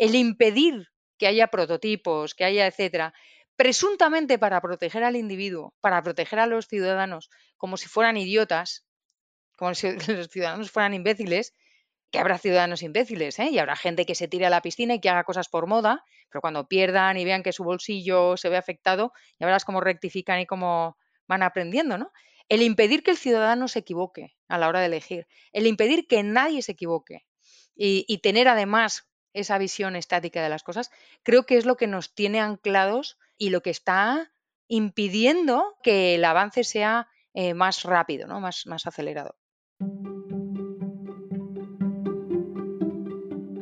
el impedir que haya prototipos, que haya etcétera, presuntamente para proteger al individuo, para proteger a los ciudadanos, como si fueran idiotas, como si los ciudadanos fueran imbéciles, que habrá ciudadanos imbéciles, ¿eh? y habrá gente que se tire a la piscina y que haga cosas por moda, pero cuando pierdan y vean que su bolsillo se ve afectado, ya verás cómo rectifican y cómo van aprendiendo, ¿no? El impedir que el ciudadano se equivoque a la hora de elegir, el impedir que nadie se equivoque y, y tener además esa visión estática de las cosas, creo que es lo que nos tiene anclados y lo que está impidiendo que el avance sea eh, más rápido, ¿no? más, más acelerado.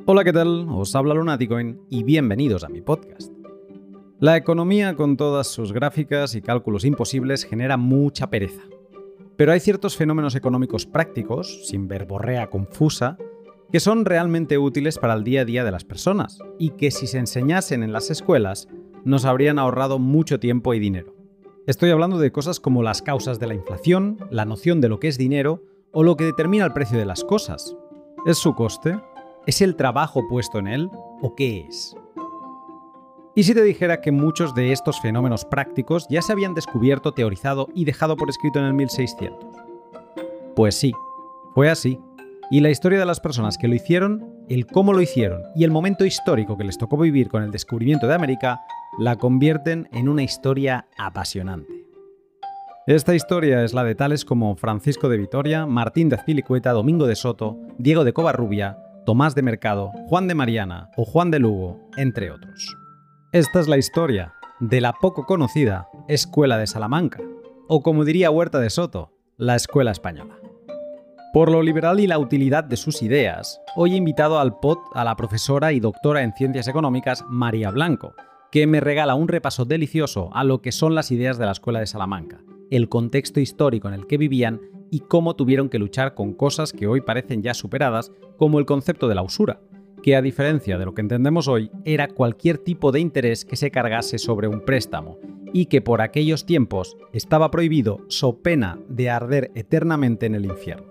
Hola, ¿qué tal? Os habla Lunaticoin y bienvenidos a mi podcast. La economía con todas sus gráficas y cálculos imposibles genera mucha pereza. Pero hay ciertos fenómenos económicos prácticos, sin verborrea confusa, que son realmente útiles para el día a día de las personas y que si se enseñasen en las escuelas nos habrían ahorrado mucho tiempo y dinero. Estoy hablando de cosas como las causas de la inflación, la noción de lo que es dinero o lo que determina el precio de las cosas. ¿Es su coste? ¿Es el trabajo puesto en él? ¿O qué es? ¿Y si te dijera que muchos de estos fenómenos prácticos ya se habían descubierto, teorizado y dejado por escrito en el 1600? Pues sí, fue así. Y la historia de las personas que lo hicieron, el cómo lo hicieron y el momento histórico que les tocó vivir con el descubrimiento de América la convierten en una historia apasionante. Esta historia es la de tales como Francisco de Vitoria, Martín de Azpilicueta, Domingo de Soto, Diego de Covarrubia, Tomás de Mercado, Juan de Mariana o Juan de Lugo, entre otros. Esta es la historia de la poco conocida Escuela de Salamanca, o como diría Huerta de Soto, la Escuela Española. Por lo liberal y la utilidad de sus ideas, hoy he invitado al POT a la profesora y doctora en Ciencias Económicas María Blanco, que me regala un repaso delicioso a lo que son las ideas de la Escuela de Salamanca, el contexto histórico en el que vivían y cómo tuvieron que luchar con cosas que hoy parecen ya superadas, como el concepto de la usura, que a diferencia de lo que entendemos hoy, era cualquier tipo de interés que se cargase sobre un préstamo, y que por aquellos tiempos estaba prohibido so pena de arder eternamente en el infierno.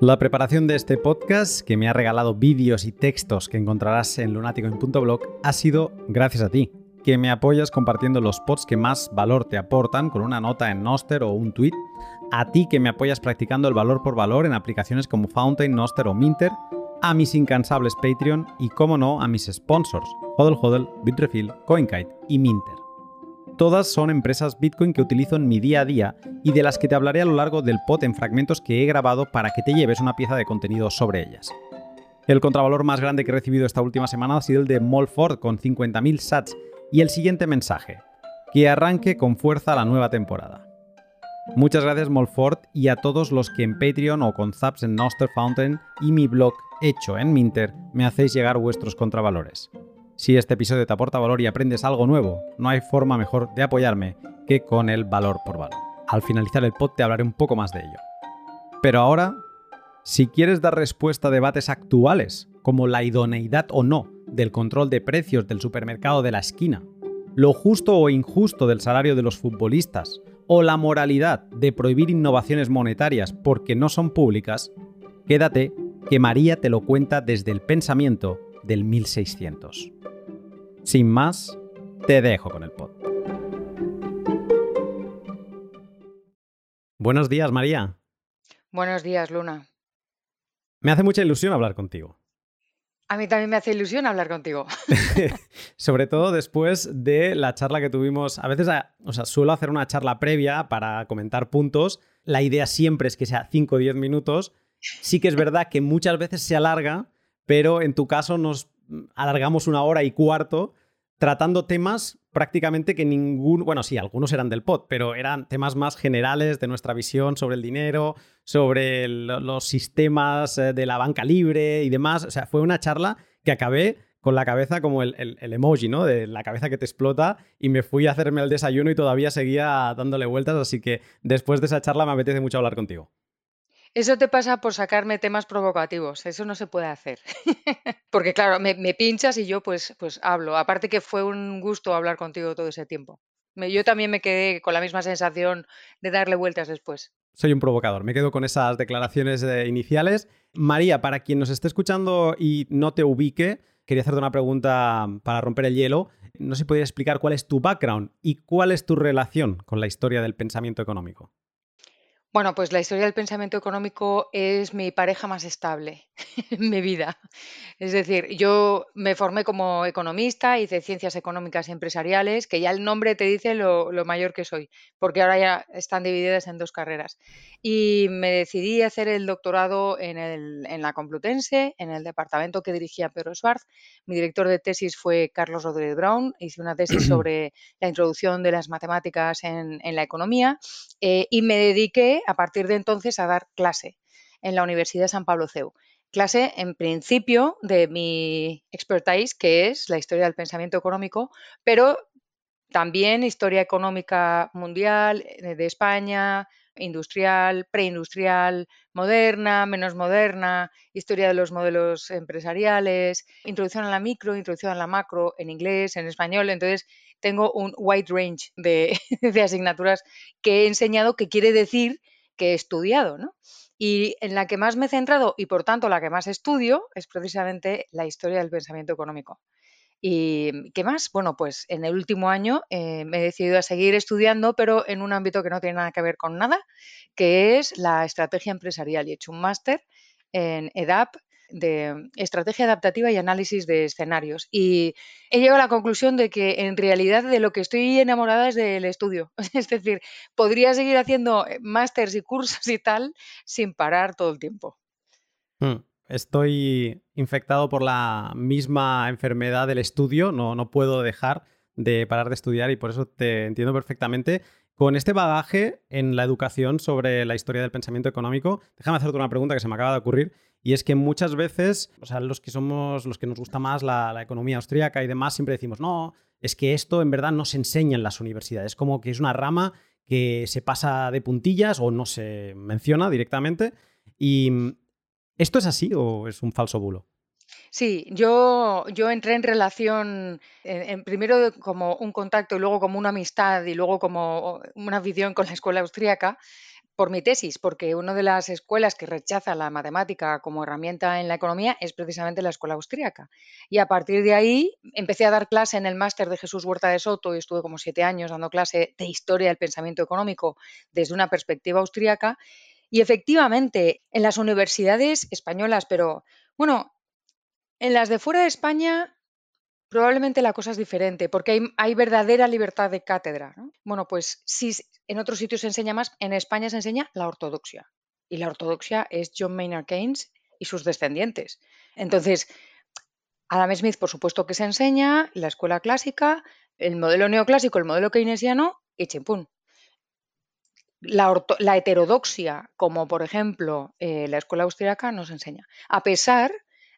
La preparación de este podcast, que me ha regalado vídeos y textos que encontrarás en lunaticoin.blog, ha sido gracias a ti, que me apoyas compartiendo los posts que más valor te aportan con una nota en Noster o un tweet, a ti que me apoyas practicando el valor por valor en aplicaciones como Fountain, Noster o Minter, a mis incansables Patreon y, como no, a mis sponsors, Hodl Hodl, Bitrefill, CoinKite y Minter. Todas son empresas Bitcoin que utilizo en mi día a día y de las que te hablaré a lo largo del pod en fragmentos que he grabado para que te lleves una pieza de contenido sobre ellas. El contravalor más grande que he recibido esta última semana ha sido el de Molford con 50.000 sats y el siguiente mensaje, que arranque con fuerza la nueva temporada. Muchas gracias Molford y a todos los que en Patreon o con zaps en Noster Fountain y mi blog hecho en Minter me hacéis llegar vuestros contravalores. Si este episodio te aporta valor y aprendes algo nuevo, no hay forma mejor de apoyarme que con el valor por valor. Al finalizar el pod te hablaré un poco más de ello. Pero ahora, si quieres dar respuesta a debates actuales, como la idoneidad o no del control de precios del supermercado de la esquina, lo justo o injusto del salario de los futbolistas, o la moralidad de prohibir innovaciones monetarias porque no son públicas, quédate que María te lo cuenta desde el pensamiento del 1600. Sin más, te dejo con el pod. Buenos días, María. Buenos días, Luna. Me hace mucha ilusión hablar contigo. A mí también me hace ilusión hablar contigo. Sobre todo después de la charla que tuvimos. A veces, o sea, suelo hacer una charla previa para comentar puntos. La idea siempre es que sea 5 o 10 minutos. Sí que es verdad que muchas veces se alarga, pero en tu caso nos alargamos una hora y cuarto tratando temas prácticamente que ningún, bueno, sí, algunos eran del pod, pero eran temas más generales de nuestra visión sobre el dinero, sobre los sistemas eh, de la banca libre y demás. O sea, fue una charla que acabé con la cabeza como el, el, emoji, ¿no? De la cabeza que te explota y me fui a hacerme el desayuno y todavía seguía dándole vueltas, así que después de esa charla me apetece mucho hablar contigo. Eso te pasa por sacarme temas provocativos, eso no se puede hacer. Porque claro, me, pinchas y yo pues, pues hablo. Aparte que fue un gusto hablar contigo todo ese tiempo. yo también me quedé con la misma sensación de darle vueltas después. Soy un provocador, me quedo con esas declaraciones eh, iniciales. María, para quien nos esté escuchando y no te ubique, quería hacerte una pregunta para romper el hielo. No sé si explicar cuál es tu background y cuál es tu relación con la historia del pensamiento económico. Bueno, pues la historia del pensamiento económico es mi pareja más estable en mi vida. Es decir, yo me formé como economista, hice ciencias económicas y empresariales, que ya el nombre te dice lo, mayor que soy, porque ahora ya están divididas en dos carreras. Y me decidí a hacer el doctorado en, en la Complutense, en el departamento que dirigía Pedro Schwartz. Mi director de tesis fue Carlos Rodríguez Brown. Hice una tesis sobre la introducción de las matemáticas en, la economía eh, y me dediqué a partir de entonces a dar clase en la Universidad de San Pablo CEU. Clase, en principio, de mi expertise, que es la historia del pensamiento económico, pero también historia económica mundial, eh, de España, industrial, preindustrial, moderna, menos moderna, historia de los modelos empresariales, introducción a la micro, introducción a la macro en inglés, en español. Entonces, tengo un wide range de, asignaturas que he enseñado que quiere decir que he estudiado, ¿no? Y en la que más me he centrado y por tanto la que más estudio es precisamente la historia del pensamiento económico. ¿Y qué más? Bueno, pues en el último año eh, me he decidido a seguir estudiando, pero en un ámbito que no tiene nada que ver con nada, que es la estrategia empresarial. Y he hecho un máster en EDAP, de estrategia adaptativa y análisis de escenarios. Y he llegado a la conclusión de que en realidad de lo que estoy enamorada es del estudio. Es decir, podría seguir haciendo eh, másters y cursos y tal sin parar todo el tiempo. Hmm. Estoy infectado por la misma enfermedad del estudio, no, no puedo dejar de parar de estudiar y por eso te entiendo perfectamente. Con este bagaje en la educación sobre la historia del pensamiento económico, déjame hacerte una pregunta que se me acaba de ocurrir y es que muchas veces, o sea, los que somos, los que nos gusta más la, economía austríaca y demás, siempre decimos, no, es que esto en verdad no se enseña en las universidades, como que es una rama que se pasa de puntillas o no se menciona directamente. ¿Y esto es así o es un falso bulo? Sí, yo, entré en relación, en, primero como un contacto y luego como una amistad y luego como una visión con la escuela austríaca por mi tesis, porque una de las escuelas que rechaza la matemática como herramienta en la economía es precisamente la escuela austríaca. Y a partir de ahí empecé a dar clase en el máster de Jesús Huerta de Soto y estuve como siete años dando clase de historia del pensamiento económico desde una perspectiva austríaca. Y efectivamente, en las universidades españolas, pero bueno, en las de fuera de España Probablemente la cosa es diferente, porque hay, verdadera libertad de cátedra. Bueno, pues si en otros sitios se enseña más, en España se enseña la ortodoxia. Y la ortodoxia es John Maynard Keynes y sus descendientes. Entonces, Adam Smith, por supuesto que se enseña, la escuela clásica, el modelo neoclásico, el modelo keynesiano y chimpún. La, heterodoxia, como por ejemplo eh, la escuela austríaca, nos enseña. A pesar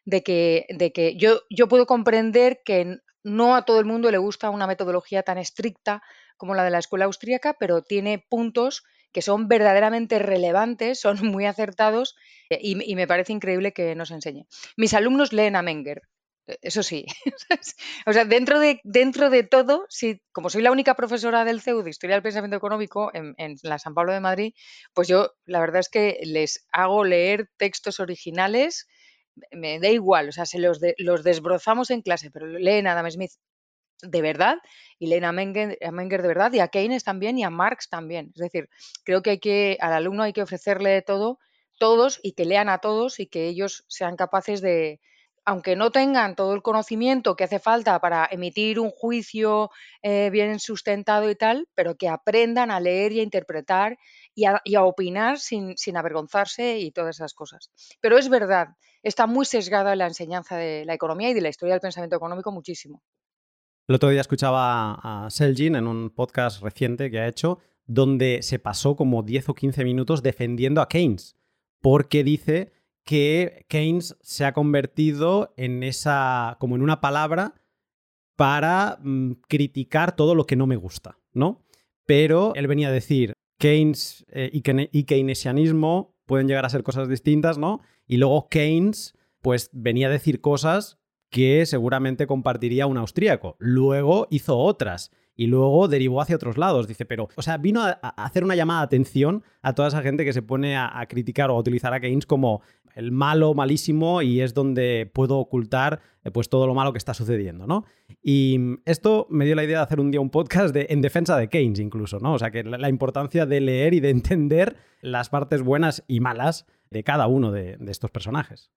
de que, de que yo, yo puedo comprender que no a todo el mundo le gusta una metodología tan estricta como la de la escuela austríaca, pero tiene puntos que son verdaderamente relevantes, son muy acertados eh, y, me parece increíble que nos enseñe. Mis alumnos leen a Menger, eso sí. o sea, dentro de, dentro de todo, sí, como soy la única profesora del CEU de Historia del Pensamiento Económico en, en, la San Pablo de Madrid, pues yo la verdad es que les hago leer textos originales me da igual, o sea, se los, los desbrozamos en clase, pero leen a Adam Smith de verdad y leen a Menger, Menger de verdad y a Keynes también y a Marx también. Es decir, creo que hay que, al alumno hay que ofrecerle todo, todos y que lean a todos y que ellos sean capaces de, aunque no tengan todo el conocimiento que hace falta para emitir un juicio eh, bien sustentado y tal, pero que aprendan a leer y a interpretar y a, opinar sin, avergonzarse y todas esas cosas. Pero es verdad, está muy sesgada la enseñanza de la economía y de la historia del pensamiento económico muchísimo. El otro día escuchaba a Selgin en un podcast reciente que ha hecho, donde se pasó como 10 o 15 minutos defendiendo a Keynes, porque dice que Keynes se ha convertido en esa, como en una palabra para mm, criticar todo lo que no me gusta, ¿no? Pero él venía a decir, Keynes eh, y, keynesianismo pueden llegar a ser cosas distintas, ¿no? Y luego Keynes, pues venía a decir cosas que seguramente compartiría un austríaco. Luego hizo otras y luego derivó hacia otros lados. Dice, pero, o sea, vino a, hacer una llamada de atención a toda esa gente que se pone a, criticar o a utilizar a Keynes como el malo, malísimo, y es donde puedo ocultar eh, pues todo lo malo que está sucediendo, ¿no? Y esto me dio la idea de hacer un día un podcast de, en defensa de Keynes incluso, ¿no? O sea, que la, importancia de leer y de entender las partes buenas y malas de cada uno de, estos personajes.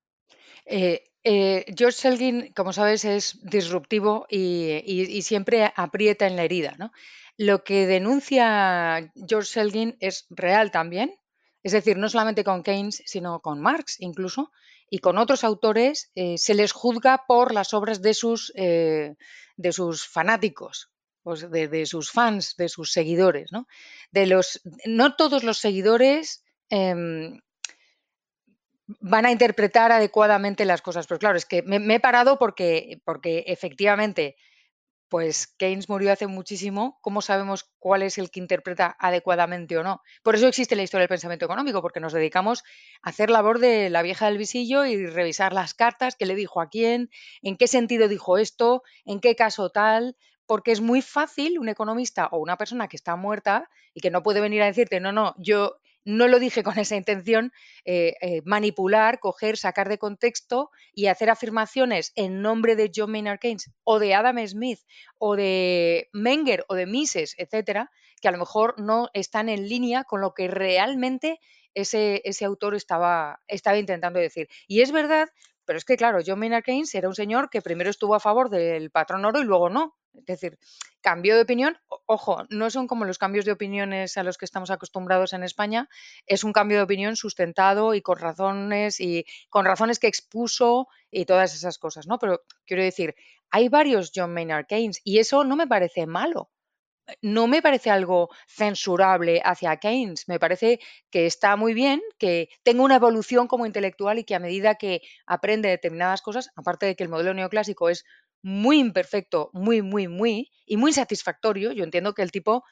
Eh, eh, George Selgin, como sabes, es disruptivo y, siempre aprieta en la herida, ¿no? Lo que denuncia George Selgin es real también, es decir, no solamente con Keynes, sino con Marx incluso, y con otros autores, eh, se les juzga por las obras de sus, eh, de sus fanáticos, pues de, sus fans, de sus seguidores. ¿no? De los, no todos los seguidores em, van a interpretar adecuadamente las cosas, pero claro, es que me, he parado porque, porque efectivamente pues Keynes murió hace muchísimo, ¿cómo sabemos cuál es el que interpreta adecuadamente o no? Por eso existe la historia del pensamiento económico, porque nos dedicamos a hacer labor de la vieja del visillo y revisar las cartas, qué le dijo a quién, en qué sentido dijo esto, en qué caso tal, porque es muy fácil un economista o una persona que está muerta y que no puede venir a decirte, no, no, yo no lo dije con esa intención, eh, eh, manipular, coger, sacar de contexto y hacer afirmaciones en nombre de John Maynard Keynes o de Adam Smith o de Menger o de Mises, etcétera, que a lo mejor no están en línea con lo que realmente ese, ese autor estaba, estaba intentando decir. Y es verdad, pero es que claro, John Maynard Keynes era un señor que primero estuvo a favor del patrón oro y luego no. Es decir, cambio de opinión, ojo, no son como los cambios de opiniones a los que estamos acostumbrados en España, es un cambio de opinión sustentado y con razones y con razones que expuso y todas esas cosas, ¿no? Pero quiero decir, hay varios John Maynard Keynes y eso no me parece malo. No me parece algo censurable hacia Keynes, me parece que está muy bien, que tenga una evolución como intelectual y que a medida que aprende determinadas cosas, aparte de que el modelo neoclásico es muy imperfecto, muy, muy, muy, y muy satisfactorio. Yo entiendo que el tipo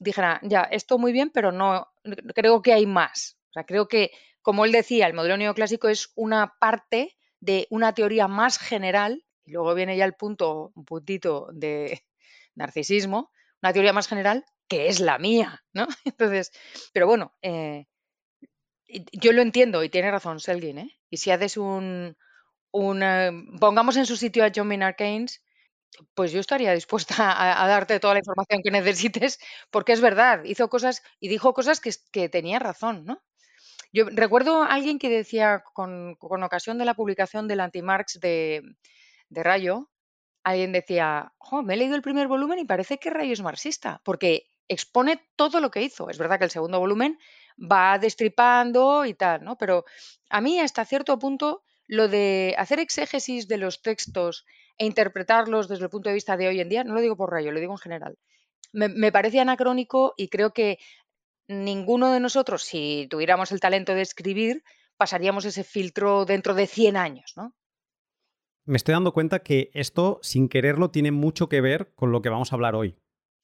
dijera, ya, esto muy bien, pero no, creo que hay más. O sea, creo que, como él decía, el modelo neoclásico es una parte de una teoría más general, y luego viene ya el punto, un puntito de narcisismo, una teoría más general que es la mía, ¿no? Entonces, pero bueno, eh, yo lo entiendo y tiene razón Selgin, ¿eh? Y si haces un, pongamos en su sitio a John Maynard Keynes, pues yo estaría dispuesta a, darte toda la información que necesites, porque es verdad, hizo cosas y dijo cosas que, tenía razón, ¿no? Yo recuerdo a alguien que decía, con, ocasión de la publicación del anti-Marx de, Rayo, alguien decía, me he leído el primer volumen y parece que Rayo es marxista, porque expone todo lo que hizo. Es verdad que el segundo volumen va destripando y tal, ¿no? Pero a mí hasta cierto punto lo de hacer exégesis de los textos e interpretarlos desde el punto de vista de hoy en día, no lo digo por rayo, lo digo en general, me, parece anacrónico y creo que ninguno de nosotros, si tuviéramos el talento de escribir, pasaríamos ese filtro dentro de 100 años, ¿no? Me estoy dando cuenta que esto, sin quererlo, tiene mucho que ver con lo que vamos a hablar hoy,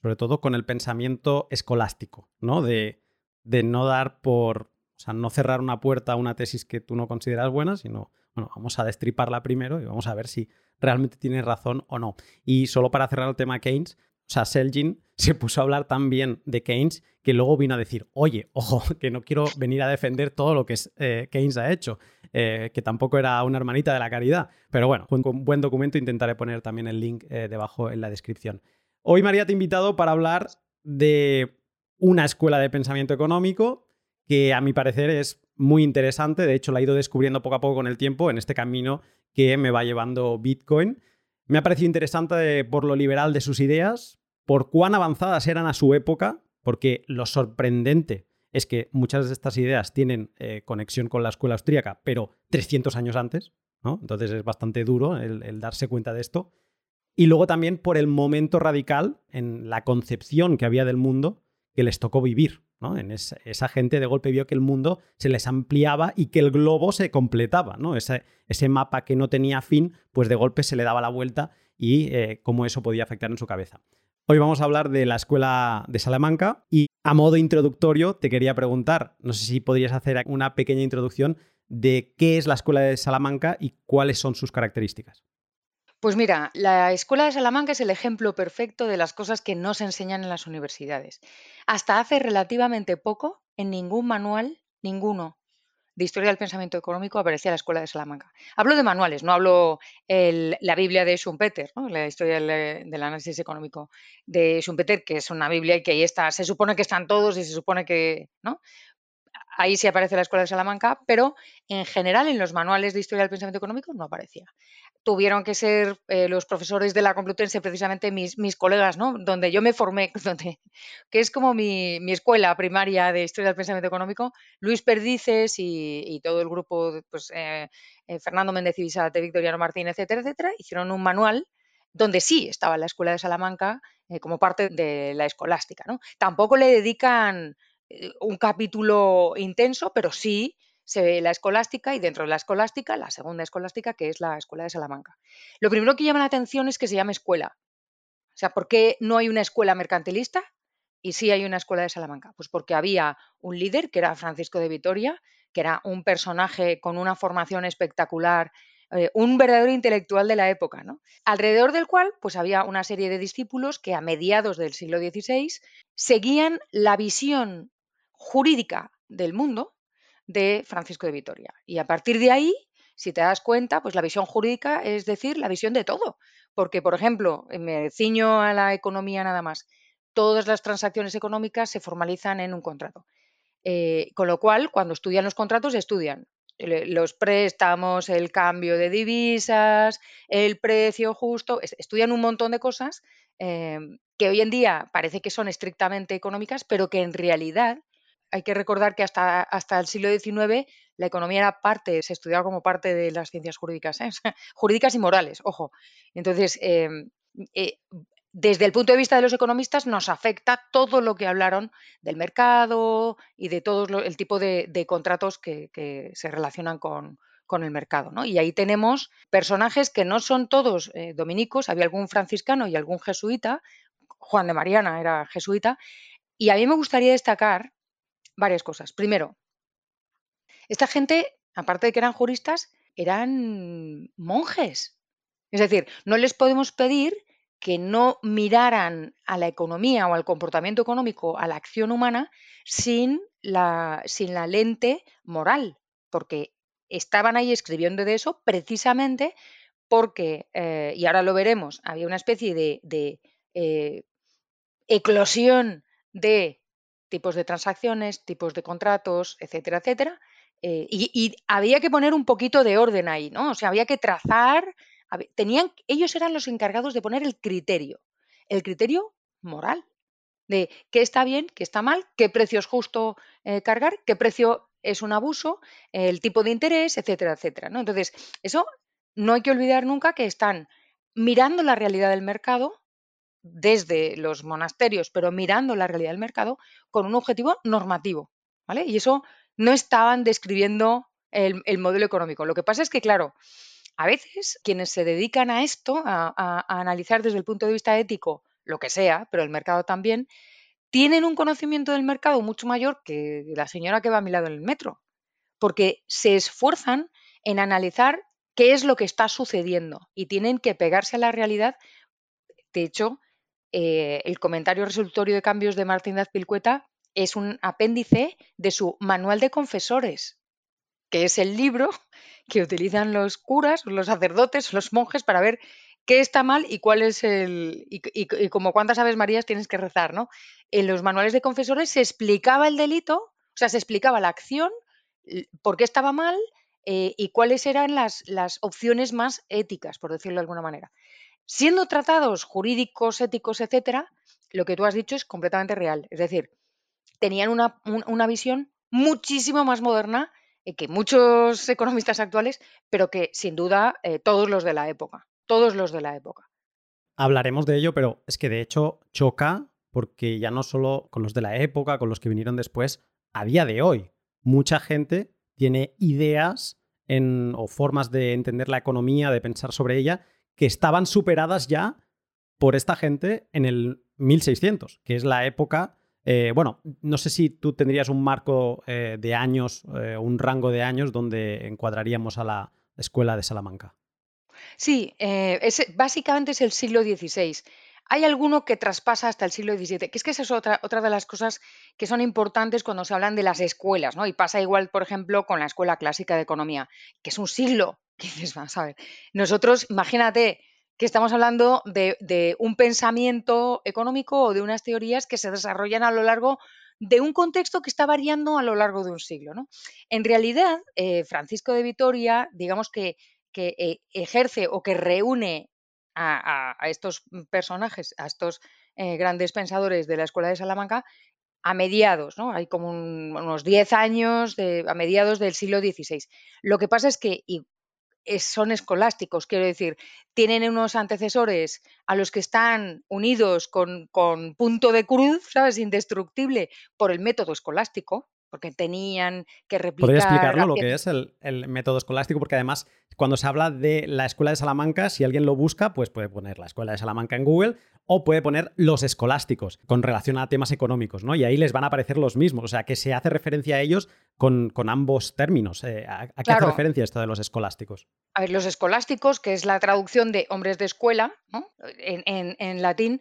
sobre todo con el pensamiento escolástico, ¿no? De, de no dar por, o sea, no cerrar una puerta a una tesis que tú no consideras buena, sino bueno, vamos a destriparla primero y vamos a ver si realmente tiene razón o no. Y solo para cerrar el tema Keynes, o sea, Selgin se puso a hablar tan bien de Keynes que luego vino a decir, oye, ojo, que no quiero venir a defender todo lo que eh, Keynes ha hecho, eh, que tampoco era una hermanita de la caridad. Pero bueno, un buen documento intentaré poner también el link eh, debajo en la descripción. Hoy María te he invitado para hablar de una escuela de pensamiento económico que a mi parecer es muy interesante. De hecho, la he ido descubriendo poco a poco con el tiempo en este camino que me va llevando Bitcoin. Me ha parecido interesante por lo liberal de sus ideas, por cuán avanzadas eran a su época, porque lo sorprendente es que muchas de estas ideas tienen eh, conexión con la escuela austríaca, pero 300 años antes, ¿no? Entonces es bastante duro el darse cuenta de esto. Y luego también por el momento radical en la concepción que había del mundo que les tocó vivir. ¿No? En esa, gente de golpe vio que el mundo se les ampliaba y que el globo se completaba. ¿no? Ese, mapa que no tenía fin, pues de golpe se le daba la vuelta y eh, cómo eso podía afectar en su cabeza. Hoy vamos a hablar de la escuela de Salamanca y a modo introductorio te quería preguntar, no sé si podrías hacer una pequeña introducción de qué es la escuela de Salamanca y cuáles son sus características. Pues mira, la Escuela de Salamanca es el ejemplo perfecto de las cosas que no se enseñan en las universidades. Hasta hace relativamente poco, en ningún manual, ninguno, de historia del pensamiento económico aparecía la Escuela de Salamanca. Hablo de manuales, no hablo el, la Biblia de Schumpeter, ¿no? la historia del, análisis económico de Schumpeter, que es una Biblia y que ahí está, se supone que están todos y se supone que. Ahí sí aparece la Escuela de Salamanca, pero en general en los manuales de historia del pensamiento económico no aparecía tuvieron que ser eh, los profesores de la Complutense, precisamente mis, mis, colegas, ¿no? Donde yo me formé, donde, que es como mi, mi, escuela primaria de historia del pensamiento económico, Luis Perdices y, y todo el grupo, pues eh, eh, Fernando Méndez y Bisate, Victoriano Martín, etcétera, etcétera, hicieron un manual donde sí estaba la Escuela de Salamanca como parte de la escolástica, ¿no? Tampoco le dedican un capítulo intenso, pero sí se ve la escolástica y dentro de la escolástica, la segunda escolástica, que es la Escuela de Salamanca. Lo primero que llama la atención es que se llama escuela. O sea, ¿por qué no hay una escuela mercantilista y sí hay una escuela de Salamanca? Pues porque había un líder, que era Francisco de Vitoria, que era un personaje con una formación espectacular, eh, un verdadero intelectual de la época, ¿no? Alrededor del cual, pues había una serie de discípulos que a mediados del siglo XVI seguían la visión jurídica del mundo de Francisco de Vitoria. Y a partir de ahí, si te das cuenta, pues la visión jurídica es decir, la visión de todo. Porque, por ejemplo, me ciño a la economía nada más, todas las transacciones económicas se formalizan en un contrato. Eh, con lo cual, cuando estudian los contratos, estudian los préstamos, el cambio de divisas, el precio justo, estudian un montón de cosas eh, que hoy en día parece que son estrictamente económicas, pero que en realidad hay que recordar que hasta, hasta el siglo XIX la economía era parte, se estudiaba como parte de las ciencias jurídicas, ¿eh? jurídicas y morales, ojo. Entonces, em, eh, desde el punto de vista de los economistas nos afecta todo lo que hablaron del mercado y de todo el tipo de, contratos que, se relacionan con, el mercado. ¿no? Y ahí tenemos personajes que no son todos eh, dominicos, había algún franciscano y algún jesuita, Juan de Mariana era jesuita, y a mí me gustaría destacar varias cosas. Primero, esta gente, aparte de que eran juristas, eran monjes. Es decir, no les podemos pedir que no miraran a la economía o al comportamiento económico, a la acción humana, sin la, sin la lente moral, porque estaban ahí escribiendo de eso precisamente porque, eh, y ahora lo veremos, había una especie de, eh, eclosión de tipos de transacciones, tipos de contratos, etcétera, etcétera. Eh, y, había que poner un poquito de orden ahí, ¿no? O sea, había que trazar, tenían, ellos eran los encargados de poner el criterio, el criterio moral, de qué está bien, qué está mal, qué precio es justo eh, cargar, qué precio es un abuso, el tipo de interés, etcétera, etcétera. Entonces, eso no hay que olvidar nunca que están mirando la realidad del mercado desde los monasterios, pero mirando la realidad del mercado con un objetivo normativo, ¿vale? Y eso no estaban describiendo el, modelo económico. Lo que pasa es que, claro, a veces quienes se dedican a esto, a, analizar desde el punto de vista ético lo que sea, pero el mercado también, tienen un conocimiento del mercado mucho mayor que la señora que va a mi lado en el metro, porque se esfuerzan en analizar qué es lo que está sucediendo y tienen que pegarse a la realidad. De hecho, eh, el comentario resultorio de cambios de Martín de Azpilcueta es un apéndice de su Manual de Confesores, que es el libro que utilizan los curas, los sacerdotes, los monjes para ver qué está mal y cuál es el y, como cuántas aves marías tienes que rezar, ¿no? En los manuales de confesores se explicaba el delito, o sea, se explicaba la acción, por qué estaba mal eh, y cuáles eran las, las opciones más éticas, por decirlo de alguna manera. Siendo tratados jurídicos, éticos, etcétera, lo que tú has dicho es completamente real. Es decir, tenían una, visión muchísimo más moderna eh, que muchos economistas actuales, pero que sin duda eh, todos los de la época, todos los de la época. Hablaremos de ello, pero es que de hecho choca porque ya no solo con los de la época, con los que vinieron después, a día de hoy, mucha gente tiene ideas o formas de entender la economía, de pensar sobre ella, que estaban superadas ya por esta gente en el 1600, que es la época... Eh, bueno, no sé si tú tendrías un marco eh, de años, eh, un rango de años donde encuadraríamos a la escuela de Salamanca. Sí, eh, básicamente es el siglo XVI. Hay alguno que traspasa hasta el siglo XVII, que es que esa es otra, de las cosas que son importantes cuando se hablan de las escuelas, ¿no? Y pasa igual, por ejemplo, con la Escuela Clásica de Economía, que es un siglo. ¿Qué dices, a ver. Nosotros, imagínate que estamos hablando de, un pensamiento económico o de unas teorías que se desarrollan a lo largo de un contexto que está variando a lo largo de un siglo. En realidad, eh, Francisco de Vitoria, digamos que, que eh, ejerce o que reúne a, estos personajes, a estos eh, grandes pensadores de la Escuela de Salamanca, a mediados, ¿no? Hay como unos 10 años a mediados del siglo XVI. Lo que pasa es que son escolásticos, quiero decir, tienen unos antecesores a los que están unidos con, con punto de cruz, ¿sabes? Indestructible por el método escolástico, porque tenían que replicar. ¿Podría explicarlo lo que es el, método escolástico? Porque además, cuando se habla de la escuela de Salamanca, si alguien lo busca, pues puede poner la escuela de Salamanca en Google o puede poner los escolásticos con relación a temas económicos, ¿no? Y ahí les van a aparecer los mismos. O sea, que se hace referencia a ellos con, ambos términos. Eh, ¿A, qué hace referencia esto de los escolásticos? A ver, los escolásticos, que es la traducción de hombres de escuela, ¿no? en, en latín,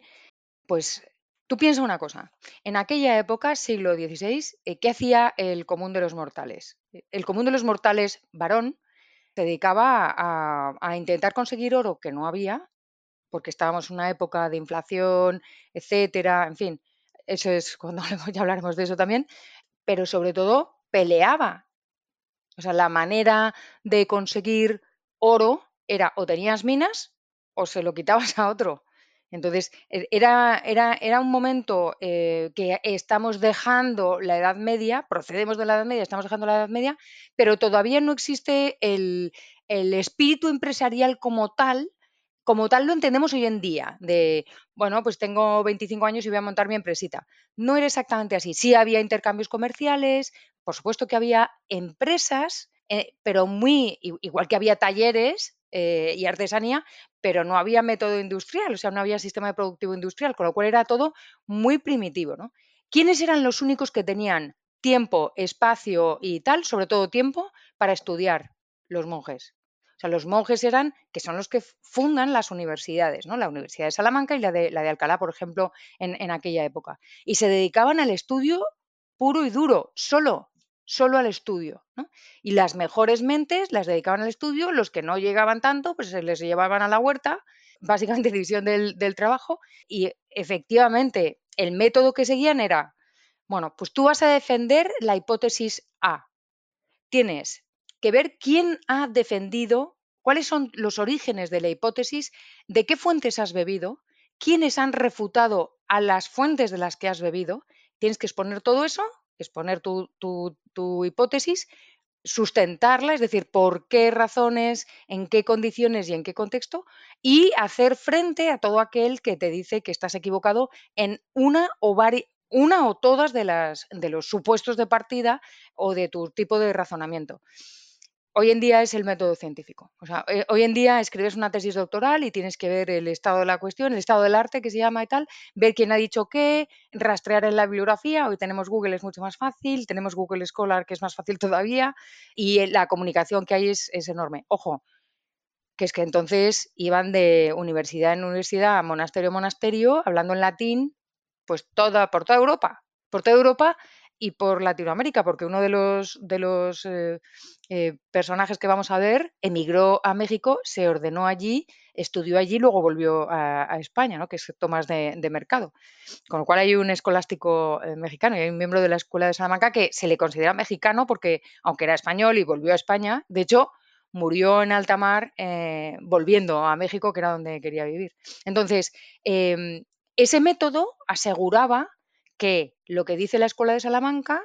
pues Tú piensa una cosa, en aquella época, siglo XVI, eh, ¿qué hacía el común de los mortales? El común de los mortales varón se dedicaba a, intentar conseguir oro que no había, porque estábamos en una época de inflación, etcétera, en fin, eso es cuando ya hablaremos de eso también, pero sobre todo peleaba. O sea, la manera de conseguir oro era o tenías minas o se lo quitabas a otro. Entonces, e, era, era, era un momento eh, que estamos dejando la Edad Media, procedemos de la Edad Media, estamos dejando la Edad Media, pero todavía no existe el, espíritu empresarial como tal, como tal lo entendemos hoy en día, de, bueno, pues tengo 25 años y voy a montar mi empresita. No era exactamente así. Sí había intercambios comerciales, por supuesto que había empresas, eh, pero muy, igual que había talleres, eh, y artesanía, pero no había método industrial, o sea, no había sistema productivo industrial, con lo cual era todo muy primitivo. ¿no? ¿Quiénes eran los únicos que tenían tiempo, espacio y tal, sobre todo tiempo, para estudiar? Los monjes. O sea, los monjes eran, que son los que fundan las universidades, ¿no? La Universidad de Salamanca y la de, la de Alcalá, por ejemplo, en aquella época. Y se dedicaban al estudio puro y duro, solo, solo al estudio. Y las mejores mentes las dedicaban al estudio, los que no llegaban tanto, pues se les llevaban a la huerta, básicamente división del, del trabajo, y efectivamente el método que seguían era, bueno, pues tú vas a defender la hipótesis A. Tienes que ver quién ha defendido, cuáles son los orígenes de la hipótesis, de qué fuentes has bebido, quiénes han refutado a las fuentes de las que has bebido. Tienes que exponer todo eso exponer tu, tu, hipótesis, sustentarla, es decir, por qué razones, en qué condiciones y en qué contexto, y hacer frente a todo aquel que te dice que estás equivocado en una o una o todas las de los supuestos de partida o de tu tipo de razonamiento hoy en día es el método científico. O sea, eh, hoy en día escribes una tesis doctoral y tienes que ver el estado de la cuestión, el estado del arte que se llama y tal, ver quién ha dicho qué, rastrear en la bibliografía. Hoy tenemos Google, es mucho más fácil, tenemos Google Scholar, que es más fácil todavía, y la comunicación que hay es, enorme. Ojo, que es que entonces iban de universidad en universidad, monasterio en monasterio, hablando en latín, pues toda, por toda Europa, por toda Europa y por Latinoamérica, porque uno de los, de los eh, eh, personajes que vamos a ver emigró a México, se ordenó allí, estudió allí luego volvió a, España, ¿no? que es Tomás de, Mercado. Con lo cual hay un escolástico eh, mexicano y hay un miembro de la Escuela de Salamanca que se le considera mexicano porque, aunque era español y volvió a España, de hecho, murió en alta mar volviendo a México, que era donde quería vivir. Entonces, em, ese método aseguraba que lo que dice la Escuela de Salamanca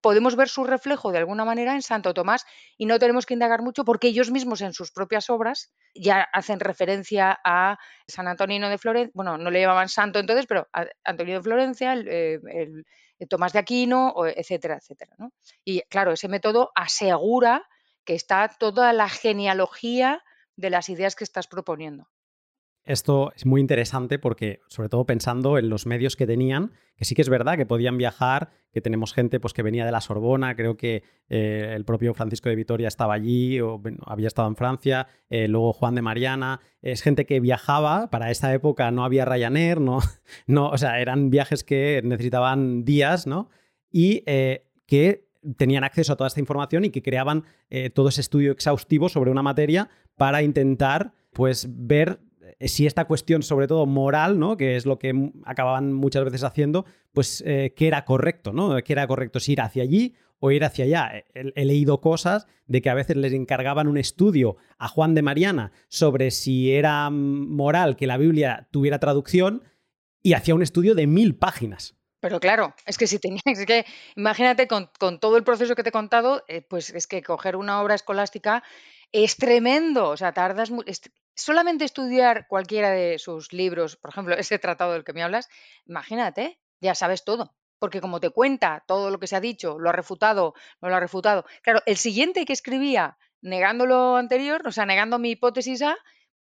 podemos ver su reflejo de alguna manera en Santo Tomás y no tenemos que indagar mucho porque ellos mismos en sus propias obras ya hacen referencia a San Antonino de Florencia, bueno, no le llamaban santo entonces, pero a Antonio de Florencia, el, eh, Tomás de Aquino, etcétera, etcétera. Y claro, ese método asegura que está toda la genealogía de las ideas que estás proponiendo. Esto es muy interesante porque, sobre todo pensando en los medios que tenían, que sí que es verdad que podían viajar, que tenemos gente pues, que venía de la Sorbona, creo que eh, el propio Francisco de Vitoria estaba allí o había estado en Francia, eh, luego Juan de Mariana, es gente que viajaba, para esa época no había Ryanair, no, no, o sea, eran viajes que necesitaban días, ¿no? Y eh, que tenían acceso a toda esta información y que creaban todo ese estudio exhaustivo sobre una materia para intentar pues ver si esta cuestión, sobre todo moral, ¿no? que es lo que acababan muchas veces haciendo, pues eh, que era correcto, ¿no? Que era correcto si ir hacia allí o ir hacia allá. He, leído cosas de que a veces les encargaban un estudio a Juan de Mariana sobre si era moral que la Biblia tuviera traducción y hacía un estudio de mil páginas. Pero claro, es que si tenías, es que imagínate con, todo el proceso que te he contado, eh, pues es que coger una obra escolástica es tremendo, o sea, tardas solamente estudiar cualquiera de sus libros, por ejemplo, ese tratado del que me hablas, imagínate, ya sabes todo, porque como te cuenta todo lo que se ha dicho, lo ha refutado, no lo ha refutado. Claro, el siguiente que escribía negando lo anterior, o sea, negando mi hipótesis A,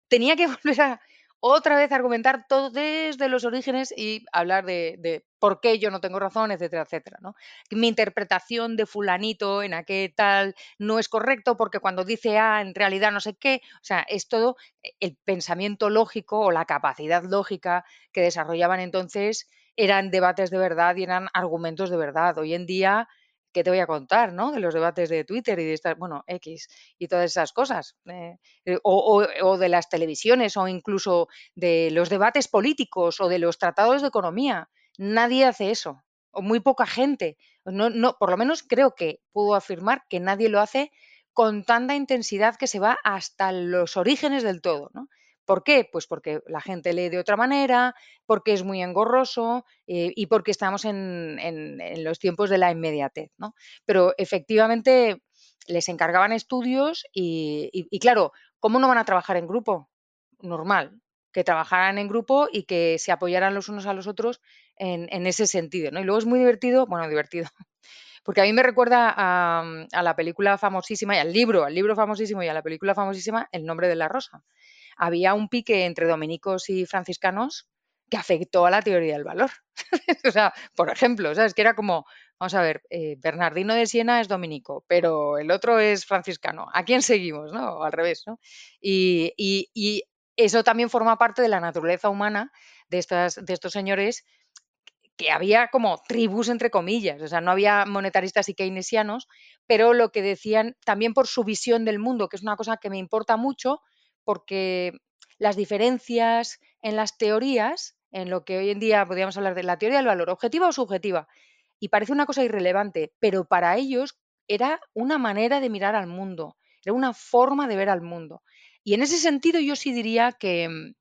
tenía que volver a otra vez argumentar todo desde los orígenes y hablar de, por qué yo no tengo razón, etcétera, etcétera. ¿no? Mi interpretación de fulanito en aquel tal no es correcto porque cuando dice A en realidad no sé qué. O sea, es todo el pensamiento lógico o la capacidad lógica que desarrollaban entonces eran debates de verdad y eran argumentos de verdad. Hoy en día ¿qué te voy a contar, no? De los debates de Twitter y de estas, bueno, X y todas esas cosas. Eh, eh, o, de las televisiones o incluso de los debates políticos o de los tratados de economía. Nadie hace eso, o muy poca gente. No, no, por lo menos creo que puedo afirmar que nadie lo hace con tanta intensidad que se va hasta los orígenes del todo, ¿no? ¿Por qué? Pues porque la gente lee de otra manera, porque es muy engorroso eh, y porque estamos en, los tiempos de la inmediatez, ¿no? Pero efectivamente les encargaban estudios y, claro, ¿cómo no van a trabajar en grupo? Normal, que trabajaran en grupo y que se apoyaran los unos a los otros en, ese sentido, ¿no? Y luego es muy divertido, bueno, divertido, porque a mí me recuerda a, a, la película famosísima y al libro, al libro famosísimo y a la película famosísima El nombre de la rosa había un pique entre dominicos y franciscanos que afectó a la teoría del valor. o sea, por ejemplo, ¿sabes? Que era como, vamos a ver, eh, Bernardino de Siena es dominico, pero el otro es franciscano. ¿A quién seguimos? ¿no? O al revés, ¿no? Y, y, eso también forma parte de la naturaleza humana de, estas, de estos señores que había como tribus entre comillas, o sea, no había monetaristas y keynesianos, pero lo que decían también por su visión del mundo, que es una cosa que me importa mucho, porque las diferencias en las teorías, en lo que hoy en día podríamos hablar de la teoría del valor, objetiva o subjetiva, y parece una cosa irrelevante, pero para ellos era una manera de mirar al mundo, era una forma de ver al mundo. Y en ese sentido yo sí diría que, mm,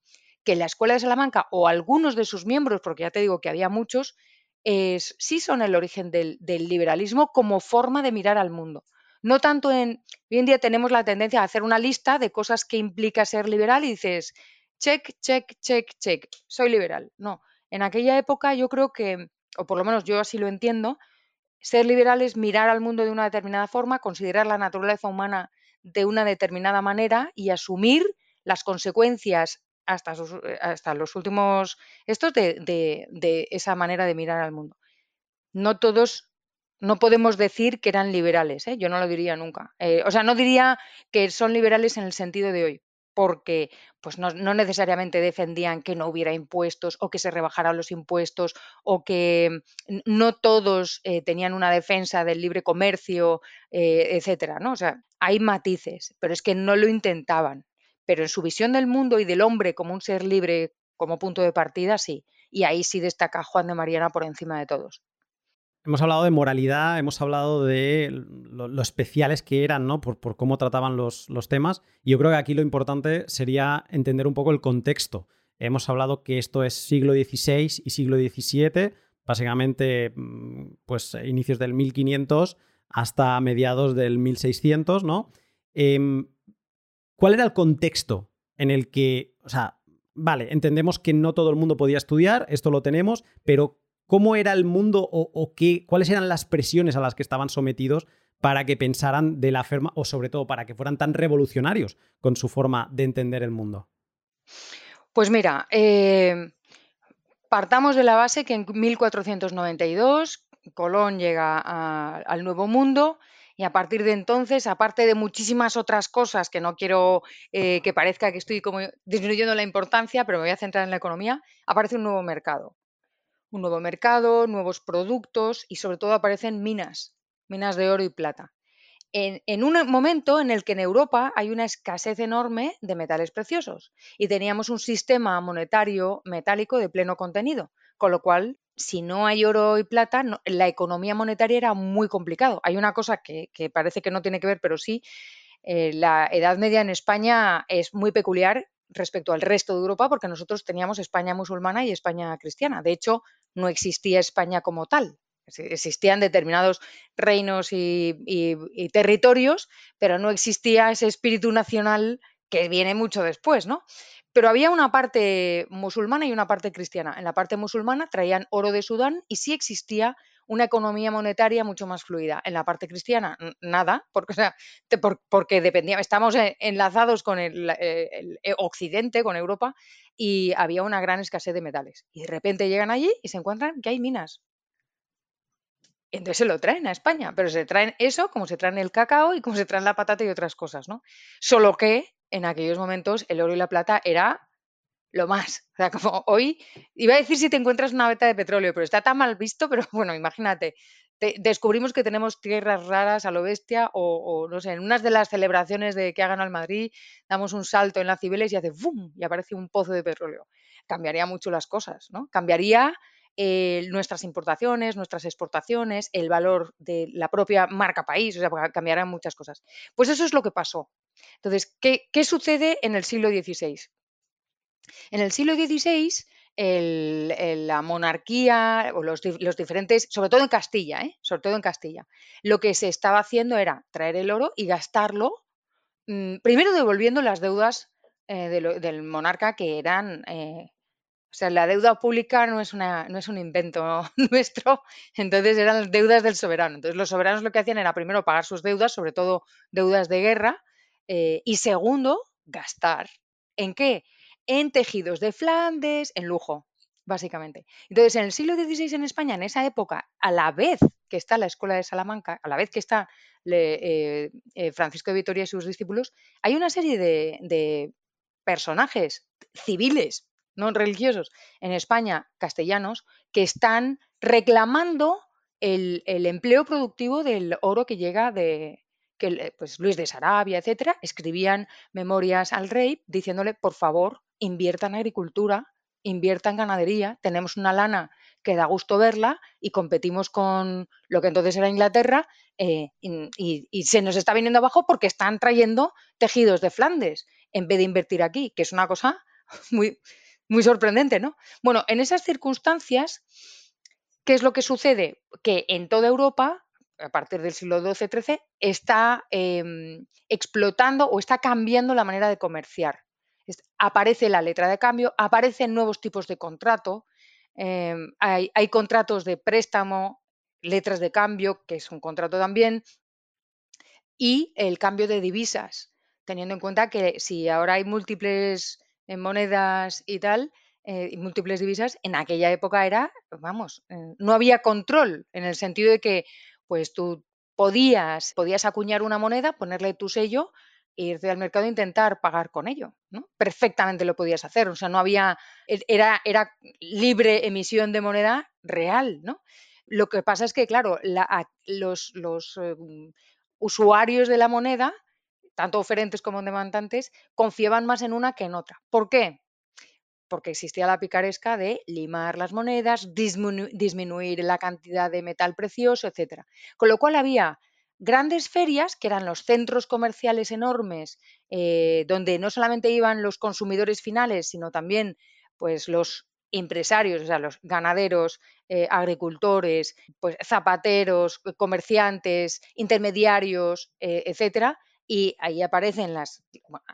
que la Escuela de Salamanca o algunos de sus miembros, porque ya te digo que había muchos, sí son el origen del liberalismo como forma de mirar al mundo. No tanto en, hoy en día tenemos la tendencia a hacer una lista de cosas que implica ser liberal y dices, check, check, check, check, soy liberal. No, en aquella época yo creo que, o por lo menos yo así lo entiendo, ser liberal es mirar al mundo de una determinada forma, considerar la naturaleza humana de una determinada manera y asumir las consecuencias hasta, hasta los últimos estos de, de, esa manera de mirar al mundo. No todos no podemos decir que eran liberales, ¿eh? yo no lo diría nunca. Eh, o sea, no diría que son liberales en el sentido de hoy, porque pues no, necesariamente defendían que no hubiera impuestos o que se rebajaran los impuestos o que no todos eh, tenían una defensa del libre comercio, etcétera, ¿no? O sea, hay matices, pero es que no lo intentaban. Pero en su visión del mundo y del hombre como un ser libre como punto de partida, sí. Y ahí sí destaca Juan de Mariana por encima de todos. Hemos hablado de moralidad, hemos hablado de lo, especiales que eran, ¿no? Por, cómo trataban los, temas. Y yo creo que aquí lo importante sería entender un poco el contexto. Hemos hablado que esto es siglo XVI y siglo XVII, básicamente, mm, pues inicios del 1500 hasta mediados del 1600, ¿no? Em, ¿Cuál era el contexto en el que, o sea, vale, entendemos que no todo el mundo podía estudiar, esto lo tenemos, pero cómo era el mundo o, qué, cuáles eran las presiones a las que estaban sometidos para que pensaran de la forma, o sobre todo para que fueran tan revolucionarios con su forma de entender el mundo. Pues mira, eh, partamos de la base que en 1492 Colón llega al Nuevo Mundo y a partir de entonces, aparte de muchísimas otras cosas que no quiero eh, que parezca que estoy como disminuyendo la importancia, pero me voy a centrar en la economía, aparece un nuevo mercado. Un nuevo mercado, nuevos productos y sobre todo aparecen minas, minas de oro y plata. En, un momento en el que en Europa hay una escasez enorme de metales preciosos y teníamos un sistema monetario metálico de pleno contenido, con lo cual si no hay oro y plata, la economía monetaria era muy complicado. Hay una cosa que, parece que no tiene que ver, pero sí, eh, la Edad Media en España es muy peculiar respecto al resto de Europa porque nosotros teníamos España musulmana y España cristiana. De hecho, no existía España como tal. Existían determinados reinos y, territorios, pero no existía ese espíritu nacional que viene mucho después, ¿no? Pero había una parte musulmana y una parte cristiana. En la parte musulmana traían oro de Sudán y sí existía una economía monetaria mucho más fluida. En la parte cristiana, nada, porque, sea, porque dependía, estamos enlazados con el, eh, eh, Occidente, con Europa, y había una gran escasez de metales. Y de repente llegan allí y se encuentran que hay minas. Entonces se lo traen a España, pero se traen eso como se traen el cacao y como se traen la patata y otras cosas, ¿no? Solo que en aquellos momentos el oro y la plata era lo más. O sea, como hoy, iba a decir si te encuentras una veta de petróleo, pero está tan mal visto, pero bueno, imagínate, descubrimos que tenemos tierras raras a lo bestia o, no sé, en unas de las celebraciones de que hagan al Madrid, damos un salto en la Cibeles y hace ¡bum! y aparece un pozo de petróleo. Cambiaría mucho las cosas, ¿no? Cambiaría eh, nuestras importaciones, nuestras exportaciones, el valor de la propia marca país, o sea, cambiarán muchas cosas. Pues eso es lo que pasó. Entonces, ¿qué, sucede en el siglo XVI? En el siglo XVI, la monarquía o los, diferentes, sobre todo en Castilla, ¿eh? sobre todo en Castilla, lo que se estaba haciendo era traer el oro y gastarlo, mm, primero devolviendo las deudas eh, del monarca que eran eh, o sea, la deuda pública no es, una, no es un invento nuestro, entonces eran las deudas del soberano. Entonces los soberanos lo que hacían era primero pagar sus deudas, sobre todo deudas de guerra, eh, y segundo, gastar. ¿En qué? En tejidos de Flandes, en lujo, básicamente. Entonces, en el siglo XVI en España, en esa época, a la vez que está la Escuela de Salamanca, a la vez que está eh, eh, Francisco de Vitoria y sus discípulos, hay una serie de personajes civiles no religiosos, en España, castellanos, que están reclamando el, empleo productivo del oro que llega de, que pues Luis de Sarabia, etcétera, escribían memorias al rey diciéndole, por favor, invierta en agricultura, invierta en ganadería, tenemos una lana que da gusto verla y competimos con lo que entonces era Inglaterra eh, y, se nos está viniendo abajo porque están trayendo tejidos de Flandes en vez de invertir aquí, que es una cosa muy, muy sorprendente, ¿no? Bueno, en esas circunstancias, ¿qué es lo que sucede? Que en toda Europa, a partir del siglo XII-XIII, está em, explotando o está cambiando la manera de comerciar. Aparece la letra de cambio, aparecen nuevos tipos de contrato, em, hay, hay contratos de préstamo, letras de cambio, que es un contrato también, y el cambio de divisas, teniendo en cuenta que si ahora hay múltiples en monedas y tal, eh, múltiples divisas, en aquella época era, vamos, eh, no había control, en el sentido de que, pues tú podías, podías acuñar una moneda, ponerle tu sello irte al mercado e intentar pagar con ello, ¿no? Perfectamente lo podías hacer, o sea, no había, e, era, era libre emisión de moneda real, ¿no? Lo que pasa es que, claro, los, los eh, usuarios de la moneda tanto oferentes como demandantes, confiaban más en una que en otra. ¿Por qué? Porque existía la picaresca de limar las monedas, disminuir la cantidad de metal precioso, etc. Con lo cual había grandes ferias, que eran los centros comerciales enormes, eh, donde no solamente iban los consumidores finales, sino también pues, los empresarios, o sea, los ganaderos, eh, agricultores, pues, zapateros, comerciantes, intermediarios, eh, etcétera, y ahí aparecen las,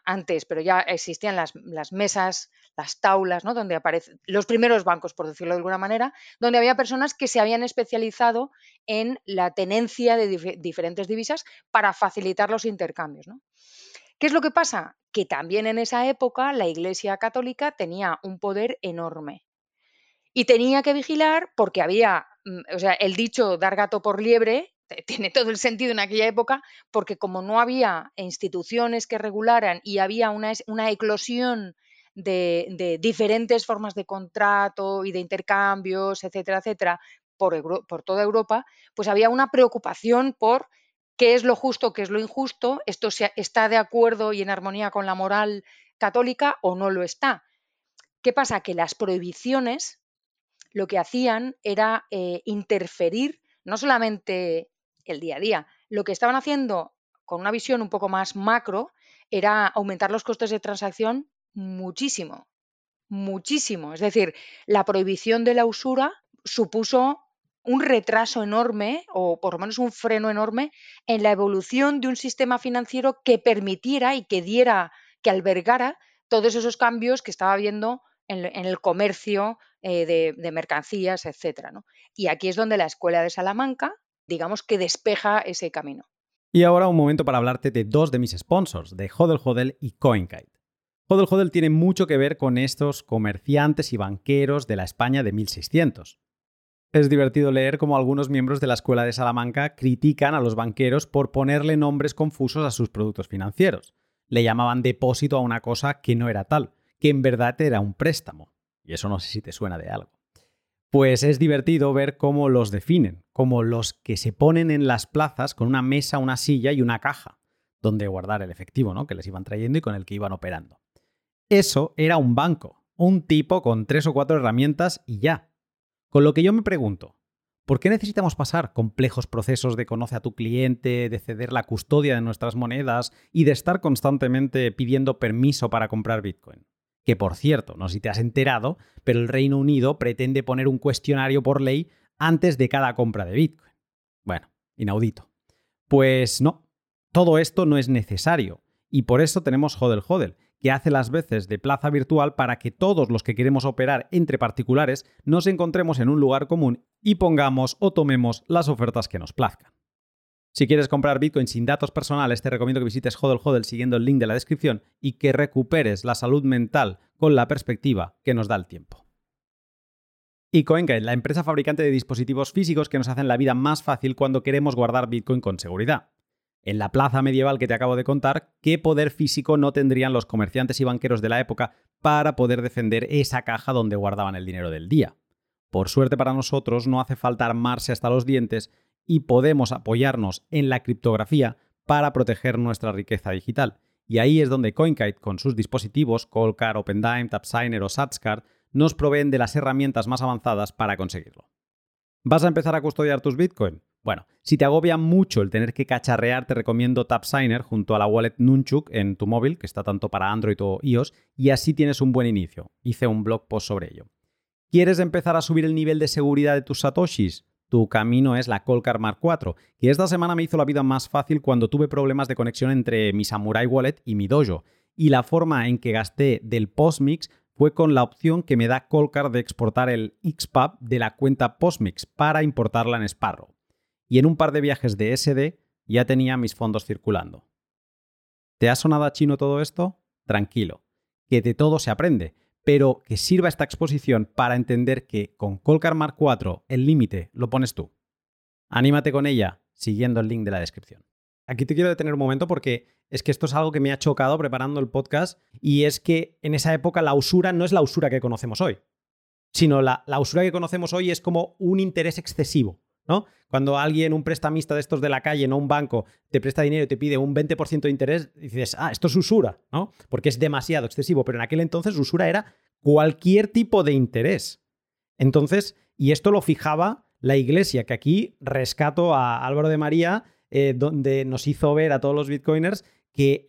antes, pero ya existían las, mesas, las taulas, ¿no? donde aparecen los primeros bancos, por decirlo de alguna manera, donde había personas que se habían especializado en la tenencia de diferentes divisas para facilitar los intercambios. ¿Qué es lo que pasa? Que también en esa época la Iglesia Católica tenía un poder enorme y tenía que vigilar porque había, mm, o sea, el dicho dar gato por liebre tiene todo el sentido en aquella época, porque como no había instituciones que regularan y había una, una eclosión de, diferentes formas de contrato y de intercambios, etcétera, etcétera, por, por toda Europa, pues había una preocupación por qué es lo justo, qué es lo injusto, esto está de acuerdo y en armonía con la moral católica o no lo está. ¿Qué pasa? Que las prohibiciones lo que hacían era eh, interferir no solamente el día a día, lo que estaban haciendo con una visión un poco más macro era aumentar los costes de transacción muchísimo, muchísimo. Es decir, la prohibición de la usura supuso un retraso enorme, o por lo menos un freno enorme, en la evolución de un sistema financiero que permitiera y que diera, que albergara todos esos cambios que estaba habiendo en, el comercio eh, de, mercancías, etc. Y aquí es donde la Escuela de Salamanca, digamos que despeja ese camino. Y ahora un momento para hablarte de dos de mis sponsors, de Hodel Hodel y CoinKite. Hodel Hodel tiene mucho que ver con estos comerciantes y banqueros de la España de 1600. Es divertido leer cómo algunos miembros de la Escuela de Salamanca critican a los banqueros por ponerle nombres confusos a sus productos financieros. Le llamaban depósito a una cosa que no era tal, que en verdad era un préstamo. Y eso no sé si te suena de algo. Pues es divertido ver cómo los definen, como los que se ponen en las plazas con una mesa, una silla y una caja, donde guardar el efectivo, ¿no? Que les iban trayendo y con el que iban operando. Eso era un banco, un tipo con tres o cuatro herramientas y ya. Con lo que yo me pregunto, ¿por qué necesitamos pasar complejos procesos de conoce a tu cliente, de ceder la custodia de nuestras monedas y de estar constantemente pidiendo permiso para comprar Bitcoin? Que por cierto, no sé si te has enterado, pero el Reino Unido pretende poner un cuestionario por ley antes de cada compra de Bitcoin. Bueno, inaudito. Pues no, todo esto no es necesario. Y por eso tenemos Hodel Hodel, que hace las veces de plaza virtual para que todos los que queremos operar entre particulares nos encontremos en un lugar común y pongamos o tomemos las ofertas que nos plazcan. Si quieres comprar Bitcoin sin datos personales, te recomiendo que visites Hodel Hodel siguiendo el link de la descripción y que recuperes la salud mental con la perspectiva que nos da el tiempo. Y CoinGate, la empresa fabricante de dispositivos físicos que nos hacen la vida más fácil cuando queremos guardar Bitcoin con seguridad en la plaza medieval que te acabo de contar, qué poder físico no tendrían los comerciantes y banqueros de la época para poder defender esa caja donde guardaban el dinero del día. Por suerte para nosotros no hace falta armarse hasta los dientes y podemos apoyarnos en la criptografía para proteger nuestra riqueza digital. Y ahí es donde CoinKite, con sus dispositivos Colcar, OpenDime, TapSigner o SatsCard, nos proveen de las herramientas más avanzadas para conseguirlo. ¿Vas a empezar a custodiar tus Bitcoin? Bueno, si te agobia mucho el tener que cacharrear, te recomiendo TapSigner junto a la wallet Nunchuk en tu móvil, que está tanto para Android o iOS, y así tienes un buen inicio. Hice un blog post sobre ello. ¿Quieres empezar a subir el nivel de seguridad de tus satoshis? Tu camino es la Colcar Mark IV, que esta semana me hizo la vida más fácil cuando tuve problemas de conexión entre mi Samurai Wallet y mi Dojo, y la forma en que gasté del Postmix fue con la opción que me da Colcar de exportar el XPub de la cuenta Postmix para importarla en Sparrow y en un par de viajes de SD ya tenía mis fondos circulando. ¿Te ha sonado a chino todo esto? Tranquilo, que de todo se aprende, pero que sirva esta exposición para entender que con Colcar Mark 4 el límite lo pones tú. Anímate con ella siguiendo el link de la descripción. Aquí te quiero detener un momento porque es que esto es algo que me ha chocado preparando el podcast y es que en esa época la usura no es la usura que conocemos hoy, sino la, la usura que conocemos hoy es como un interés excesivo. ¿No? Cuando alguien, un prestamista de estos de la calle, no un banco, te presta dinero y te pide un 20% de interés, dices, ah, esto es usura, ¿no? Porque es demasiado excesivo, pero en aquel entonces usura era cualquier tipo de interés. Entonces, y esto lo fijaba la iglesia, que aquí rescato a Álvaro de María, eh, donde nos hizo ver a todos los bitcoiners que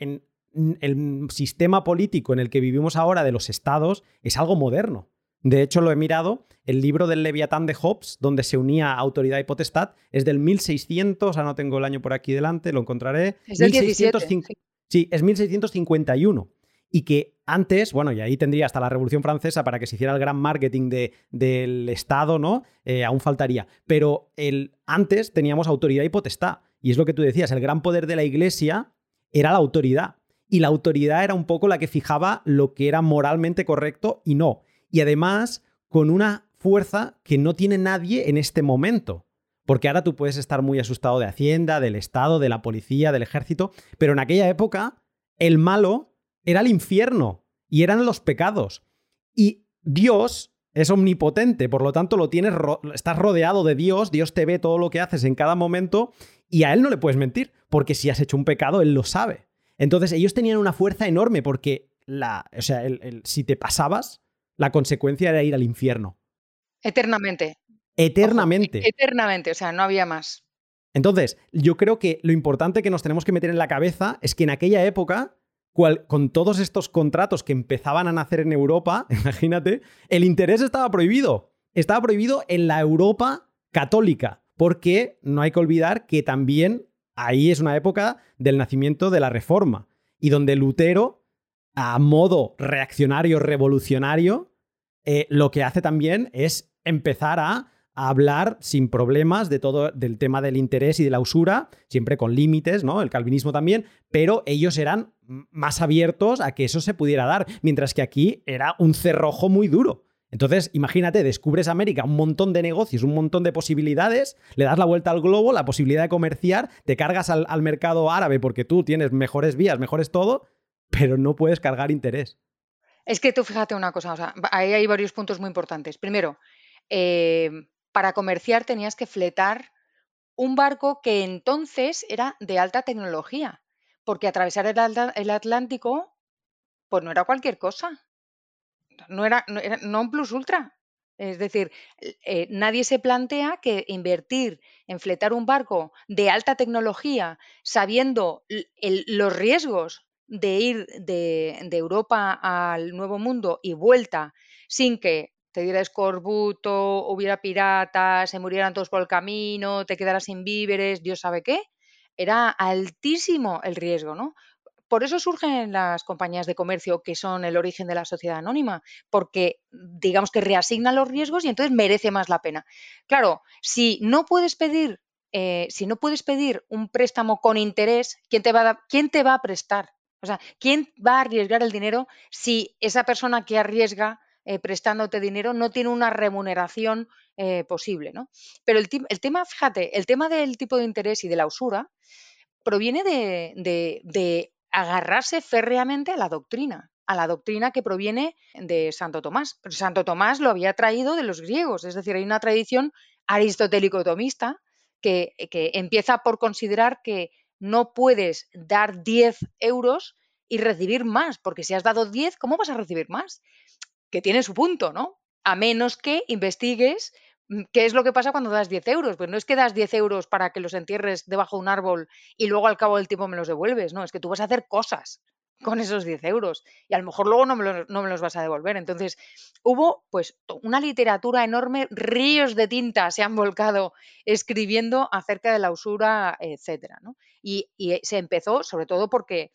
el sistema político en el que vivimos ahora de los estados es algo moderno. De hecho, lo he mirado, el libro del Leviatán de Hobbes, donde se unía autoridad y potestad, es del 1600, sea, no tengo el año por aquí delante, lo encontraré. Es del 1650. sí. es 1651. Y que antes, bueno, y ahí tendría hasta la Revolución Francesa para que se hiciera el gran marketing de, del Estado, ¿no? Eh, aún faltaría. Pero el, antes teníamos autoridad y potestad. Y es lo que tú decías, el gran poder de la Iglesia era la autoridad. y la autoridad era un poco la que fijaba lo que era moralmente correcto y no. Y además con una fuerza que no tiene nadie en este momento. Porque ahora tú puedes estar muy asustado de Hacienda, del Estado, de la policía, del ejército, pero en aquella época el malo era el infierno y eran los pecados. Y Dios es omnipotente, por lo tanto lo tienes estás rodeado de Dios, Dios te ve todo lo que haces en cada momento y a él no le puedes mentir, porque si has hecho un pecado él lo sabe. Entonces ellos tenían una fuerza enorme porque la, o sea, si te pasabas, la consecuencia era ir al infierno. Eternamente. Eternamente. eternamente, o sea, no había más. Entonces, yo creo que lo importante que nos tenemos que meter en la cabeza es que en aquella época, con todos estos contratos que empezaban a nacer en Europa, imagínate, el interés estaba prohibido. Estaba prohibido en la Europa católica, porque no hay que olvidar que también ahí es una época del nacimiento de la Reforma, y donde Lutero, a modo reaccionario, revolucionario, eh, lo que hace también es empezar a hablar sin problemas de todo del tema del interés y de la usura, siempre con límites, ¿no? El calvinismo también, pero ellos eran más abiertos a que eso se pudiera dar, mientras que aquí era un cerrojo muy duro. Entonces, imagínate, descubres América, un montón de negocios, un montón de posibilidades, le das la vuelta al globo, la posibilidad de comerciar, te cargas al, al mercado árabe porque tú tienes mejores vías, mejores todo, pero no puedes cargar interés. Es que tú fíjate una cosa, o sea, ahí hay varios puntos muy importantes. Primero, eh, para comerciar tenías que fletar un barco que entonces era de alta tecnología, porque atravesar el, Atlántico, pues no era cualquier cosa, no era, no un plus ultra. Es decir, eh, nadie se plantea que invertir en fletar un barco de alta tecnología, sabiendo los riesgos de ir de, Europa al Nuevo Mundo y vuelta sin que te diera escorbuto, hubiera piratas, se murieran todos por el camino, te quedaras sin víveres, Dios sabe qué, era altísimo el riesgo, ¿no? Por eso surgen las compañías de comercio que son el origen de la sociedad anónima, porque digamos que reasignan los riesgos y entonces merece más la pena. Claro, si no puedes pedir, eh, si no puedes pedir un préstamo con interés, ¿quién te va a, quién te va a prestar? O sea, ¿quién va a arriesgar el dinero si esa persona que arriesga eh, prestándote dinero no tiene una remuneración eh, posible. ¿no? Pero el, tema, fíjate, el tema del tipo de interés y de la usura proviene de, agarrarse férreamente a la doctrina, a la doctrina que proviene de Santo Tomás. Santo Tomás lo había traído de los griegos, es decir, hay una tradición aristotélico-tomista que, empieza por considerar que no puedes dar 10 euros y recibir más, porque si has dado 10, ¿cómo vas a recibir más? que tiene su punto, ¿no? A menos que investigues mm, qué es lo que pasa cuando das 10 euros. Pues no es que das 10 euros para que los entierres debajo de un árbol y luego al cabo del tiempo me los devuelves, no, es que tú vas a hacer cosas con esos 10 euros y a lo mejor luego no me, los, no me los vas a devolver. Entonces, hubo pues una literatura enorme, ríos de tinta se han volcado escribiendo acerca de la usura, etcétera. Y, y, se empezó sobre todo porque,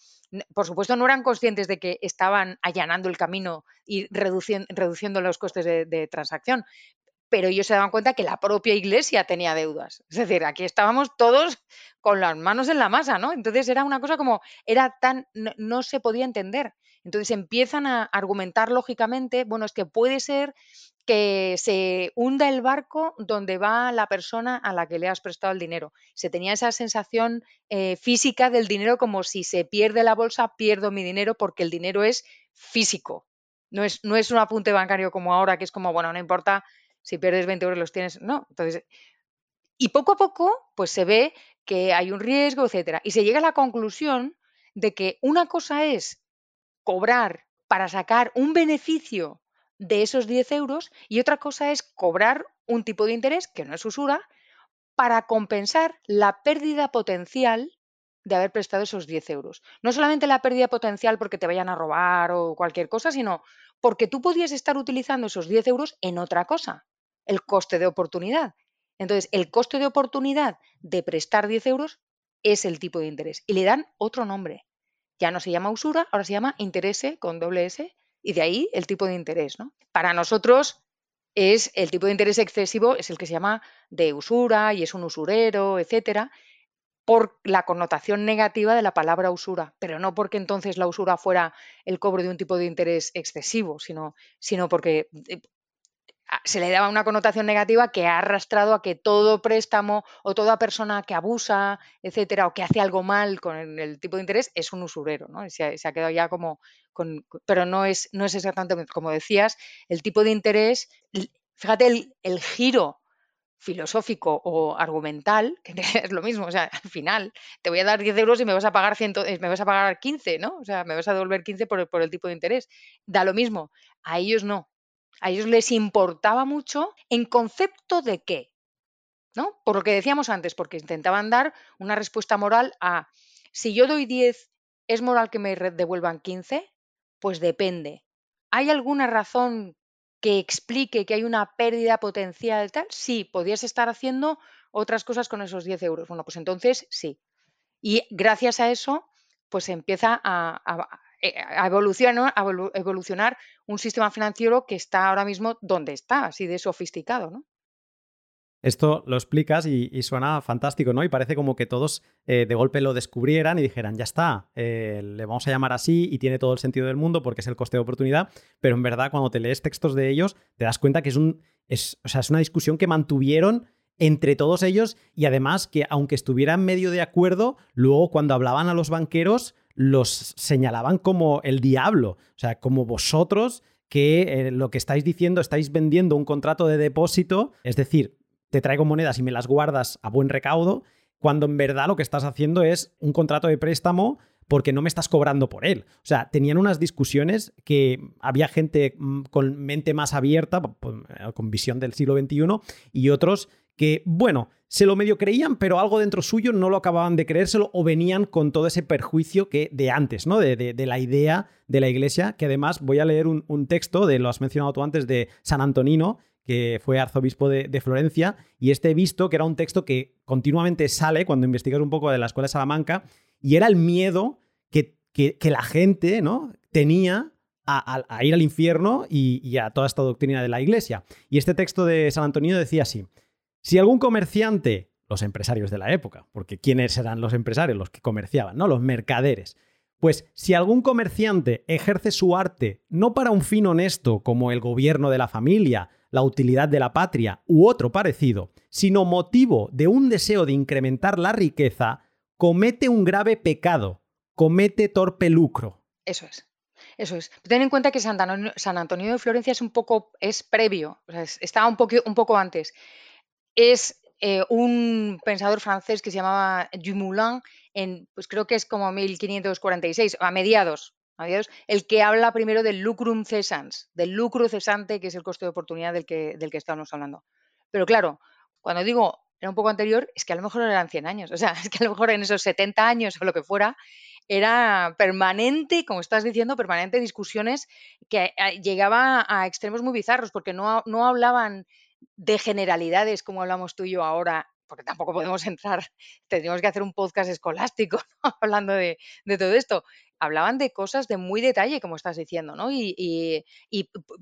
por supuesto, no eran conscientes de que estaban allanando el camino y reduciendo, reduciendo los costes de transacción, pero ellos se daban cuenta que la propia iglesia tenía deudas. Es decir, aquí estábamos todos con las manos en la masa, ¿no? Entonces era una cosa como, era tan, no, se podía entender. Entonces empiezan a argumentar lógicamente, bueno, es que puede ser que se hunda el barco donde va la persona a la que le has prestado el dinero. Se tenía esa sensación eh, física del dinero como si se pierde la bolsa, pierdo mi dinero porque el dinero es físico. No es, no es un apunte bancario como ahora, que es como, bueno, no importa si pierdes 20 euros los tienes, no. Entonces, y poco a poco, pues se ve que hay un riesgo, etcétera. Y se llega a la conclusión de que una cosa es cobrar para sacar un beneficio de esos 10 euros y otra cosa es cobrar un tipo de interés, que no es usura, para compensar la pérdida potencial de haber prestado esos 10 euros. No solamente la pérdida potencial porque te vayan a robar o cualquier cosa, sino porque tú podías estar utilizando esos 10 euros en otra cosa el coste de oportunidad. Entonces, el coste de oportunidad de prestar 10 euros es el tipo de interés y le dan otro nombre. Ya no se llama usura, ahora se llama interés con doble S y de ahí el tipo de interés. ¿no? Para nosotros es el tipo de interés excesivo, es el que se llama de usura y es un usurero, etcétera. por la connotación negativa de la palabra usura, pero no porque entonces la usura fuera el cobro de un tipo de interés excesivo, sino, sino porque eh, se le daba una connotación negativa que ha arrastrado a que todo préstamo o toda persona que abusa, etcétera, o que hace algo mal con el, tipo de interés es un usurero, ¿no? Se, ha quedado ya como, con, pero no es, no es exactamente como decías, el tipo de interés, fíjate el, giro filosófico o argumental, que es lo mismo, o sea, al final te voy a dar 10 euros y me vas a pagar 100, eh, me vas a pagar 15, ¿no? O sea, me vas a devolver 15 por, por el tipo de interés. Da lo mismo, a ellos no. A ellos les importaba mucho en concepto de qué, ¿no? Por lo que decíamos antes, porque intentaban dar una respuesta moral a si yo doy 10, ¿es moral que me devuelvan 15? Pues depende. ¿Hay alguna razón que explique que hay una pérdida potencial tal, sí, podrías estar haciendo otras cosas con esos 10 euros. Bueno, pues entonces sí. Y gracias a eso, pues empieza a, eh, evolucionar, a evolucionar un sistema financiero que está ahora mismo donde está, así de sofisticado, ¿no? Esto lo explicas y, suena fantástico, ¿no? Y parece como que todos eh, de golpe lo descubrieran y dijeran, ya está, eh, le vamos a llamar así y tiene todo el sentido del mundo porque es el coste de oportunidad, pero en verdad cuando te lees textos de ellos te das cuenta que es, un, o sea, es una discusión que mantuvieron entre todos ellos y además que aunque estuvieran medio de acuerdo, luego cuando hablaban a los banqueros los señalaban como el diablo, o sea, como vosotros que eh, lo que estáis diciendo, estáis vendiendo un contrato de depósito, es decir, te traigo monedas y me las guardas a buen recaudo, cuando en verdad lo que estás haciendo es un contrato de préstamo porque no me estás cobrando por él. O sea, tenían unas discusiones que había gente mm, con mente más abierta, con visión del siglo XXI, y otros que, bueno, se lo medio creían, pero algo dentro suyo no lo acababan de creérselo o venían con todo ese perjuicio que de antes, ¿no? De, la idea de la iglesia, que además voy a leer un, un texto de, lo has mencionado tú antes, de San Antonino, que fue arzobispo de, Florencia, y este he visto que era un texto que continuamente sale cuando investigas un poco de la Escuela de Salamanca, y era el miedo que, que, la gente ¿no? tenía a, ir al infierno y, y, a toda esta doctrina de la iglesia. Y este texto de San Antonio decía así, si algún comerciante, los empresarios de la época, porque ¿quiénes eran los empresarios? Los que comerciaban, ¿no? Los mercaderes. Pues si algún comerciante ejerce su arte no para un fin honesto como el gobierno de la familia, la utilidad de la patria u otro parecido, sino motivo de un deseo de incrementar la riqueza, comete un grave pecado, comete torpe lucro. Eso es. Eso es. Ten en cuenta que San Antonio, de Florencia es un poco, es previo, está un poco, un poco antes. Es eh, un pensador francés que se llamaba Dumoulin, en, pues creo que es como 1546, a mediados, el que habla primero del lucrum cessans, del lucro cesante, que es el coste de oportunidad del que, del que estábamos hablando. Pero claro, cuando digo era un poco anterior, es que a lo mejor eran 100 años, o sea, es que a lo mejor en esos 70 años o lo que fuera, era permanente, como estás diciendo, permanente discusiones que eh, llegaba a extremos muy bizarros, porque no, no hablaban de generalidades como hablamos tú y yo ahora porque tampoco podemos entrar, tendríamos que hacer un podcast escolástico hablando de, de, todo esto, hablaban de cosas de muy detalle, como estás diciendo, ¿no? Y,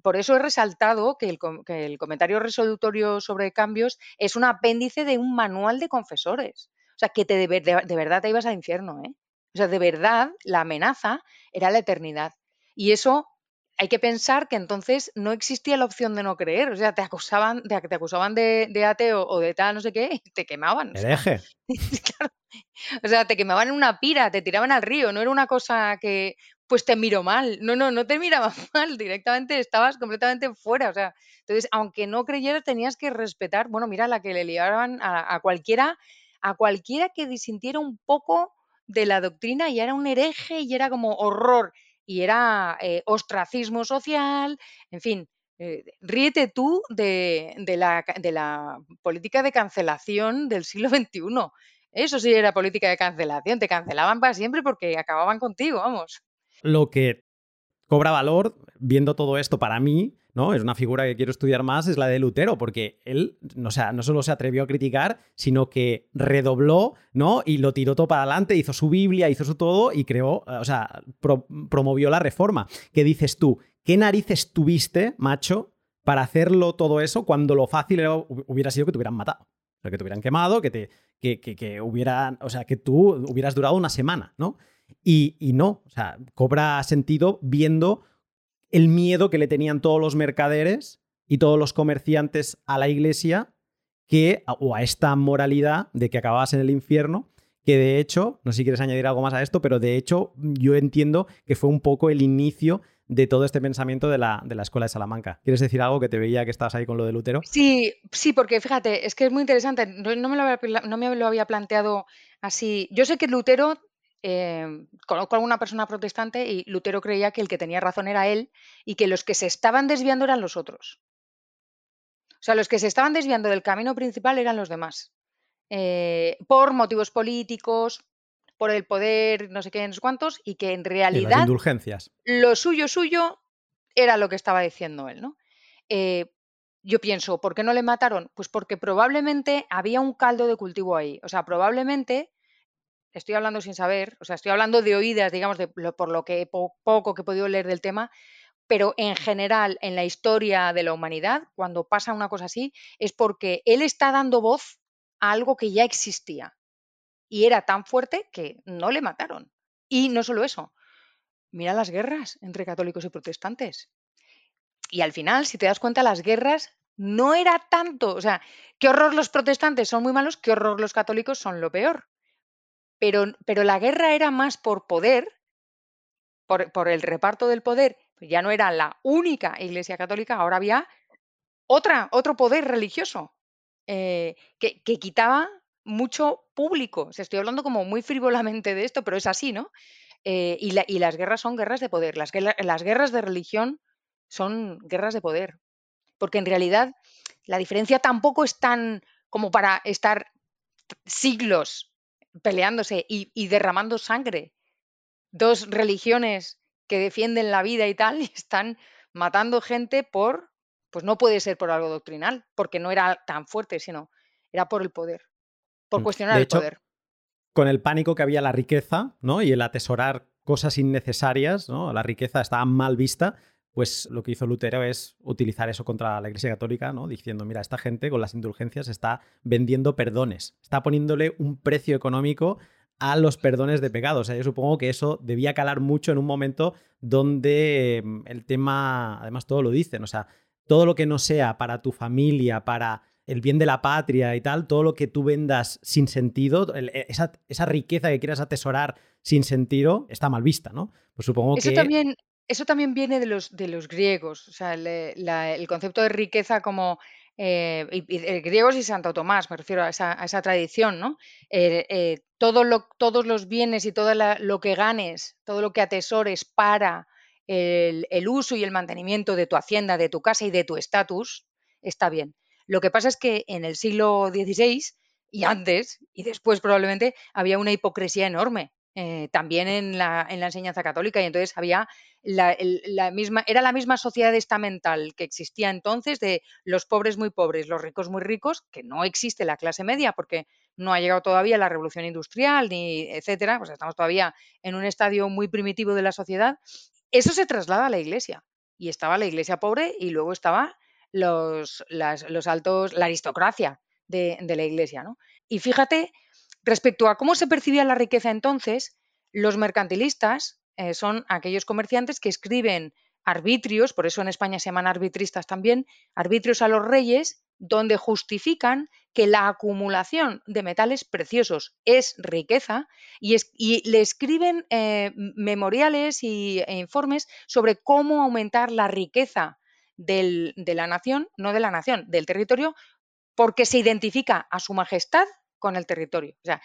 por eso he resaltado que el, comentario resolutorio sobre cambios es un apéndice de un manual de confesores. O sea, que te, de, de verdad te ibas al infierno, ¿eh? O sea, de verdad la amenaza era la eternidad. Y eso hay que pensar que entonces no existía la opción de no creer, o sea, te acusaban, te, acusaban de, ateo o de tal, no sé qué, y te quemaban. O sea, te quemaban en una pira, te tiraban al río, no era una cosa que, pues te miro mal, no, no, no te miraban mal, directamente estabas completamente fuera, o sea, entonces, aunque no creyeras, tenías que respetar, bueno, mira, la que le liaban a, a cualquiera, a cualquiera que disintiera un poco de la doctrina y era un hereje y era como horror y era eh, ostracismo social, en fin, eh, ríete tú de, la, de, la, política de cancelación del siglo XXI. Eso sí era política de cancelación, te cancelaban para siempre porque acababan contigo, vamos. Lo que cobra valor viendo todo esto para mí ¿no? Es una figura que quiero estudiar más, es la de Lutero, porque él, o sea, no solo se atrevió a criticar, sino que redobló, ¿no? Y lo tiró todo para adelante, hizo su Biblia, hizo su todo y creó, o sea, promovió la reforma. ¿Qué dices tú? ¿Qué narices tuviste, macho, para hacerlo todo eso cuando lo fácil hubiera sido que te hubieran matado? que te hubieran quemado, que te, que, que, hubiera, o sea, que tú hubieras durado una semana, ¿no? Y, y no, o sea, cobra sentido viendo el miedo que le tenían todos los mercaderes y todos los comerciantes a la iglesia que, o a esta moralidad de que acababas en el infierno, que de hecho, no sé si quieres añadir algo más a esto, pero de hecho yo entiendo que fue un poco el inicio de todo este pensamiento de la, de la Escuela de Salamanca. ¿Quieres decir algo que te veía que estabas ahí con lo de Lutero? Sí, sí, porque fíjate, es que es muy interesante, no, me, lo había, no me lo había planteado así. Yo sé que Lutero eh, conozco a alguna persona protestante y Lutero creía que el que tenía razón era él y que los que se estaban desviando eran los otros. O sea, los que se estaban desviando del camino principal eran los demás. Eh, por motivos políticos, por el poder, no sé qué, no sé cuántos, y que en realidad indulgencias. lo suyo suyo era lo que estaba diciendo él, ¿no? Eh, yo pienso, ¿por qué no le mataron? Pues porque probablemente había un caldo de cultivo ahí. O sea, probablemente, estoy hablando sin saber, o sea, estoy hablando de oídas, digamos, de, por lo que poco que he podido leer del tema, pero en general en la historia de la humanidad, cuando pasa una cosa así, es porque él está dando voz a algo que ya existía y era tan fuerte que no le mataron. Y no solo eso, mira las guerras entre católicos y protestantes. Y al final, si te das cuenta, las guerras no era tanto, o sea, qué horror los protestantes son muy malos, qué horror los católicos son lo peor. Pero, pero la guerra era más por poder, por, por el reparto del poder ya no era la única iglesia católica, ahora había otra, otro poder religioso eh, que, quitaba mucho público. O estoy hablando como muy frívolamente de esto, pero es así, ¿no? Eh, y, las guerras son guerras de poder. Las, las guerras de religión son guerras de poder. Porque en realidad la diferencia tampoco es tan como para estar siglos peleándose y derramando sangre. Dos religiones que defienden la vida y tal, y están matando gente por, pues no puede ser por algo doctrinal, porque no era tan fuerte, sino era por el poder, por mm, cuestionar el poder. Con el pánico que había la riqueza, ¿no? Y el atesorar cosas innecesarias, ¿no? La riqueza estaba mal vista, pues lo que hizo Lutero es utilizar eso contra la Iglesia Católica, ¿no? Diciendo, mira, esta gente con las indulgencias está vendiendo perdones, está poniéndole un precio económico a los perdones de pecado. O sea, yo supongo que eso debía calar mucho en un momento donde mm, el tema, además todo lo dicen, o sea, todo lo que no sea para tu familia, para el bien de la patria y tal, todo lo que tú vendas sin sentido, e, esa, riqueza que quieras atesorar sin sentido, está mal vista, ¿no? Pues supongo eso También, eso también viene de los, de los griegos, o sea, el concepto de riqueza como eh, griegos y Santo Tomás, me refiero a esa, tradición, ¿no? Eh, eh, todo lo, todos los bienes y todo lo que ganes, todo lo que atesores para el, el, uso y el mantenimiento de tu hacienda, de tu casa y de tu estatus, está bien. Lo que pasa es que en el siglo XVI y antes y después probablemente había una hipocresía enorme. También en la, en la, enseñanza católica y entonces había la, misma, era la misma sociedad estamental que existía entonces de los pobres muy pobres, los ricos muy ricos, que no existe la clase media porque no ha llegado todavía la revolución industrial ni etcétera, pues estamos todavía en un estadio muy primitivo de la sociedad. Eso se traslada a la iglesia y estaba la iglesia pobre y luego estaba los, los altos, la aristocracia de, de la iglesia, ¿no? Y fíjate, respecto a cómo se percibía la riqueza entonces, los mercantilistas eh, son aquellos comerciantes que escriben arbitrios, por eso en España se llaman arbitristas también, arbitrios a los reyes, donde justifican que la acumulación de metales preciosos es riqueza y, le escriben eh, memoriales y, e informes sobre cómo aumentar la riqueza de la nación, no de la nación, del territorio, porque se identifica a su majestad con el territorio. O sea,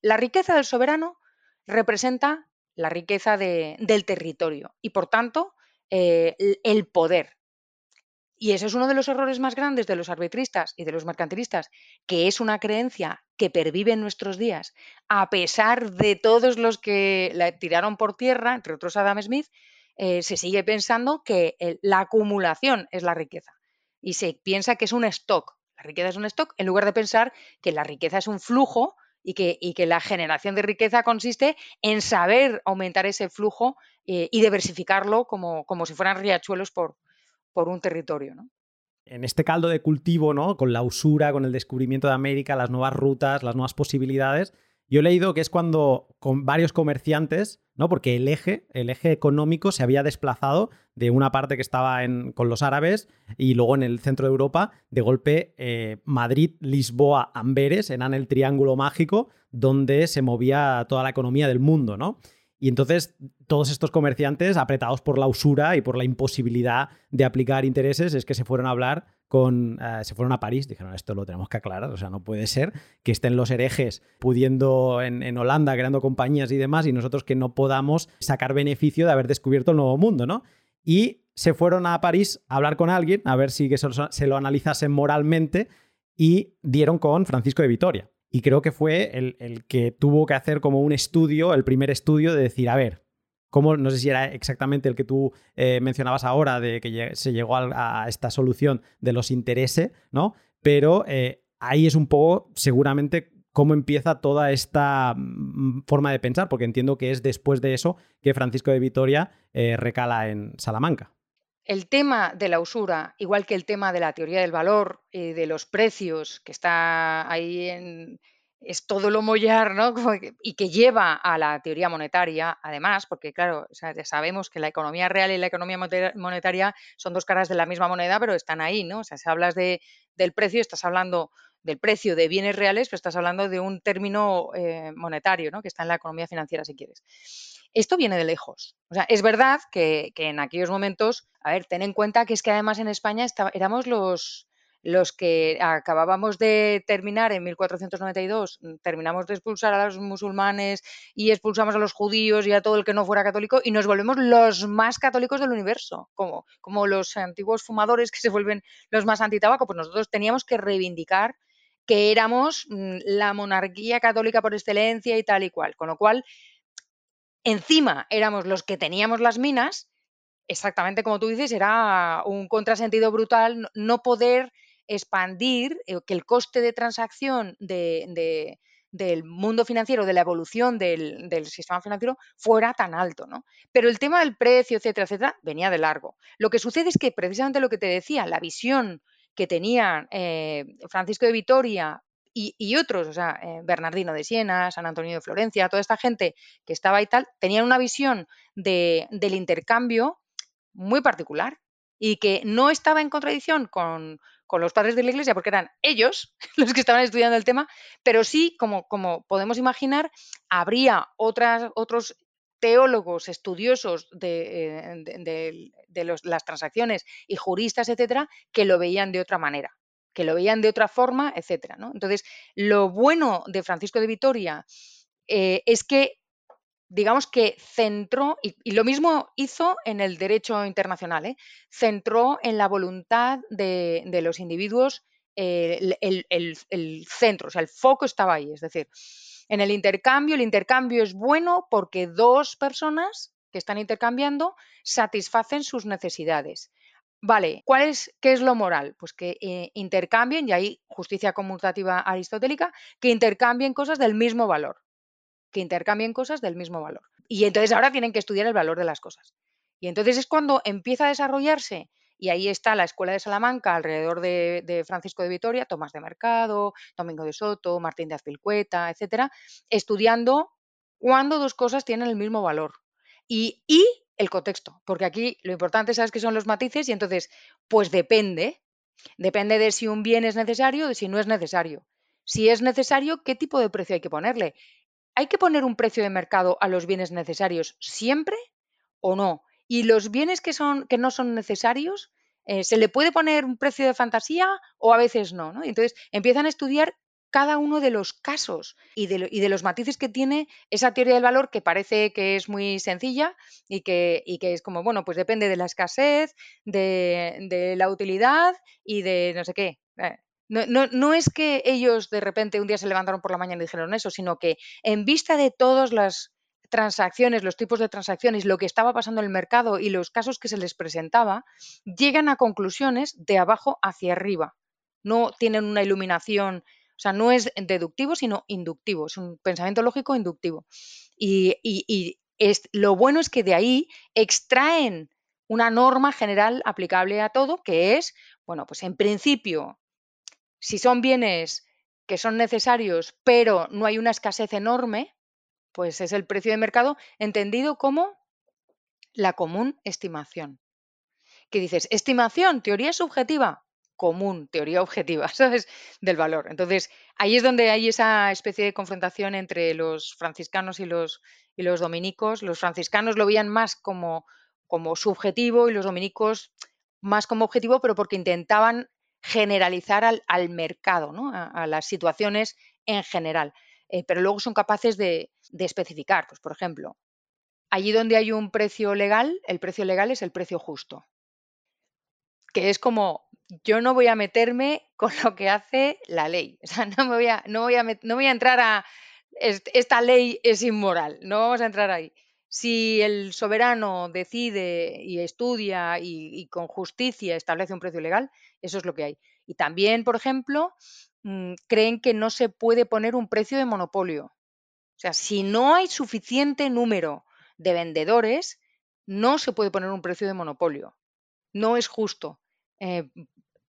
la riqueza del soberano representa la riqueza del territorio y, por tanto, eh, el poder. Y ese es uno de los errores más grandes de los arbitristas y de los mercantilistas, que es una creencia que pervive en nuestros días, a pesar de todos los que la tiraron por tierra, entre otros Adam Smith, eh, se sigue pensando que la acumulación es la riqueza. Y se piensa que es un stock. La riqueza es un stock, en lugar de pensar que la riqueza es un flujo y que, que la generación de riqueza consiste en saber aumentar ese flujo eh, y diversificarlo como, como, si fueran riachuelos por, por un territorio. ¿no? en este caldo de cultivo, ¿no? Con la usura, con el descubrimiento de América, las nuevas rutas, las nuevas posibilidades, yo he leído que es cuando con varios comerciantes, ¿no? Porque el eje, el eje económico se había desplazado de una parte que estaba con los árabes y luego en el centro de Europa, de golpe eh, Madrid, Lisboa, Amberes eran el triángulo mágico donde se movía toda la economía del mundo, ¿no? Y entonces todos estos comerciantes, apretados por la usura y por la imposibilidad de aplicar intereses, es que se fueron a hablar eh, se fueron a París, dijeron, esto lo tenemos que aclarar, o sea, no puede ser que estén los herejes pudiendo en, Holanda creando compañías y demás y nosotros que no podamos sacar beneficio de haber descubierto el nuevo mundo, ¿no? Y se fueron a París a hablar con alguien, a ver si que se lo analizasen moralmente y dieron con Francisco de Vitoria. Y creo que fue el, el que tuvo que hacer como un estudio, el primer estudio de decir, a ver, no sé si era exactamente el que tú eh, mencionabas ahora, de que se llegó a, esta solución de los intereses, ¿no? Pero eh, ahí es un poco seguramente cómo empieza toda esta mm, forma de pensar, porque entiendo que es después de eso que Francisco de Vitoria eh, recala en Salamanca. El tema de la usura, igual que el tema de la teoría del valor y de los precios, que está ahí en, es todo lo mollar, ¿no? y que lleva a la teoría monetaria, además, porque claro, ya sabemos que la economía real y la economía monetaria son dos caras de la misma moneda, pero están ahí, ¿no? O sea, si hablas de, del precio, estás hablando del precio de bienes reales, pero estás hablando de un término eh, monetario, ¿no? Que está en la economía financiera, si quieres. Esto viene de lejos. O sea, es verdad que, en aquellos momentos, a ver, ten en cuenta que es que además en España éramos los, los que acabábamos de terminar en 1492, mm, terminamos de expulsar a los musulmanes y expulsamos a los judíos y a todo el que no fuera católico y nos volvemos los más católicos del universo, como, como los antiguos fumadores que se vuelven los más antitabaco, pues nosotros teníamos que reivindicar que éramos mm, la monarquía católica por excelencia y tal y cual, con lo cual encima éramos los que teníamos las minas, exactamente como tú dices, era un contrasentido brutal no poder expandir, eh, que el coste de transacción del mundo financiero, de la evolución del, sistema financiero, fuera tan alto, ¿no? Pero el tema del precio, etcétera, etcétera, venía de largo. Lo que sucede es que precisamente lo que te decía, la visión que tenían eh, Francisco de Vitoria y, otros, o sea, eh, Bernardino de Siena, San Antonio de Florencia, toda esta gente que estaba y tal, tenían una visión del intercambio muy particular y que no estaba en contradicción con, con los padres de la iglesia, porque eran ellos los que estaban estudiando el tema, pero sí, como, como podemos imaginar, habría otros teólogos, estudiosos de, eh, las transacciones y juristas, etcétera, que lo veían de otra manera, que lo veían de otra forma, etcétera. Entonces, lo bueno de Francisco de Vitoria eh, es que digamos que centró, y, lo mismo hizo en el derecho internacional, ¿eh? centró en la voluntad de, los individuos eh, el, centro, o sea, el foco estaba ahí. Es decir, en el intercambio, el intercambio es bueno porque dos personas que están intercambiando satisfacen sus necesidades. Vale, ¿cuál es, ¿qué es lo moral? Pues que eh, intercambien, y ahí justicia conmutativa aristotélica, que intercambien cosas del mismo valor que intercambien cosas del mismo valor. Y entonces ahora tienen que estudiar el valor de las cosas. Y entonces es cuando empieza a desarrollarse, y ahí está la Escuela de Salamanca alrededor de, Francisco de Vitoria, Tomás de Mercado, Domingo de Soto, Martín de Azpilcueta, etcétera, estudiando cuándo dos cosas tienen el mismo valor. Y, y el contexto, porque aquí lo importante, ¿sabes que son los matices? Y entonces, pues depende, depende de si un bien es necesario o de si no es necesario. Si es necesario, ¿qué tipo de precio hay que ponerle? ¿Hay que poner un precio de mercado a los bienes necesarios siempre o no? Y los bienes que, son, que no son necesarios, eh, ¿se le puede poner un precio de fantasía o a veces no? Entonces empiezan a estudiar cada uno de los casos y de, los matices que tiene esa teoría del valor que parece que es muy sencilla y que, que es como, bueno, pues depende de la escasez, de, la utilidad y de no sé qué. Eh, no, es que ellos de repente un día se levantaron por la mañana y dijeron eso, sino que en vista de todas las transacciones, los tipos de transacciones, lo que estaba pasando en el mercado y los casos que se les presentaba, llegan a conclusiones de abajo hacia arriba. No tienen una iluminación, o sea, no es deductivo, sino inductivo, es un pensamiento lógico inductivo. Y, es, lo bueno es que de ahí extraen una norma general aplicable a todo, que es, Bueno, pues en principio, si son bienes que son necesarios, pero no hay una escasez enorme, pues es el precio de mercado entendido como la común estimación. ¿Qué dices? Estimación, teoría subjetiva, común, teoría objetiva, ¿sabes? Del valor. Entonces, ahí es donde hay esa especie de confrontación entre los franciscanos y los, y los dominicos. Los franciscanos lo veían más como, como subjetivo y los dominicos más como objetivo, pero porque intentaban generalizar al, mercado, ¿no? a, las situaciones en general. Eh, pero luego son capaces de, de especificar, pues por ejemplo, allí donde hay un precio legal, el precio legal es el precio justo que es como yo no voy a meterme con lo que hace la ley. O sea, no me voy a, no voy a, no voy a entrar a esta ley es inmoral, no vamos a entrar ahí. Si el soberano decide y estudia y, con justicia establece un precio legal, eso es lo que hay. Y también, por ejemplo, mm, creen que no se puede poner un precio de monopolio. O sea, si no hay suficiente número de vendedores, no se puede poner un precio de monopolio. No es justo. Eh,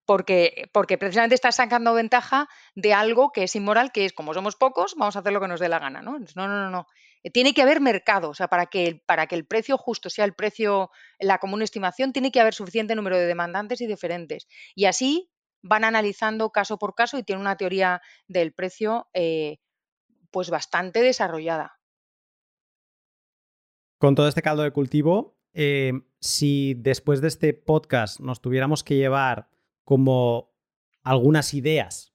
porque, porque precisamente estás sacando ventaja de algo que es inmoral, que es como somos pocos, vamos a hacer lo que nos dé la gana, ¿no? No, no, no, no. Eh, tiene que haber mercado, o sea, para que, para que el precio justo sea el precio, la común estimación, tiene que haber suficiente número de demandantes y diferentes. Y así van analizando caso por caso y tienen una teoría del precio eh, pues bastante desarrollada. Con todo este caldo de cultivo, eh, si después de este podcast nos tuviéramos que llevar como algunas ideas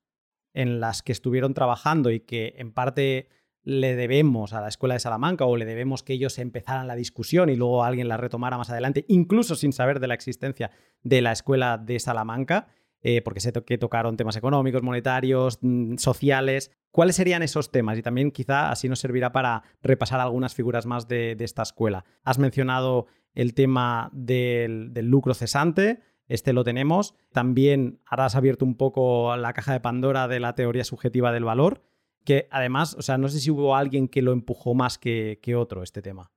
en las que estuvieron trabajando y que en parte le debemos a la Escuela de Salamanca o le debemos que ellos empezaran la discusión y luego alguien la retomara más adelante, incluso sin saber de la existencia de la Escuela de Salamanca, eh, porque sé que tocaron temas económicos, monetarios, mm, sociales. ¿Cuáles serían esos temas? Y también quizá así nos servirá para repasar algunas figuras más de, esta escuela. Has mencionado el tema del, lucro cesante, este lo tenemos. También has abierto un poco la caja de Pandora de la teoría subjetiva del valor, que además, o sea, no sé si hubo alguien que lo empujó más que, que otro este tema.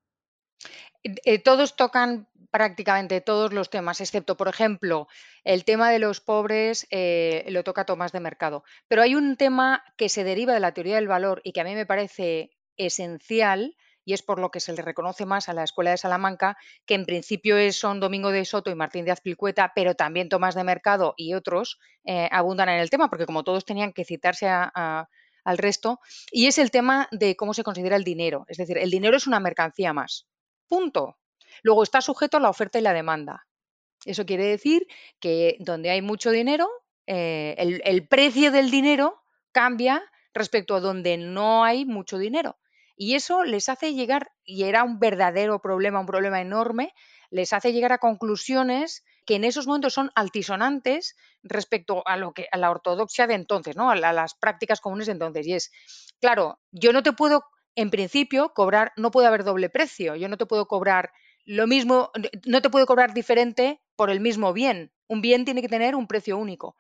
Eh, todos tocan prácticamente todos los temas, excepto, por ejemplo, el tema de los pobres eh, lo toca Tomás de Mercado. Pero hay un tema que se deriva de la teoría del valor y que a mí me parece esencial, y es por lo que se le reconoce más a la Escuela de Salamanca, que en principio son Domingo de Soto y Martín de Azpilcueta, pero también Tomás de Mercado y otros eh, abundan en el tema, porque como todos tenían que citarse al resto, y es el tema de cómo se considera el dinero. Es decir, el dinero es una mercancía más. Punto. Luego está sujeto a la oferta y la demanda. Eso quiere decir que donde hay mucho dinero, eh, el, precio del dinero cambia respecto a donde no hay mucho dinero. Y eso les hace llegar, y era un verdadero problema, un problema enorme, les hace llegar a conclusiones que en esos momentos son altisonantes respecto a lo que a la ortodoxia de entonces, ¿no? a las prácticas comunes de entonces. Y es, claro, yo no te puedo en principio, cobrar, no puede haber doble precio. Yo no te puedo cobrar lo mismo, no te puedo cobrar diferente por el mismo bien. Un bien tiene que tener un precio único.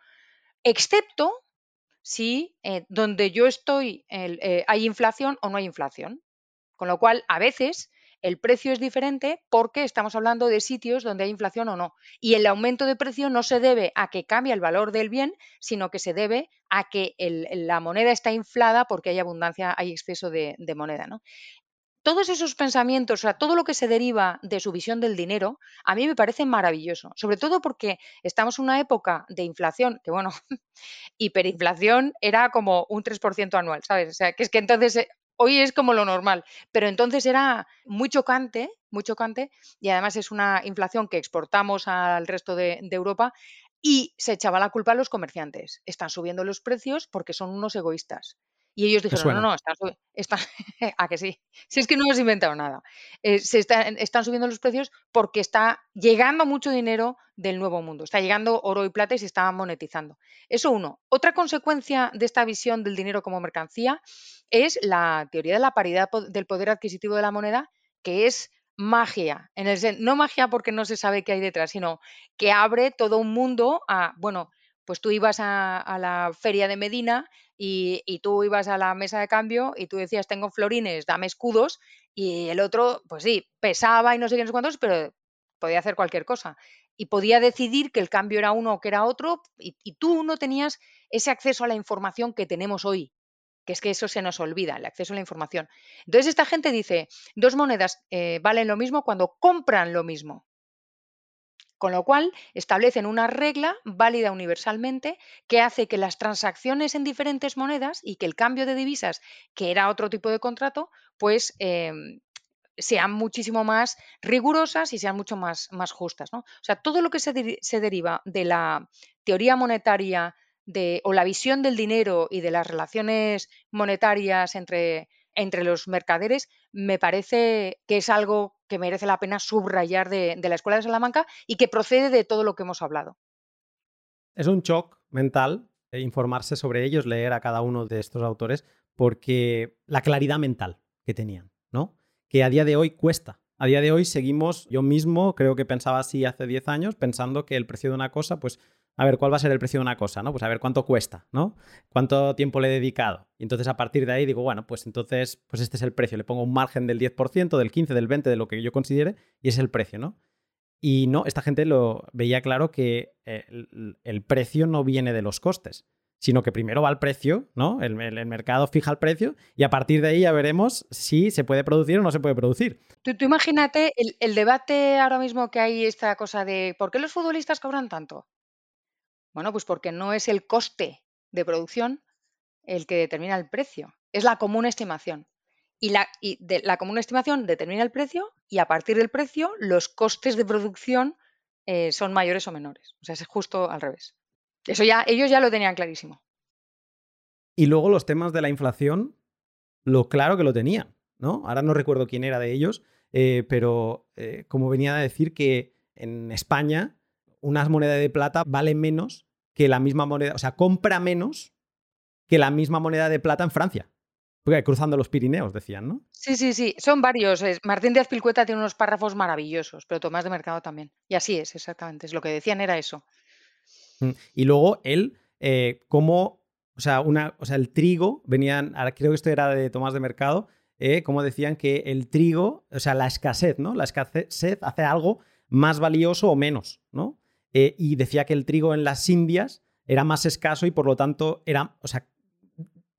Excepto si eh, donde yo estoy eh, hay inflación o no hay inflación. Con lo cual, a veces el precio es diferente porque estamos hablando de sitios donde hay inflación o no. Y el aumento de precio no se debe a que cambie el valor del bien, sino que se debe a que la moneda está inflada porque hay abundancia, hay exceso de, moneda. ¿no? Todos esos pensamientos, o sea, todo lo que se deriva de su visión del dinero, a mí me parece maravilloso, sobre todo porque estamos en una época de inflación, que bueno, hiperinflación era como un 3% anual, ¿sabes? O sea, que es que entonces eh, hoy es como lo normal, pero entonces era muy chocante, muy chocante, y además es una inflación que exportamos al resto de, Europa y se echaba la culpa a los comerciantes. Están subiendo los precios porque son unos egoístas. Y ellos dijeron, no, no, están, a que sí. Si es que no hemos inventado nada. Eh, se están subiendo los precios porque está llegando mucho dinero del nuevo mundo. Está llegando oro y plata y se está monetizando. Eso uno. Otra consecuencia de esta visión del dinero como mercancía es la teoría de la paridad del poder adquisitivo de la moneda, que es magia. En el, no magia porque no se sabe qué hay detrás, sino que abre todo un mundo a, bueno, pues tú ibas a, la feria de Medina y, tú ibas a la mesa de cambio y tú decías, tengo florines, dame escudos, y el otro, pues sí, pesaba y no sé qué, no sé cuántos, pero podía hacer cualquier cosa. y podía decidir que el cambio era uno o que era otro y, tú no tenías ese acceso a la información que tenemos hoy, que es que eso se nos olvida, el acceso a la información. Entonces esta gente dice, dos monedas eh, valen lo mismo cuando compran lo mismo. Con lo cual, establecen una regla válida universalmente que hace que las transacciones en diferentes monedas y que el cambio de divisas, que era otro tipo de contrato, pues em, sean muchísimo más rigurosas y sean mucho más, más justas. ¿no? O sea, todo lo que se, se deriva de la teoría monetaria de, o la visión del dinero y de las relaciones monetarias entre entre los mercaderes, me parece que es algo que merece la pena subrayar de, la Escuela de Salamanca y que procede de todo lo que hemos hablado. Es un shock mental eh, informarse sobre ellos, leer a cada uno de estos autores, porque la claridad mental que tenían, ¿no? Que a día de hoy cuesta. A día de hoy seguimos, yo mismo creo que pensaba así hace 10 años, pensando que el precio de una cosa, pues a ver, ¿cuál va a ser el precio de una cosa? ¿no? Pues a ver cuánto cuesta, ¿no? ¿Cuánto tiempo le he dedicado? Y entonces a partir de ahí digo, bueno, pues entonces, pues este es el precio. Le pongo un margen del 10%, del 15%, del 20%, de lo que yo considere, y es el precio, ¿no? Y no, esta gente lo veía claro que eh, el, precio no viene de los costes, sino que primero va el precio, ¿no? El, mercado fija el precio y a partir de ahí ya veremos si se puede producir o no se puede producir. Tú, imagínate el, debate ahora mismo que hay esta cosa de ¿por qué los futbolistas cobran tanto? Bueno, pues porque no es el coste de producción el que determina el precio, es la común estimación. Y la, de, la común estimación determina el precio y a partir del precio los costes de producción eh, son mayores o menores. O sea, es justo al revés. Eso ya, ellos ya lo tenían clarísimo. Y luego los temas de la inflación, lo claro que lo tenían, ¿no? Ahora no recuerdo quién era de ellos, eh, pero eh, como venía a decir que en España una moneda de plata vale menos que la misma moneda, o sea, compra menos que la misma moneda de plata en Francia. Porque cruzando los Pirineos, decían, ¿no? Sí, sí, sí, son varios. Martín de Azpilcueta tiene unos párrafos maravillosos, pero Tomás de Mercado también. Y así es, exactamente. Es lo que decían era eso. Mm, y luego él, eh, como, o sea, una, o sea, el trigo, venían, ahora creo que esto era de Tomás de Mercado, eh, como decían que el trigo, o sea, la escasez, ¿no? La escasez hace algo más valioso o menos, ¿no? Eh, y decía que el trigo en las Indias era más escaso y por lo tanto era, o sea,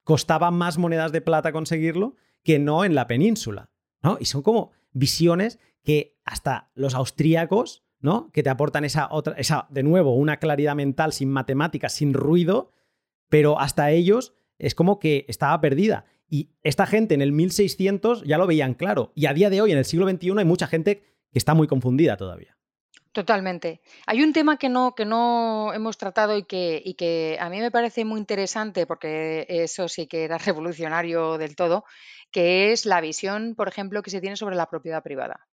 costaba más monedas de plata conseguirlo que no en la península. ¿no? Y son como visiones que hasta los austríacos, ¿no? que te aportan esa otra, esa, de nuevo, una claridad mental sin matemáticas, sin ruido, pero hasta ellos es como que estaba perdida. Y esta gente en el 1600 ya lo veían claro. Y a día de hoy, en el siglo XXI, hay mucha gente que está muy confundida todavía. Totalmente. Hay un tema que no, que no hemos tratado y que, y que a mí me parece muy interesante, porque eso sí que era revolucionario del todo, que es la visión, por ejemplo, que se tiene sobre la propiedad privada.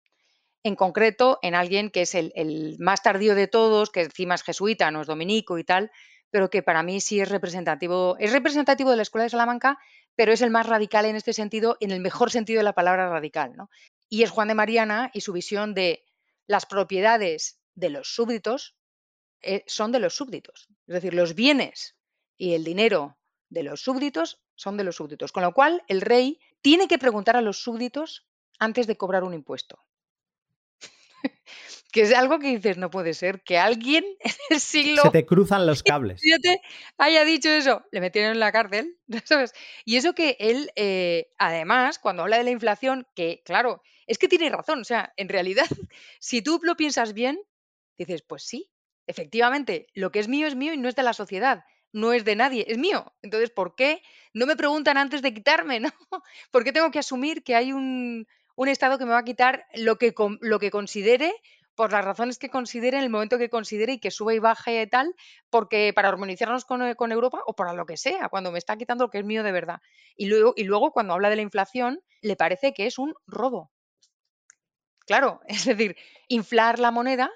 En concreto, en alguien que es el, más tardío de todos, que encima es jesuita, no es dominico y tal, pero que para mí sí es representativo, es representativo de la Escuela de Salamanca, pero es el más radical en este sentido, en el mejor sentido de la palabra radical, ¿no? Y es Juan de Mariana y su visión de las propiedades de los súbditos eh, son de los súbditos. Es decir, los bienes y el dinero de los súbditos son de los súbditos. Con lo cual, el rey tiene que preguntar a los súbditos antes de cobrar un impuesto. que es algo que dices, no puede ser que alguien en el siglo... Se te cruzan los cables. haya dicho eso, le metieron en la cárcel, ¿sabes? Y eso que él, eh, además, cuando habla de la inflación, que claro, es que tiene razón, o sea, en realidad, si tú lo piensas bien, dices, pues sí, efectivamente, lo que es mío es mío y no es de la sociedad, no es de nadie, es mío. Entonces, ¿por qué no me preguntan antes de quitarme, no? ¿Por qué tengo que asumir que hay un, Estado que me va a quitar lo que, lo que considere por las razones que considere, en el momento que considere y que suba y baje y tal, porque para armonizarnos con, con, Europa o para lo que sea, cuando me está quitando lo que es mío de verdad. Y luego, y luego cuando habla de la inflación, le parece que es un robo. Claro, es decir, inflar la moneda,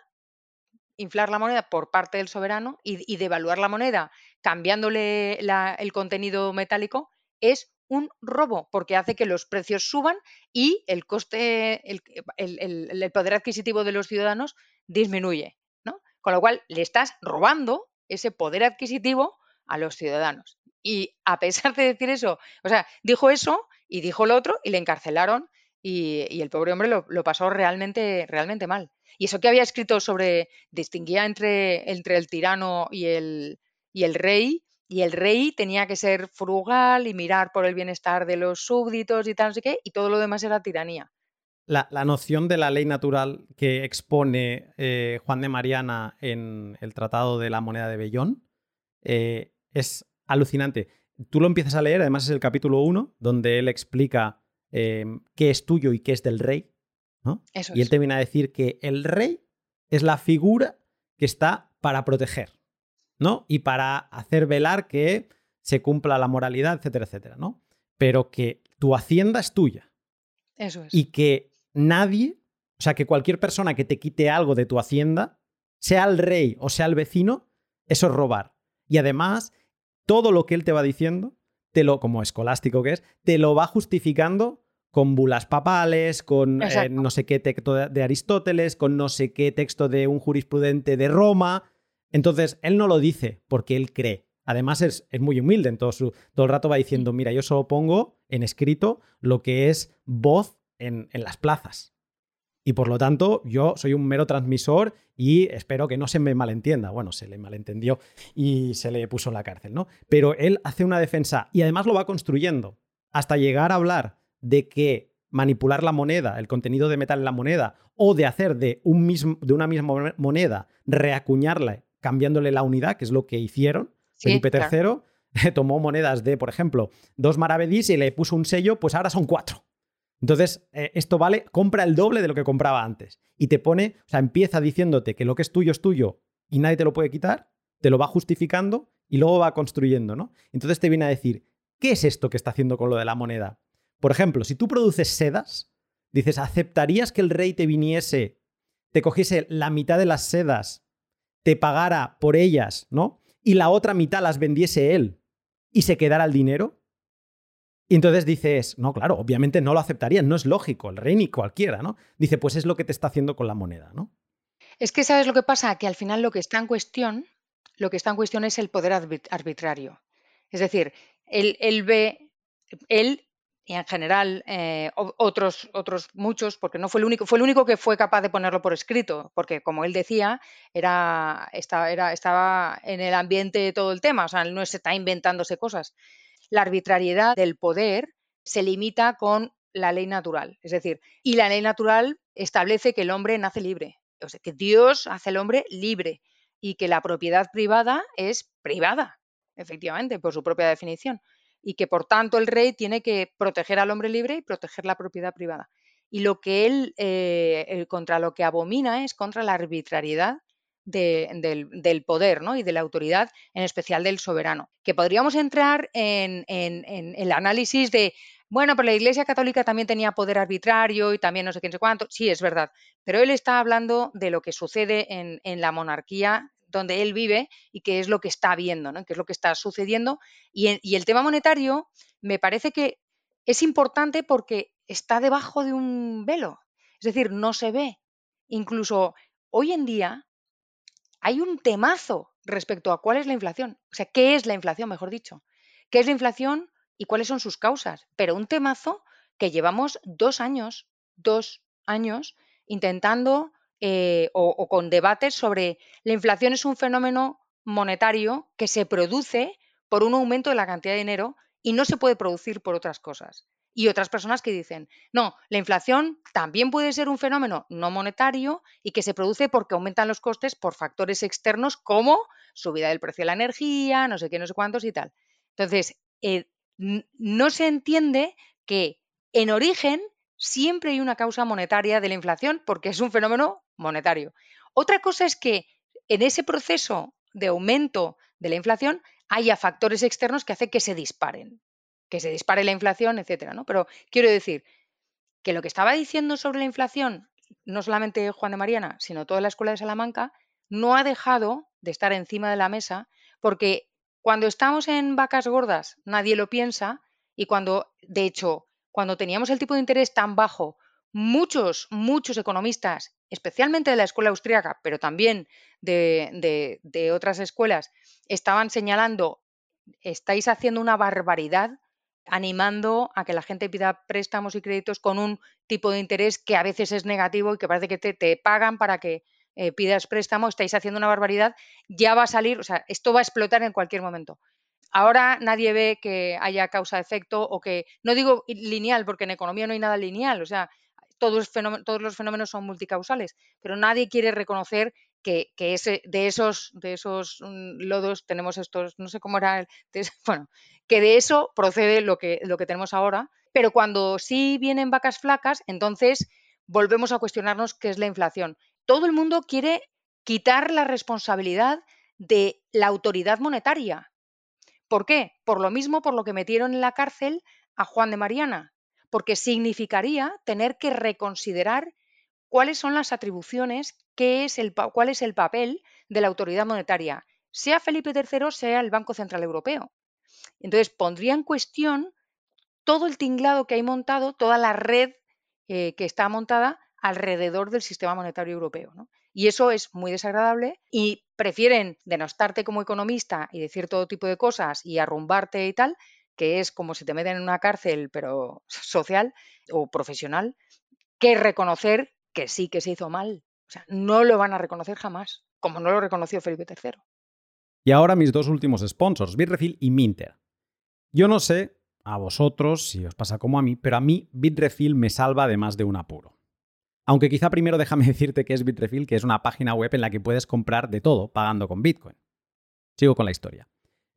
inflar la moneda por parte del soberano y, devaluar la moneda cambiándole el contenido metálico es un robo porque hace que los precios suban y el coste, el, poder adquisitivo de los ciudadanos disminuye. ¿no? Con lo cual le estás robando ese poder adquisitivo a los ciudadanos. Y a pesar de decir eso, o sea, dijo eso y dijo lo otro y le encarcelaron y, el pobre hombre lo, pasó realmente, realmente mal. Y eso que había escrito sobre, distinguía entre, entre el tirano y el, y el rey, y el rey tenía que ser frugal y mirar por el bienestar de los súbditos y tal, no sé qué, y todo lo demás era tiranía. La, noción de la ley natural que expone eh, Juan de Mariana en el Tratado de la Moneda de Bellón eh, es alucinante. Tú lo empiezas a leer, además es el capítulo 1, donde él explica em, qué es tuyo y qué es del rey. y él te viene a decir que el rey es la figura que está para proteger. ¿no? Y para hacer velar que se cumpla la moralidad, etcétera, etcétera, ¿no? Pero que tu hacienda es tuya. Eso es. Y que nadie, o sea, que cualquier persona que te quite algo de tu hacienda, sea el rey o sea el vecino, eso es robar. Y además, todo lo que él te va diciendo, te lo, como escolástico que es, te lo va justificando con bulas papales, con eh, no sé qué texto de Aristóteles, con no sé qué texto de un jurisprudente de Roma. Entonces, él no lo dice porque él cree. Además, es, muy humilde. En todo, su, todo el rato va diciendo, mira, yo solo pongo en escrito lo que es voz en, en las plazas. Y por lo tanto, yo soy un mero transmisor y espero que no se me malentienda. Bueno, se le malentendió y se le puso en la cárcel, ¿no? Pero él hace una defensa y además lo va construyendo hasta llegar a hablar de que manipular la moneda, el contenido de metal en la moneda, o de hacer de, un mismo, de una misma moneda, reacuñarla cambiándole la unidad, que es lo que hicieron. Felipe III tomó monedas de, por ejemplo, dos maravedís y le puso un sello, pues ahora son cuatro. Entonces, eh, esto vale, compra el doble de lo que compraba antes. Y te pone, o sea, empieza diciéndote que lo que es tuyo es tuyo y nadie te lo puede quitar, te lo va justificando y luego va construyendo, ¿no? Entonces te viene a decir, ¿qué es esto que está haciendo con lo de la moneda? Por ejemplo, si tú produces sedas, dices, ¿aceptarías que el rey te viniese, te cogiese la mitad de las sedas te pagara por ellas, ¿no? Y la otra mitad las vendiese él y se quedara el dinero. Y entonces dices, no, claro, obviamente no lo aceptarían, no es lógico, el rey ni cualquiera, ¿no? Dice, pues es lo que te está haciendo con la moneda, ¿no? Es que sabes lo que pasa, que al final lo que está en cuestión, lo que está en cuestión es el poder arbitrario. Es decir, él, él ve, él y en general eh, otros, otros muchos, porque no fue el único, fue el único que fue capaz de ponerlo por escrito, porque como él decía, era, estaba, era, estaba en el ambiente de todo el tema, o sea, no se está inventándose cosas. La arbitrariedad del poder se limita con la ley natural, es decir, y la ley natural establece que el hombre nace libre, o sea, que Dios hace al hombre libre y que la propiedad privada es privada, efectivamente, por su propia definición y que por tanto el rey tiene que proteger al hombre libre y proteger la propiedad privada. Y lo que él, eh, contra lo que abomina es contra la arbitrariedad del, poder ¿no? y de la autoridad, en especial del soberano. Que podríamos entrar en, el análisis de, bueno, pero la Iglesia Católica también tenía poder arbitrario y también no sé qué, no sé cuánto. Sí, es verdad. Pero él está hablando de lo que sucede en, la monarquía donde él vive y qué es lo que está viendo, ¿no? qué es lo que está sucediendo. Y, el tema monetario me parece que es importante porque está debajo de un velo, es decir, no se ve. Incluso hoy en día hay un temazo respecto a cuál es la inflación, o sea, qué es la inflación, mejor dicho, qué es la inflación y cuáles son sus causas, pero un temazo que llevamos dos años, dos años intentando eh, o, con debates sobre la inflación es un fenómeno monetario que se produce por un aumento de la cantidad de dinero y no se puede producir por otras cosas. Y otras personas que dicen, no, la inflación también puede ser un fenómeno no monetario y que se produce porque aumentan los costes por factores externos como subida del precio de la energía, no sé qué, no sé cuántos y tal. Entonces, eh, no se entiende que en origen siempre hay una causa monetaria de la inflación porque es un fenómeno monetario. Otra cosa es que en ese proceso de aumento de la inflación haya factores externos que hacen que se disparen, que se dispare la inflación, etcétera, ¿no? Pero quiero decir que lo que estaba diciendo sobre la inflación, no solamente Juan de Mariana, sino toda la escuela de Salamanca, no ha dejado de estar encima de la mesa porque cuando estamos en vacas gordas nadie lo piensa y cuando, de hecho, cuando teníamos el tipo de interés tan bajo, muchos, muchos economistas, especialmente de la escuela austríaca, pero también de, otras escuelas, estaban señalando, estáis haciendo una barbaridad animando a que la gente pida préstamos y créditos con un tipo de interés que a veces es negativo y que parece que te, pagan para que eh, pidas préstamo, estáis haciendo una barbaridad, ya va a salir, o sea, esto va a explotar en cualquier momento. Ahora nadie ve que haya causa-efecto o que, no digo lineal, porque en economía no hay nada lineal, o sea, todos, los fenómenos son multicausales, pero nadie quiere reconocer que, ese, de, esos, de esos mm, lodos tenemos estos, no sé cómo era, bueno, que de eso procede lo que, lo que tenemos ahora, pero cuando sí vienen vacas flacas, entonces volvemos a cuestionarnos qué es la inflación. Todo el mundo quiere quitar la responsabilidad de la autoridad monetaria. ¿Por qué? Por lo mismo por lo que metieron en la cárcel a Juan de Mariana, porque significaría tener que reconsiderar cuáles son las atribuciones, qué es el, cuál es el papel de la autoridad monetaria, sea Felipe III, sea el Banco Central Europeo. Entonces, pondría en cuestión todo el tinglado que hay montado, toda la red eh, que está montada alrededor del sistema monetario europeo. Y eso es muy desagradable y prefieren denostarte como economista y decir todo tipo de cosas y arrumbarte y tal, que es como si te meten en una cárcel, pero social o profesional, que reconocer que sí que se hizo mal. O sea, no lo van a reconocer jamás, como no lo reconoció Felipe III. Y ahora mis dos últimos sponsors, Bitrefill y Minter. Yo no sé a vosotros si os pasa como a mí, pero a mí Bitrefill me salva de más de un apuro. Aunque quizá primero déjame decirte que es Bitrefill, que es una página web en la que puedes comprar de todo pagando con Bitcoin. Sigo con la historia.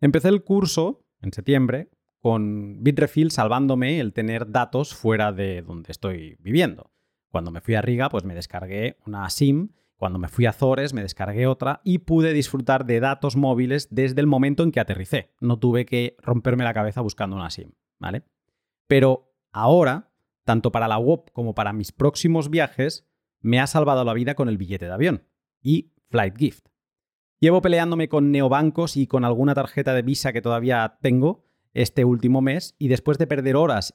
Empecé el curso en septiembre con Bitrefill salvándome el tener datos fuera de donde estoy viviendo. Cuando me fui a Riga, pues me descargué una SIM. Cuando me fui a Zores, me descargué otra y pude disfrutar de datos móviles desde el momento en que aterricé. No tuve que romperme la cabeza buscando una SIM, ¿vale? Pero ahora tanto para la web como para mis próximos viajes, me ha salvado la vida con el billete de avión y Flight Gift. Llevo peleándome con neobancos y con alguna tarjeta de Visa que todavía tengo este último mes y después de perder horas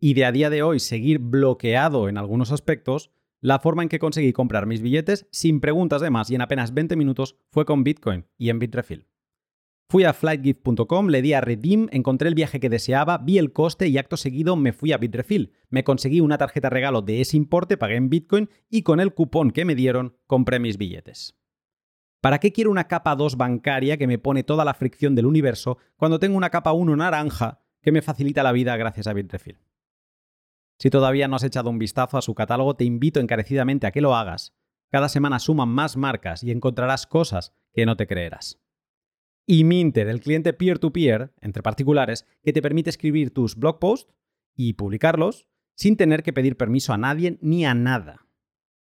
y de a día de hoy seguir bloqueado en algunos aspectos, la forma en que conseguí comprar mis billetes sin preguntas de más y en apenas 20 minutos fue con Bitcoin y en Bitrefill. Fui a flightgift.com, le di a Redeem, encontré el viaje que deseaba, vi el coste y acto seguido me fui a Bitrefill. Me conseguí una tarjeta regalo de ese importe, pagué en Bitcoin y con el cupón que me dieron compré mis billetes. ¿Para qué quiero una capa 2 bancaria que me pone toda la fricción del universo cuando tengo una capa 1 naranja que me facilita la vida gracias a Bitrefill? Si todavía no has echado un vistazo a su catálogo, te invito encarecidamente a que lo hagas. Cada semana suman más marcas y encontrarás cosas que no te creerás y Minter, el cliente peer-to-peer, entre particulares, que te permite escribir tus blog posts y publicarlos sin tener que pedir permiso a nadie ni a nada.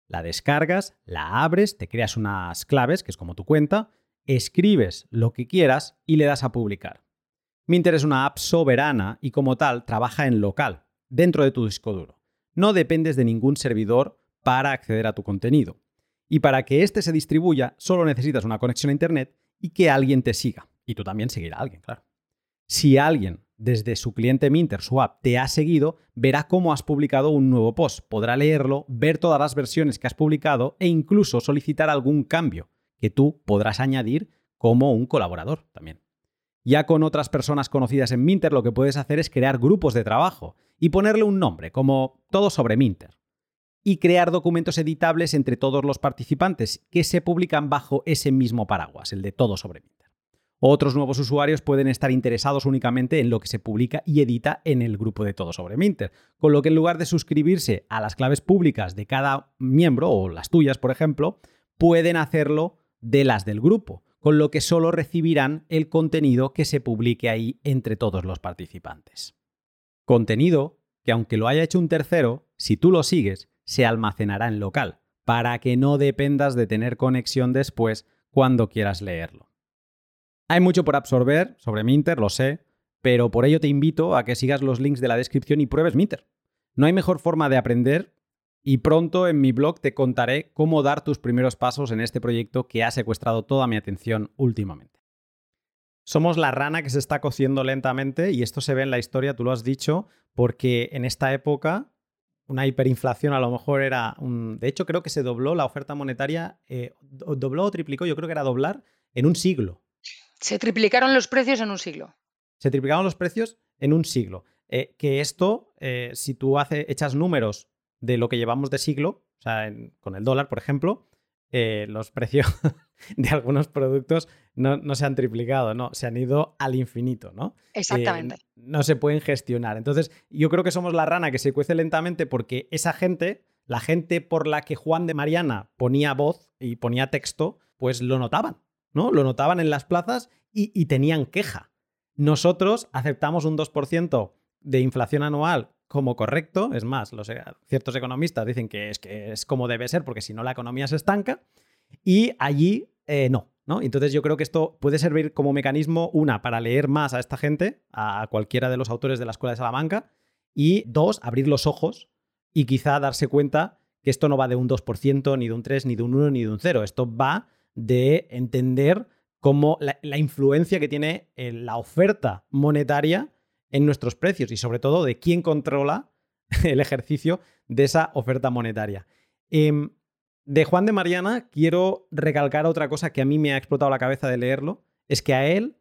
La descargas, la abres, te creas unas claves, que es como tu cuenta, escribes lo que quieras y le das a publicar. Minter es una app soberana y como tal trabaja en local, dentro de tu disco duro. No dependes de ningún servidor para acceder a tu contenido. Y para que éste se distribuya, solo necesitas una conexión a Internet y que alguien te siga. Y tú también seguirá a alguien, claro. Si alguien desde su cliente Minter, su app, te ha seguido, verá cómo has publicado un nuevo post, podrá leerlo, ver todas las versiones que has publicado e incluso solicitar algún cambio que tú podrás añadir como un colaborador también. Ya con otras personas conocidas en Minter lo que puedes hacer es crear grupos de trabajo y ponerle un nombre, como todo sobre Minter y crear documentos editables entre todos los participantes que se publican bajo ese mismo paraguas, el de todo sobre Minter. Otros nuevos usuarios pueden estar interesados únicamente en lo que se publica y edita en el grupo de todo sobre Minter, con lo que en lugar de suscribirse a las claves públicas de cada miembro o las tuyas, por ejemplo, pueden hacerlo de las del grupo, con lo que solo recibirán el contenido que se publique ahí entre todos los participantes. Contenido que aunque lo haya hecho un tercero, si tú lo sigues, se almacenará en local, para que no dependas de tener conexión después cuando quieras leerlo. Hay mucho por absorber sobre Minter, lo sé, pero por ello te invito a que sigas los links de la descripción y pruebes Minter. No hay mejor forma de aprender y pronto en mi blog te contaré cómo dar tus primeros pasos en este proyecto que ha secuestrado toda mi atención últimamente. Somos la rana que se está cociendo lentamente y esto se ve en la historia, tú lo has dicho, porque en esta época una hiperinflación a lo mejor era un... De hecho, creo que se dobló la oferta monetaria, eh, dobló o triplicó, yo creo que era doblar en un siglo. Se triplicaron los precios en un siglo. Se triplicaron los precios en un siglo. eh, que esto, eh, si tú hace, echas números de lo que llevamos de siglo, o sea, con el dólar, por ejemplo, eh, los precios de algunos productos no, se han triplicado, no, se han ido al infinito, ¿no? Exactamente. no se pueden gestionar. Entonces, yo creo que somos la rana que se cuece lentamente porque esa gente, la gente por la que Juan de Mariana ponía voz y ponía texto, pues lo notaban, ¿no? Lo notaban en las plazas y, y tenían queja. Nosotros aceptamos un 2% de inflación anual como correcto. Es más, los, eh, ciertos economistas dicen que es, que es como debe ser, porque si no la economía se estanca. Y allí eh, no, ¿no? Entonces yo creo que esto puede servir como mecanismo, una, para leer más a esta gente, a cualquiera de los autores de la Escuela de Salamanca, y dos, abrir los ojos y quizá darse cuenta que esto no va de un 2%, ni de un 3, ni de un 1, ni de un 0. Esto va de entender cómo la, influencia que tiene eh, la oferta monetaria en nuestros precios y sobre todo de quién controla el ejercicio de esa oferta monetaria. Em, de Juan de Mariana quiero recalcar otra cosa que a mí me ha explotado la cabeza de leerlo, es que a él,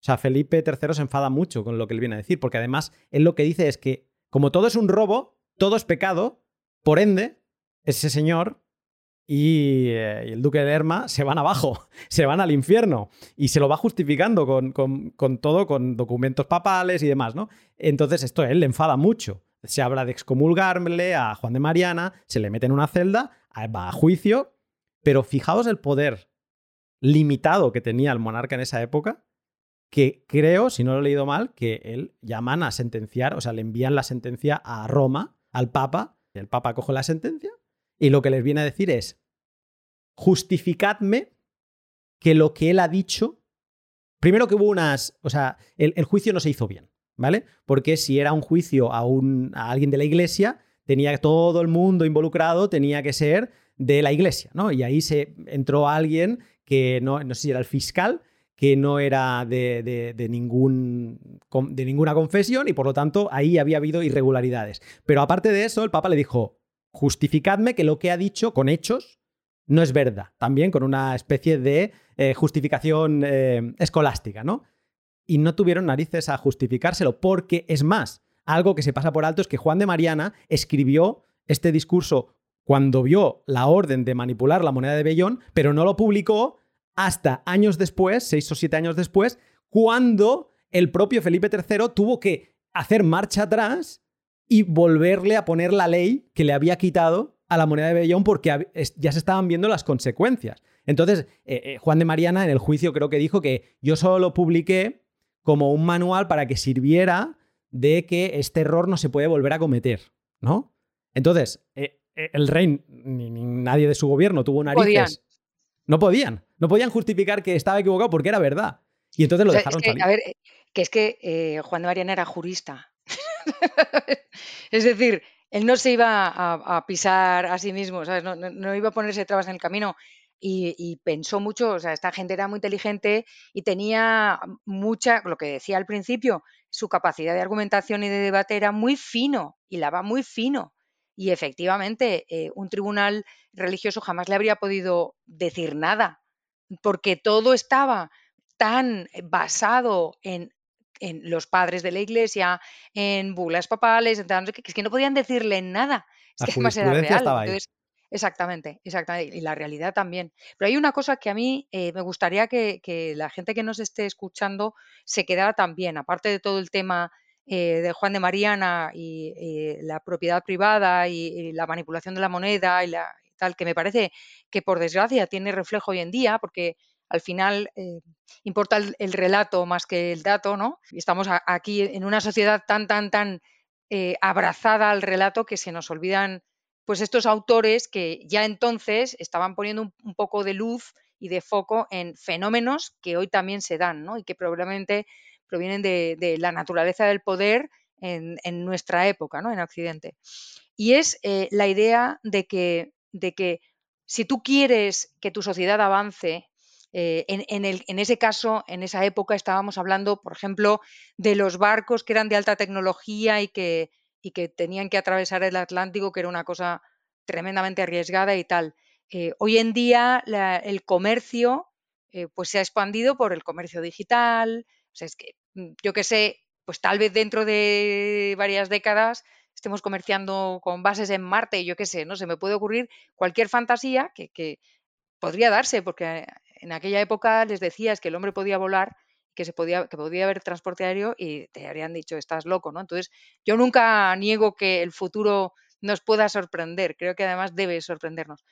o sea, Felipe III se enfada mucho con lo que él viene a decir, porque además él lo que dice es que como todo es un robo, todo es pecado, por ende, ese señor eh, y, el duque de Lerma se van abajo, se van al infierno y se lo va justificando con, con, todo, con documentos papales y demás, ¿no? Entonces esto a él le enfada mucho. Se habla de excomulgarle a Juan de Mariana, se le mete en una celda, va a juicio, pero fijaos el poder limitado que tenía el monarca en esa época, que creo, si no lo he leído mal, que él llaman a sentenciar, o sea, le envían la sentencia a Roma, al Papa, el Papa coge la sentencia y lo que les viene a decir es, justificadme que lo que él ha dicho, primero que hubo unas, o sea, el, juicio no se hizo bien, ¿vale? Porque si era un juicio a, un, a alguien de la iglesia, tenía todo el mundo involucrado, tenía que ser de la iglesia, ¿no? Y ahí se entró alguien que no, no sé si era el fiscal, que no era de, de, ningún, de ninguna confesión y por lo tanto ahí había habido irregularidades. Pero aparte de eso, el Papa le dijo, justificadme que lo que ha dicho con hechos no es verdad. También con una especie de eh, justificación eh, escolástica, ¿no? Y no tuvieron narices a justificárselo, porque es más, algo que se pasa por alto es que Juan de Mariana escribió este discurso cuando vio la orden de manipular la moneda de Bellón, pero no lo publicó hasta años después, seis o siete años después, cuando el propio Felipe III tuvo que hacer marcha atrás y volverle a poner la ley que le había quitado a la moneda de Bellón porque ya se estaban viendo las consecuencias. Entonces, eh, eh, Juan de Mariana en el juicio creo que dijo que yo solo lo publiqué como un manual para que sirviera de que este error no se puede volver a cometer, ¿no? Entonces, eh, el rey ni, nadie de su gobierno tuvo narices. No podían. No podían justificar que estaba equivocado porque era verdad. Y entonces lo dejaron es A ver, que es que Juan de Mariana era jurista. es decir, él no se iba a, pisar a sí mismo, No, iba a ponerse trabas en el camino. Y, pensó mucho, o sea, esta gente era muy inteligente y tenía mucha, lo que decía al principio, su capacidad de argumentación y de debate era muy fino y la va muy fino. Y efectivamente, eh, un tribunal religioso jamás le habría podido decir nada, porque todo estaba tan basado en en los padres de la iglesia, en bulas papales, que, es que no podían decirle nada. Es que además era real. exactamente, exactamente. Y la realidad también. Pero hay una cosa que a mí eh, me gustaría que, la gente que nos esté escuchando se quedara también, aparte de todo el tema eh, de Juan de Mariana y, eh, la propiedad privada y, la manipulación de la moneda y, la, tal, que me parece que por desgracia tiene reflejo hoy en día, porque al final eh, importa el, relato más que el dato, ¿no? Y estamos aquí en una sociedad tan, tan, tan eh, abrazada al relato que se nos olvidan pues estos autores que ya entonces estaban poniendo un, poco de luz y de foco en fenómenos que hoy también se dan, ¿no? Y que probablemente provienen de, la naturaleza del poder en, nuestra época, ¿no? En Occidente. Y es eh, la idea de que, de que si tú quieres que tu sociedad avance, eh, en, ese caso, en esa época, estábamos hablando, por ejemplo, de los barcos que eran de alta tecnología y que, que tenían que atravesar el Atlántico, que era una cosa tremendamente arriesgada y tal. Eh, hoy en día el comercio eh, pues se ha expandido por el comercio digital. O sea, es que, mm, yo qué sé, pues tal vez dentro de varias décadas estemos comerciando con bases en Marte, yo qué sé, no se me puede ocurrir cualquier fantasía que, podría darse, porque en aquella época les decías que el hombre podía volar, que se podía, que podía haber transporte aéreo y te habrían dicho, estás loco, ¿no? Entonces, yo nunca niego que el futuro nos pueda sorprender, creo que además debe sorprendernos.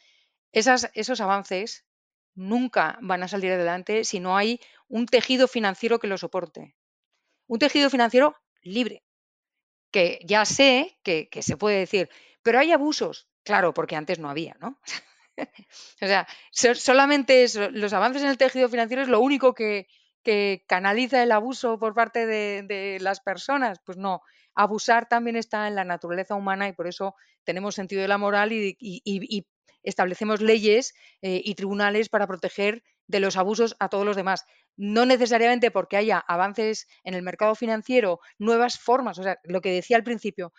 Esos avances nunca van a salir adelante si no hay un tejido financiero que lo soporte. Un tejido financiero libre, que ya sé que, se puede decir, pero hay abusos. Claro, porque antes no había, ¿no? o sea, solamente los avances en el tejido financiero es lo único que, canaliza el abuso por parte de, las personas. Pues no, abusar también está en la naturaleza humana y por eso tenemos sentido de la moral y, establecemos leyes eh, y tribunales para proteger de los abusos a todos los demás. No necesariamente porque haya avances en el mercado financiero, nuevas formas, o sea, lo que decía al principio,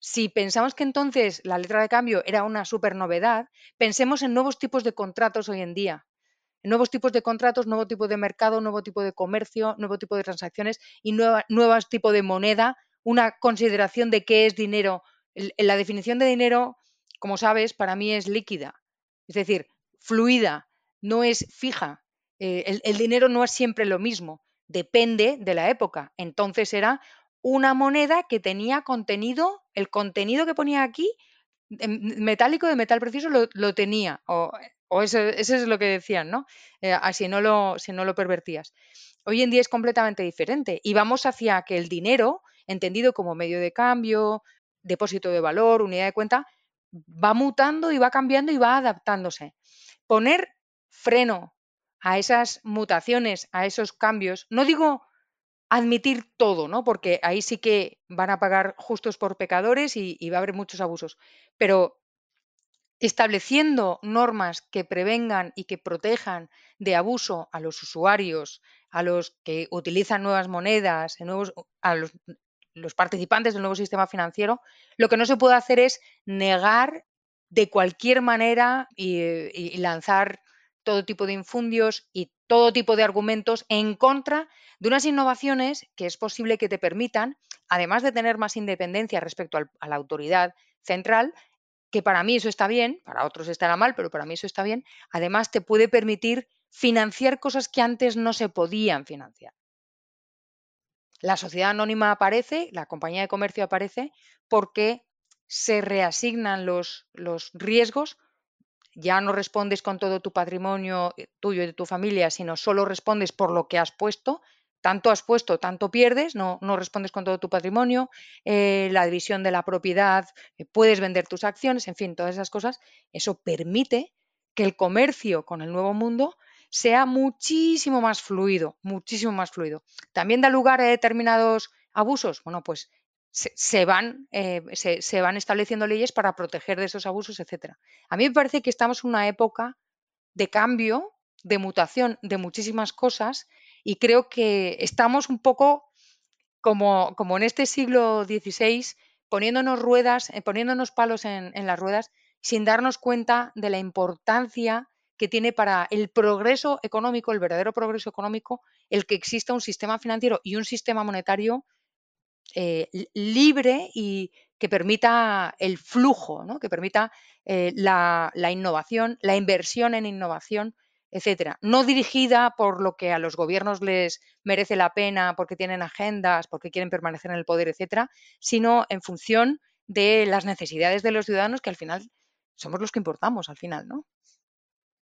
si pensamos que entonces la letra de cambio era una super novedad, pensemos en nuevos tipos de contratos hoy en día. Nuevos tipos de contratos, nuevo tipo de mercado, nuevo tipo de comercio, nuevo tipo de transacciones y nuevos tipo de moneda, una consideración de qué es dinero. La definición de dinero, como sabes, para mí es líquida, es decir, fluida, no es fija. Eh, el, dinero no es siempre lo mismo, depende de la época. Entonces era una moneda que tenía contenido, el contenido que ponía aquí, metálico de metal precioso, lo, tenía. O, eso, es lo que decían, ¿no? Eh, así no lo, si no lo pervertías. Hoy en día es completamente diferente y vamos hacia que el dinero, entendido como medio de cambio, depósito de valor, unidad de cuenta, va mutando y va cambiando y va adaptándose. Poner freno a esas mutaciones, a esos cambios, no digo admitir todo, ¿no? Porque ahí sí que van a pagar justos por pecadores y, va a haber muchos abusos. Pero estableciendo normas que prevengan y que protejan de abuso a los usuarios, a los que utilizan nuevas monedas, a los, participantes del nuevo sistema financiero, lo que no se puede hacer es negar de cualquier manera y lanzar todo tipo de infundios y todo tipo de argumentos en contra de unas innovaciones que es posible que te permitan, además de tener más independencia respecto a la autoridad central, que para mí eso está bien, para otros estará mal, pero para mí eso está bien, además te puede permitir financiar cosas que antes no se podían financiar. La sociedad anónima aparece, la compañía de comercio aparece, porque se reasignan los, riesgos ya no respondes con todo tu patrimonio eh, tuyo y de tu familia, sino solo respondes por lo que has puesto. Tanto has puesto, tanto pierdes, no, no respondes con todo tu patrimonio, eh, la división de la propiedad, eh, puedes vender tus acciones, en fin, todas esas cosas. Eso permite que el comercio con el nuevo mundo sea muchísimo más fluido, muchísimo más fluido. También da lugar a determinados abusos. Bueno, pues se, van, eh, se, van estableciendo leyes para proteger de esos abusos, etcétera. A mí me parece que estamos en una época de cambio, de mutación de muchísimas cosas y creo que estamos un poco como, como en este siglo XVI, poniéndonos ruedas, eh, poniéndonos palos en, en las ruedas sin darnos cuenta de la importancia que tiene para el progreso económico, el verdadero progreso económico, el que exista un sistema financiero y un sistema monetario eh, libre y que permita el flujo, que permita eh, la, innovación, la inversión en innovación, etcétera. No dirigida por lo que a los gobiernos les merece la pena, porque tienen agendas, porque quieren permanecer en el poder, etcétera, sino en función de las necesidades de los ciudadanos, que al final somos los que importamos, al final, ¿no?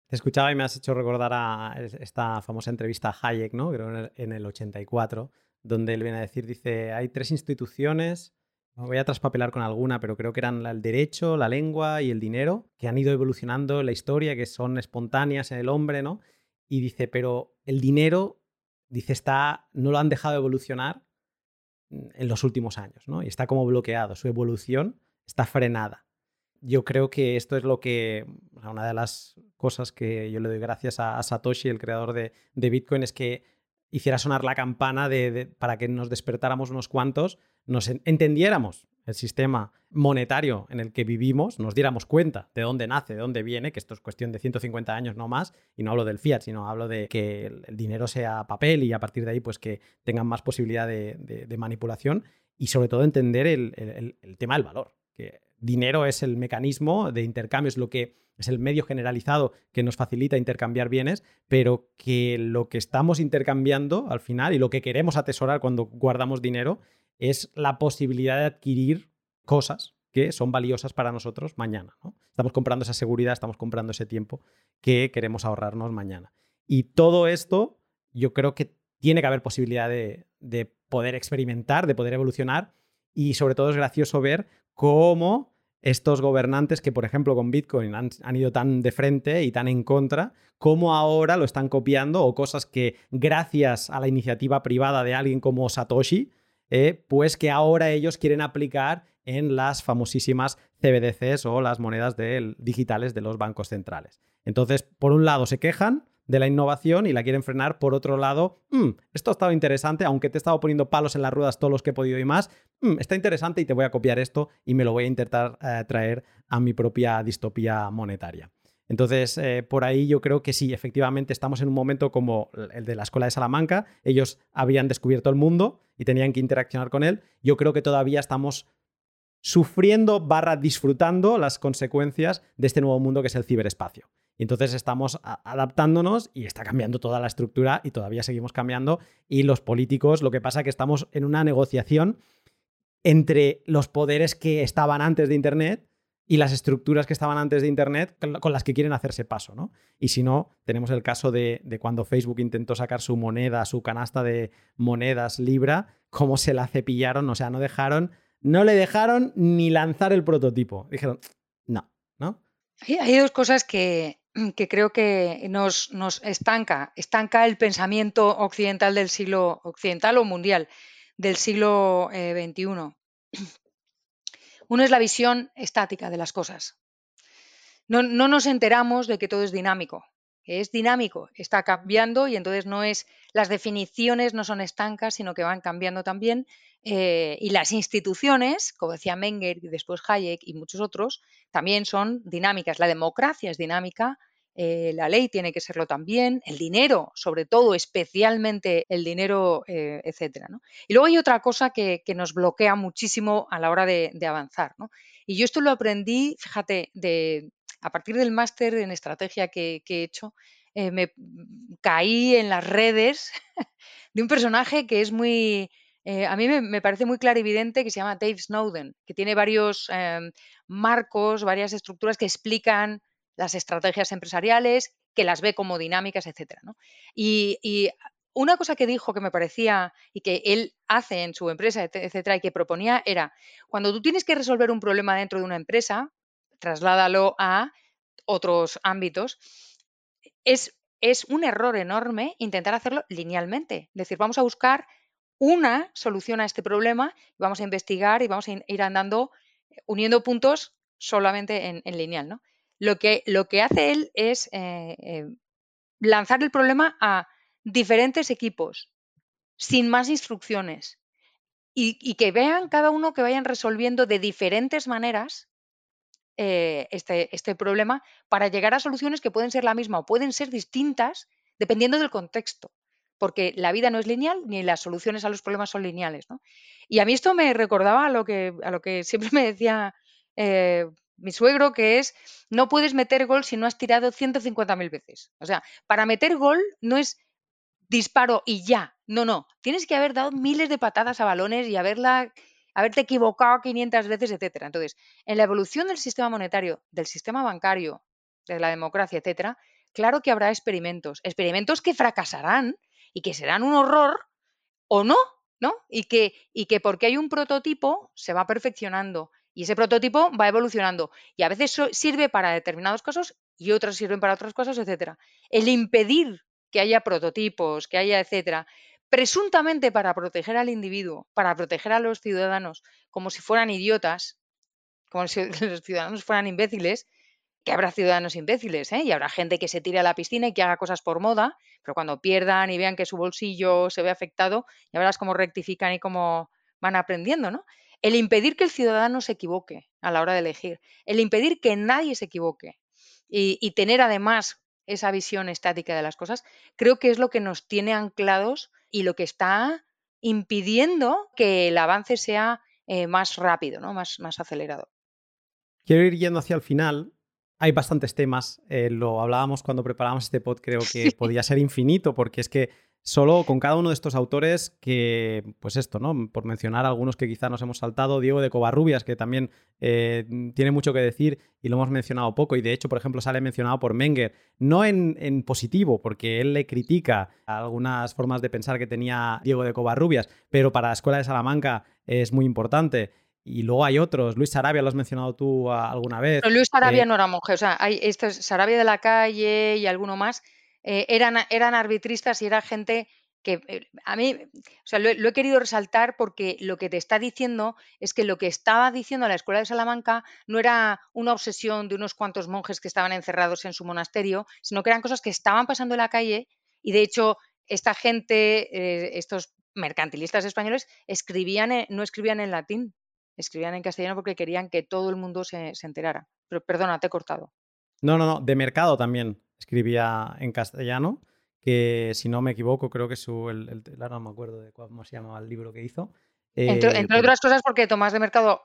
Te escuchaba y me has hecho recordar a esta famosa entrevista a Hayek, ¿no? Creo en el 84, donde él viene a decir, dice, hay tres instituciones, voy a traspapelar con alguna, pero creo que eran el derecho, la lengua y el dinero, que han ido evolucionando en la historia, que son espontáneas en el hombre, ¿no? Y dice, pero el dinero, dice, está, no lo han dejado evolucionar en los últimos años, ¿no? Y está como bloqueado, su evolución está frenada. Yo creo que esto es lo que, una de las cosas que yo le doy gracias a, Satoshi, el creador de, de Bitcoin, es que hiciera sonar la campana de, para que nos despertáramos unos cuantos, nos entendiéramos el sistema monetario en el que vivimos, nos diéramos cuenta de dónde nace, de dónde viene, que esto es cuestión de 150 años no más, y no hablo del fiat, sino hablo de que el dinero sea papel y a partir de ahí pues que tengan más posibilidad de, manipulación y sobre todo entender el, el tema del valor, que dinero es el mecanismo de intercambio, es lo que es el medio generalizado que nos facilita intercambiar bienes, pero que lo que estamos intercambiando al final y lo que queremos atesorar cuando guardamos dinero es la posibilidad de adquirir cosas que son valiosas para nosotros mañana. Estamos comprando esa seguridad, estamos comprando ese tiempo que queremos ahorrarnos mañana. Y todo esto yo creo que tiene que haber posibilidad de, de poder experimentar, de poder evolucionar y sobre todo es gracioso ver cómo estos gobernantes que, por ejemplo, con Bitcoin han, ido tan de frente y tan en contra, cómo ahora lo están copiando o cosas que gracias a la iniciativa privada de alguien como Satoshi, eh, pues que ahora ellos quieren aplicar en las famosísimas CBDCs o las monedas digitales de los bancos centrales. Entonces, por un lado se quejan de la innovación y la quieren frenar. Por otro lado, mm, esto ha estado interesante, aunque te he estado poniendo palos en las ruedas todos los que he podido y más, mm, está interesante y te voy a copiar esto y me lo voy a intentar eh, traer a mi propia distopía monetaria. Entonces, eh, por ahí yo creo que sí, efectivamente estamos en un momento como el de la Escuela de Salamanca. Ellos habían descubierto el mundo y tenían que interaccionar con él. Yo creo que todavía estamos sufriendo barra disfrutando las consecuencias de este nuevo mundo que es el ciberespacio. Y entonces estamos adaptándonos y está cambiando toda la estructura y todavía seguimos cambiando. Y los políticos, lo que pasa es que estamos en una negociación entre los poderes que estaban antes de Internet y las estructuras que estaban antes de Internet con las que quieren hacerse paso, ¿no? Y si no, tenemos el caso de, cuando Facebook intentó sacar su moneda, su canasta de monedas Libra, cómo se la cepillaron, o sea, no dejaron, no le dejaron ni lanzar el prototipo. Dijeron, no, ¿no? Hay dos cosas que, que creo que nos, nos, estanca, estanca el pensamiento occidental del siglo occidental o mundial del siglo XXI. Eh, Uno es la visión estática de las cosas. No, no, nos enteramos de que todo es dinámico. Es dinámico, está cambiando y entonces no es las definiciones no son estancas, sino que van cambiando también eh, y las instituciones, como decía Menger y después Hayek y muchos otros, también son dinámicas. La democracia es dinámica, eh, la ley tiene que serlo también, el dinero, sobre todo, especialmente el dinero, eh, etcétera. Y luego hay otra cosa que, nos bloquea muchísimo a la hora de, avanzar. Y yo esto lo aprendí, fíjate, de, a partir del máster en estrategia que, que he hecho, me caí en las redes de un personaje que es muy eh, a mí me, parece muy clarividente que se llama Dave Snowden, que tiene varios em, marcos, varias estructuras que explican las estrategias empresariales, que las ve como dinámicas, etc. Y, una cosa que dijo que me parecía y que él hace en su empresa, etcétera, y que proponía era, cuando tú tienes que resolver un problema dentro de una empresa, trasládalo a otros ámbitos, es, es un error enorme intentar hacerlo linealmente. Es decir, vamos a buscar una solución a este problema, vamos a investigar y vamos a ir andando eh, uniendo puntos solamente en, lineal. ¿no? Lo, que, lo, que, hace él es eh, eh, lanzar el problema a diferentes equipos, sin más instrucciones, y, que vean cada uno que vayan resolviendo de diferentes maneras este, este problema para llegar a soluciones que pueden ser la misma o pueden ser distintas dependiendo del contexto porque la vida no es lineal ni las soluciones a los problemas son lineales. ¿no? Y a mí esto me recordaba a lo que, a lo que siempre me decía eh, mi suegro, que es, no puedes meter gol si no has tirado 150.000 veces. O sea, para meter gol no es disparo y ya. No, no. Tienes que haber dado miles de patadas a balones y haberla, haberte equivocado 500 veces, etcétera. Entonces, en la evolución del sistema monetario, del sistema bancario, de la democracia, etcétera, claro que habrá experimentos, experimentos que fracasarán y que serán un horror o no, ¿no? Y que, y que porque hay un prototipo se va perfeccionando y ese prototipo va evolucionando y a veces sirve para determinados casos y otros sirven para otras cosas, etcétera. El impedir que haya prototipos, que haya, etcétera, presuntamente para proteger al individuo, para proteger a los ciudadanos como si fueran idiotas, como si los ciudadanos fueran imbéciles, que habrá ciudadanos imbéciles, ¿eh? Y habrá gente que se tire a la piscina y que haga cosas por moda, pero cuando pierdan y vean que su bolsillo se ve afectado, ya verás cómo rectifican y cómo van aprendiendo, ¿no? El impedir que el ciudadano se equivoque a la hora de elegir, el impedir que nadie se equivoque y, y tener además esa visión estática de las cosas, creo que es lo que nos tiene anclados y lo que está impidiendo que el avance sea eh, más rápido, ¿no? más, más acelerado. Quiero ir yendo hacia el final, hay bastantes temas. Eh, lo hablábamos cuando preparábamos este pod, creo que podía ser infinito, porque es que solo con cada uno de estos autores que, pues esto, ¿no? Por mencionar algunos que quizá nos hemos saltado, Diego de Covarrubias, que también eh, tiene mucho que decir y lo hemos mencionado poco, y de hecho, por ejemplo, sale mencionado por Menger, no en, en positivo, porque él le critica algunas formas de pensar que tenía Diego de Covarrubias, pero para la Escuela de Salamanca es muy importante. Y luego hay otros. Luis Sarabia, lo has mencionado tú alguna vez. Luis Sarabia eh, no era monje. O sea, hay estos, Sarabia de la calle y alguno más eh, eran, eran arbitristas y era gente que eh, a mí, o sea, lo, he querido resaltar porque lo que te está diciendo es que lo que estaba diciendo la Escuela de Salamanca no era una obsesión de unos cuantos monjes que estaban encerrados en su monasterio, sino que eran cosas que estaban pasando en la calle y de hecho esta gente, estos mercantilistas españoles, escribían, no escribían en latín, escribían en castellano porque querían que todo el mundo se, enterara. Pero perdona, te he cortado. No, no, no, de mercado también escribía en castellano, que si no me equivoco, creo que su, el, ahora no me acuerdo de cómo se llamaba el libro que hizo. entre, eh, otras cosas porque Tomás de Mercado,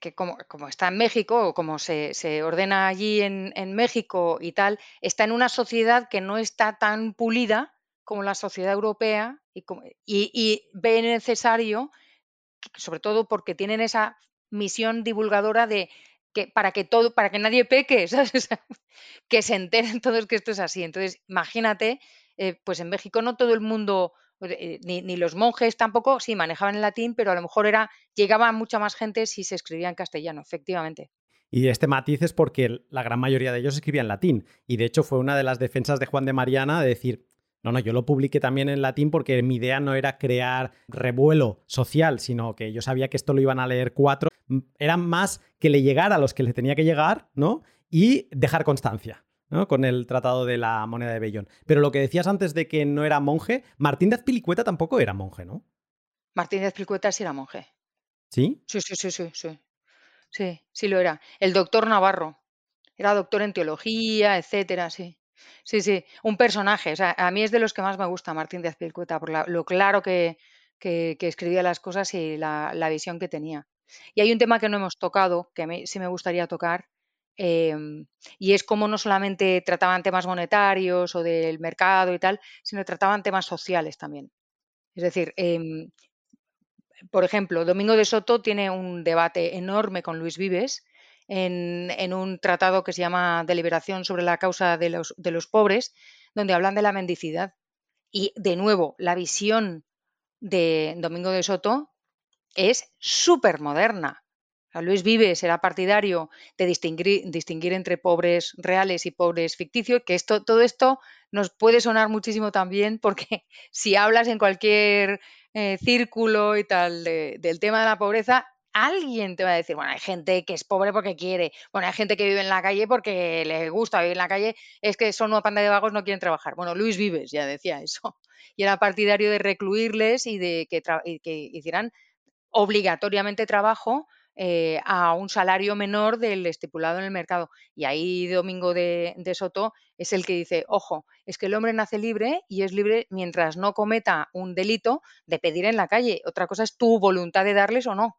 que, como, está en México, o como se, ordena allí en, México y tal, está en una sociedad que no está tan pulida como la sociedad europea y, y, y ve necesario sobre todo porque tienen esa misión divulgadora de que para que todo, para que nadie peque, que se enteren todos que esto es así. Entonces, imagínate, eh, pues en México no todo el mundo, eh, ni, los monjes tampoco, sí, manejaban el latín, pero a lo mejor era, llegaba mucha más gente si se escribía en castellano, efectivamente. Y este matiz es porque la gran mayoría de ellos escribían latín. Y de hecho fue una de las defensas de Juan de Mariana de decir, no, no, yo lo publiqué también en latín porque mi idea no era crear revuelo social, sino que yo sabía que esto lo iban a leer cuatro. Era más que le llegara a los que le tenía que llegar, ¿no? Y dejar constancia. ¿no? con el tratado de la moneda de Bellón. Pero lo que decías antes de que no era monje, Martín de Azpilicueta tampoco era monje, ¿no? Martín de Azpilicueta sí era monje. ¿Sí? Sí, sí, sí, sí, sí. Sí, sí lo era. El doctor Navarro. Era doctor en teología, etcétera, sí. Sí, sí, un personaje. O sea, a mí es de los que más me gusta Martín de Azpilicueta, por lo claro que, escribía las cosas y la, visión que tenía. Y hay un tema que no hemos tocado, que a mí sí me gustaría tocar, em, y es cómo no solamente trataban temas monetarios o del mercado y tal, sino trataban temas sociales también. Es decir, em, por ejemplo, Domingo de Soto tiene un debate enorme con Luis Vives en, un tratado que se llama Deliberación sobre la causa de los, de los pobres, donde hablan de la mendicidad. Y de nuevo, la visión de Domingo de Soto es súper moderna. Luis Vives era partidario de distinguir, distinguir, entre pobres reales y pobres ficticios, que esto, todo esto nos puede sonar muchísimo también porque si hablas en cualquier eh, círculo y tal del tema de la pobreza, alguien te va a decir, bueno, hay gente que es pobre porque quiere, bueno, hay gente que vive en la calle porque le gusta vivir en la calle, es que son una panda de vagos, no quieren trabajar. Bueno, Luis Vives ya decía eso. Y era partidario de recluirles y de que, hicieran obligatoriamente trabajo eh, a un salario menor del estipulado en el mercado. Y ahí Domingo de, de, Soto es el que dice, ojo, es que el hombre nace libre y es libre mientras no cometa un delito de pedir en la calle. Otra cosa es tu voluntad de darles o no.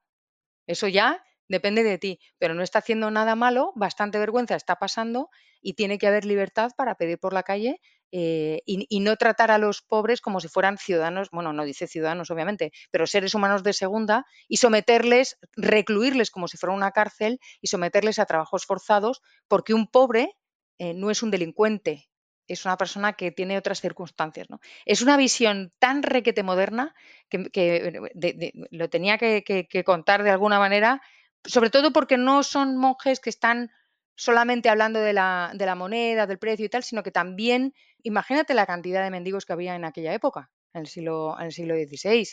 Eso ya depende de ti, pero no está haciendo nada malo, bastante vergüenza está pasando y tiene que haber libertad para pedir por la calle eh, y, no tratar a los pobres como si fueran ciudadanos, bueno, no dice ciudadanos obviamente, pero seres humanos de segunda y someterles, recluirles como si fuera una cárcel y someterles a trabajos forzados porque un pobre eh, no es un delincuente, es una persona que tiene otras circunstancias. ¿no? Es una visión tan requete moderna que, lo tenía que, contar de alguna manera, sobre todo porque no son monjes que están solamente hablando de la, de la, moneda, del precio y tal, sino que también, imagínate la cantidad de mendigos que había en aquella época, en el siglo, en el siglo XVI.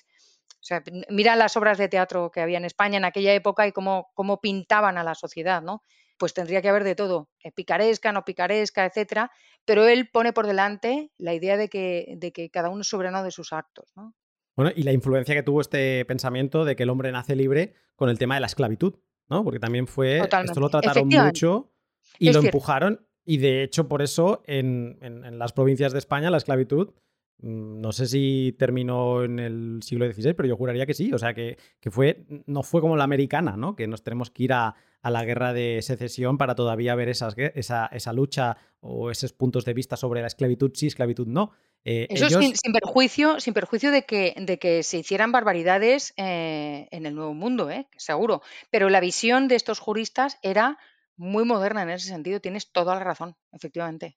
O sea, mira las obras de teatro que había en España en aquella época y cómo, cómo pintaban a la sociedad, ¿no? Pues tendría que haber de todo, eh, picaresca, no picaresca, etcétera, pero él pone por delante la idea de que, de que cada uno es soberano de sus actos. ¿no? Bueno, y la influencia que tuvo este pensamiento de que el hombre nace libre con el tema de la esclavitud, ¿no? Porque también fue, esto lo trataron mucho y lo empujaron, y de hecho por eso en, en las provincias de España la esclavitud no sé si terminó en el siglo XVI, pero yo juraría que sí. O sea, que, fue, no fue como la americana, ¿no? Que nos tenemos que ir a, la guerra de secesión para todavía ver esas, esa, esa, lucha o esos puntos de vista sobre la esclavitud sí, esclavitud no. Eh, Eso sin, perjuicio, sin perjuicio de que, de que se hicieran barbaridades eh, en el Nuevo Mundo, ¿eh? seguro. Pero la visión de estos juristas era muy moderna en ese sentido. Tienes toda la razón, efectivamente.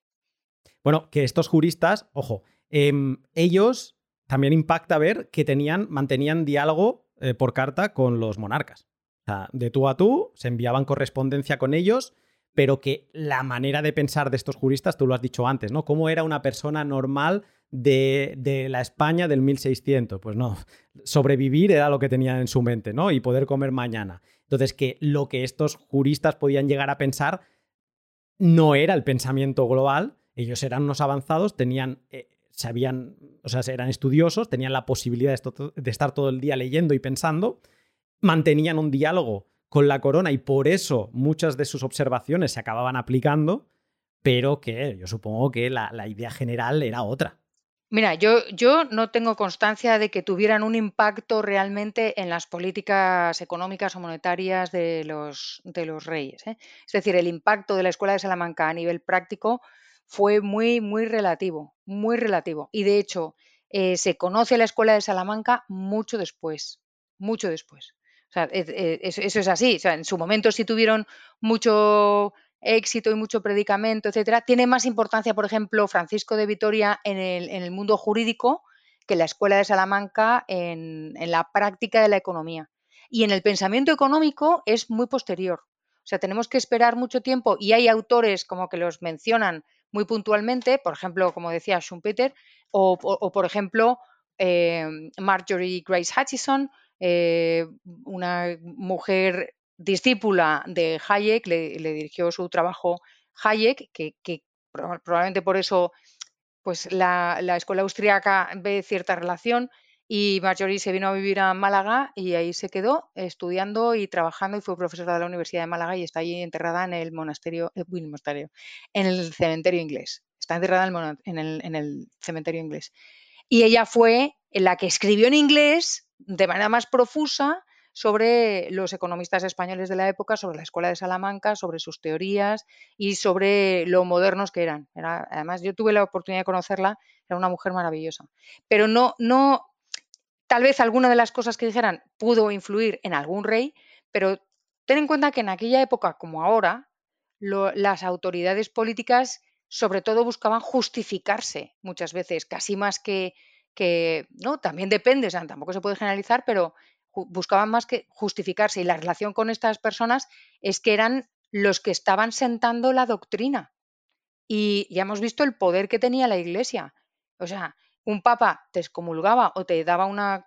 Bueno, que estos juristas, ojo, Em, ellos también impacta ver que tenían, mantenían diálogo eh, por carta con los monarcas. O sea, de tú a tú, se enviaban correspondencia con ellos, pero que la manera de pensar de estos juristas, tú lo has dicho antes, ¿no? ¿Cómo era una persona normal de, de, la España del 1600? Pues no, sobrevivir era lo que tenían en su mente, ¿no? Y poder comer mañana. Entonces, que lo que estos juristas podían llegar a pensar no era el pensamiento global, ellos eran unos avanzados, tenían eh, sabían, o sea, eran estudiosos, tenían la posibilidad de, estar todo el día leyendo y pensando, mantenían un diálogo con la corona y por eso muchas de sus observaciones se acababan aplicando, pero que yo supongo que la, idea general era otra. Mira, yo, yo, no tengo constancia de que tuvieran un impacto realmente en las políticas económicas o monetarias de los, de los reyes. ¿eh? Es decir, el impacto de la Escuela de Salamanca a nivel práctico fue muy, muy relativo, muy relativo. Y de hecho, eh, se conoce la escuela de Salamanca mucho después, mucho después. O sea, eh, eso, es así. En su momento sí tuvieron mucho éxito y mucho predicamento, etcétera. Tiene más importancia, por ejemplo, Francisco de Vitoria en el, en el mundo jurídico que la escuela de Salamanca en, en la práctica de la economía. Y en el pensamiento económico es muy posterior. O sea, tenemos que esperar mucho tiempo y hay autores como que los mencionan muy puntualmente, por ejemplo, como decía Schumpeter, o, o, por ejemplo, eh, Marjorie Grace Hutchison, eh, una mujer discípula de Hayek, le, dirigió su trabajo Hayek, que, probablemente por eso pues la, la escuela austríaca ve cierta relación y Marjorie se vino a vivir a Málaga y ahí se quedó estudiando y trabajando y fue profesora de la Universidad de Málaga y está allí enterrada en el monasterio, eh, monasterio en el cementerio inglés. Está enterrada en el, en el cementerio inglés. Y ella fue la que escribió en inglés de manera más profusa sobre los economistas españoles de la época, sobre la escuela de Salamanca, sobre sus teorías y sobre lo modernos que eran. Era, además, yo tuve la oportunidad de conocerla, era una mujer maravillosa. Pero no, no, Tal vez alguna de las cosas que dijeran pudo influir en algún rey, pero ten en cuenta que en aquella época como ahora, las autoridades políticas sobre todo buscaban justificarse muchas veces, casi más que, que no, también depende, tampoco se puede generalizar, pero buscaban más que justificarse. Y la relación con estas personas es que eran los que estaban sentando la doctrina. Y ya hemos visto el poder que tenía la Iglesia. O sea, un papa te excomulgaba o te daba una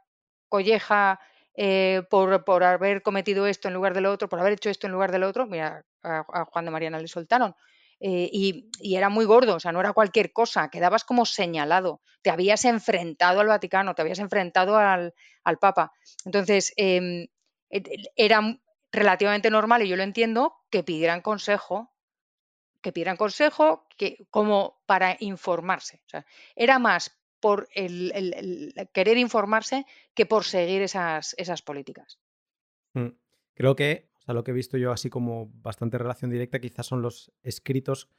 colleja eh, por, haber cometido esto en lugar de lo otro, por haber hecho esto en lugar de lo otro, mira, a, Juan de Mariana le soltaron. Eh, y, era muy gordo, o sea, no era cualquier cosa, quedabas como señalado, te habías enfrentado al Vaticano, te habías enfrentado al, Papa. Entonces, em, era relativamente normal, y yo lo entiendo, que pidieran consejo, que pidieran consejo que, como para informarse. Era más por el, querer informarse que por seguir esas, esas políticas. Mm. Creo que, o lo que he visto yo así como bastante relación directa, quizás son los escritos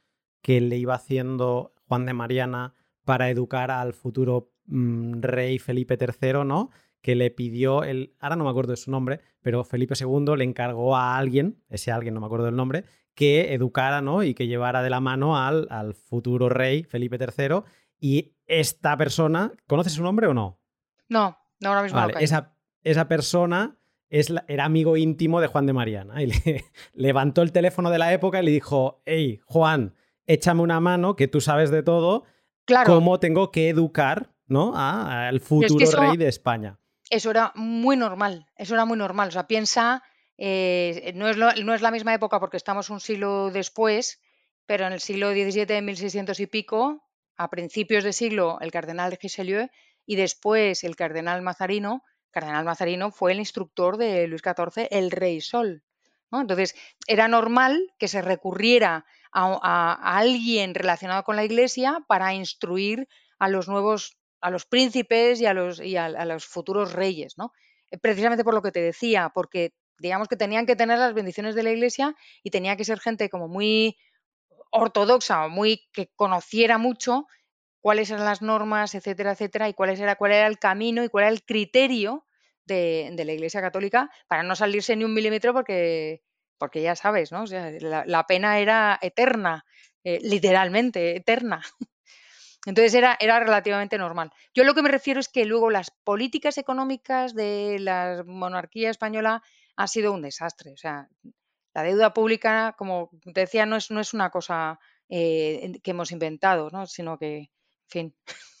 que le iba haciendo Juan de Mariana para educar al futuro mm, rey Felipe III, ¿no? Que le pidió el, ahora no me acuerdo de su nombre, pero Felipe II le encargó a alguien, ese alguien no me acuerdo del nombre, que educara, ¿no? Y que llevara de la mano al, al futuro rey Felipe III y esta persona, ¿conoces su nombre o no? No, no ahora mismo. Vale, esa, esa, persona es era amigo íntimo de Juan de Mariana y le levantó el teléfono de la época y le dijo, hey, Juan, échame una mano, que tú sabes de todo, claro. cómo tengo que educar ¿no? al futuro rey de España. Eso era muy normal, eso era muy normal. O sea, piensa eh, no, es no, es la misma época porque estamos un siglo después, pero en el siglo XVII, 1600 y pico, a principios de siglo, el cardenal de Richelieu y después el cardenal Mazarino, cardenal Mazarino fue el instructor de Luis XIV, el rey Sol. Entonces, era normal que se recurriera a, alguien relacionado con la iglesia para instruir a los nuevos, a los príncipes y a los, y a, los futuros reyes, ¿no? Eh, precisamente por lo que te decía, porque digamos que tenían que tener las bendiciones de la iglesia y tenía que ser gente como muy ortodoxa o muy que conociera mucho cuáles eran las normas, etcétera, etcétera, y cuál era, cuál era el camino y cuál era el criterio de, la Iglesia Católica para no salirse ni un milímetro porque, porque ya sabes, ¿no? la, pena era eterna, eh, literalmente, eterna. Entonces era, era relativamente normal. Yo lo que me refiero es que luego las políticas económicas de la monarquía española ha sido un desastre. O sea, la deuda pública, como decía, no es, no es una cosa eh, que hemos inventado, ¿no? sino que, en fin,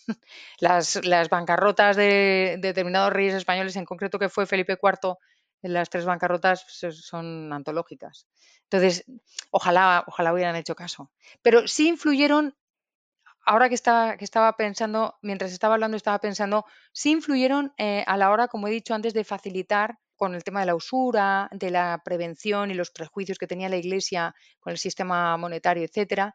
las, bancarrotas de, determinados reyes españoles, en concreto que fue Felipe IV, las tres bancarrotas son antológicas. Entonces, ojalá, ojalá hubieran hecho caso. Pero sí influyeron, ahora que estaba, que estaba pensando, mientras estaba hablando, estaba pensando, sí influyeron eh, a la hora, como he dicho antes, de facilitar con el tema de la usura, de la prevención y los prejuicios que tenía la Iglesia con el sistema monetario, etcétera,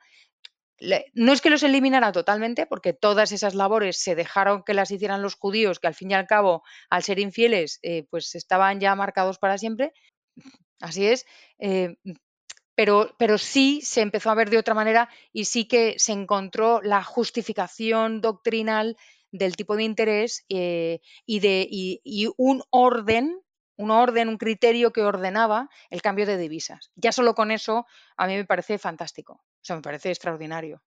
no es que los eliminara totalmente, porque todas esas labores se dejaron que las hicieran los judíos, que al fin y al cabo, al ser infieles, eh, pues estaban ya marcados para siempre. Así es. Eh, pero, pero, sí se empezó a ver de otra manera y sí que se encontró la justificación doctrinal del tipo de interés eh, y de y un orden un orden, un criterio que ordenaba el cambio de divisas. Ya solo con eso a mí me parece fantástico, o sea, me parece extraordinario.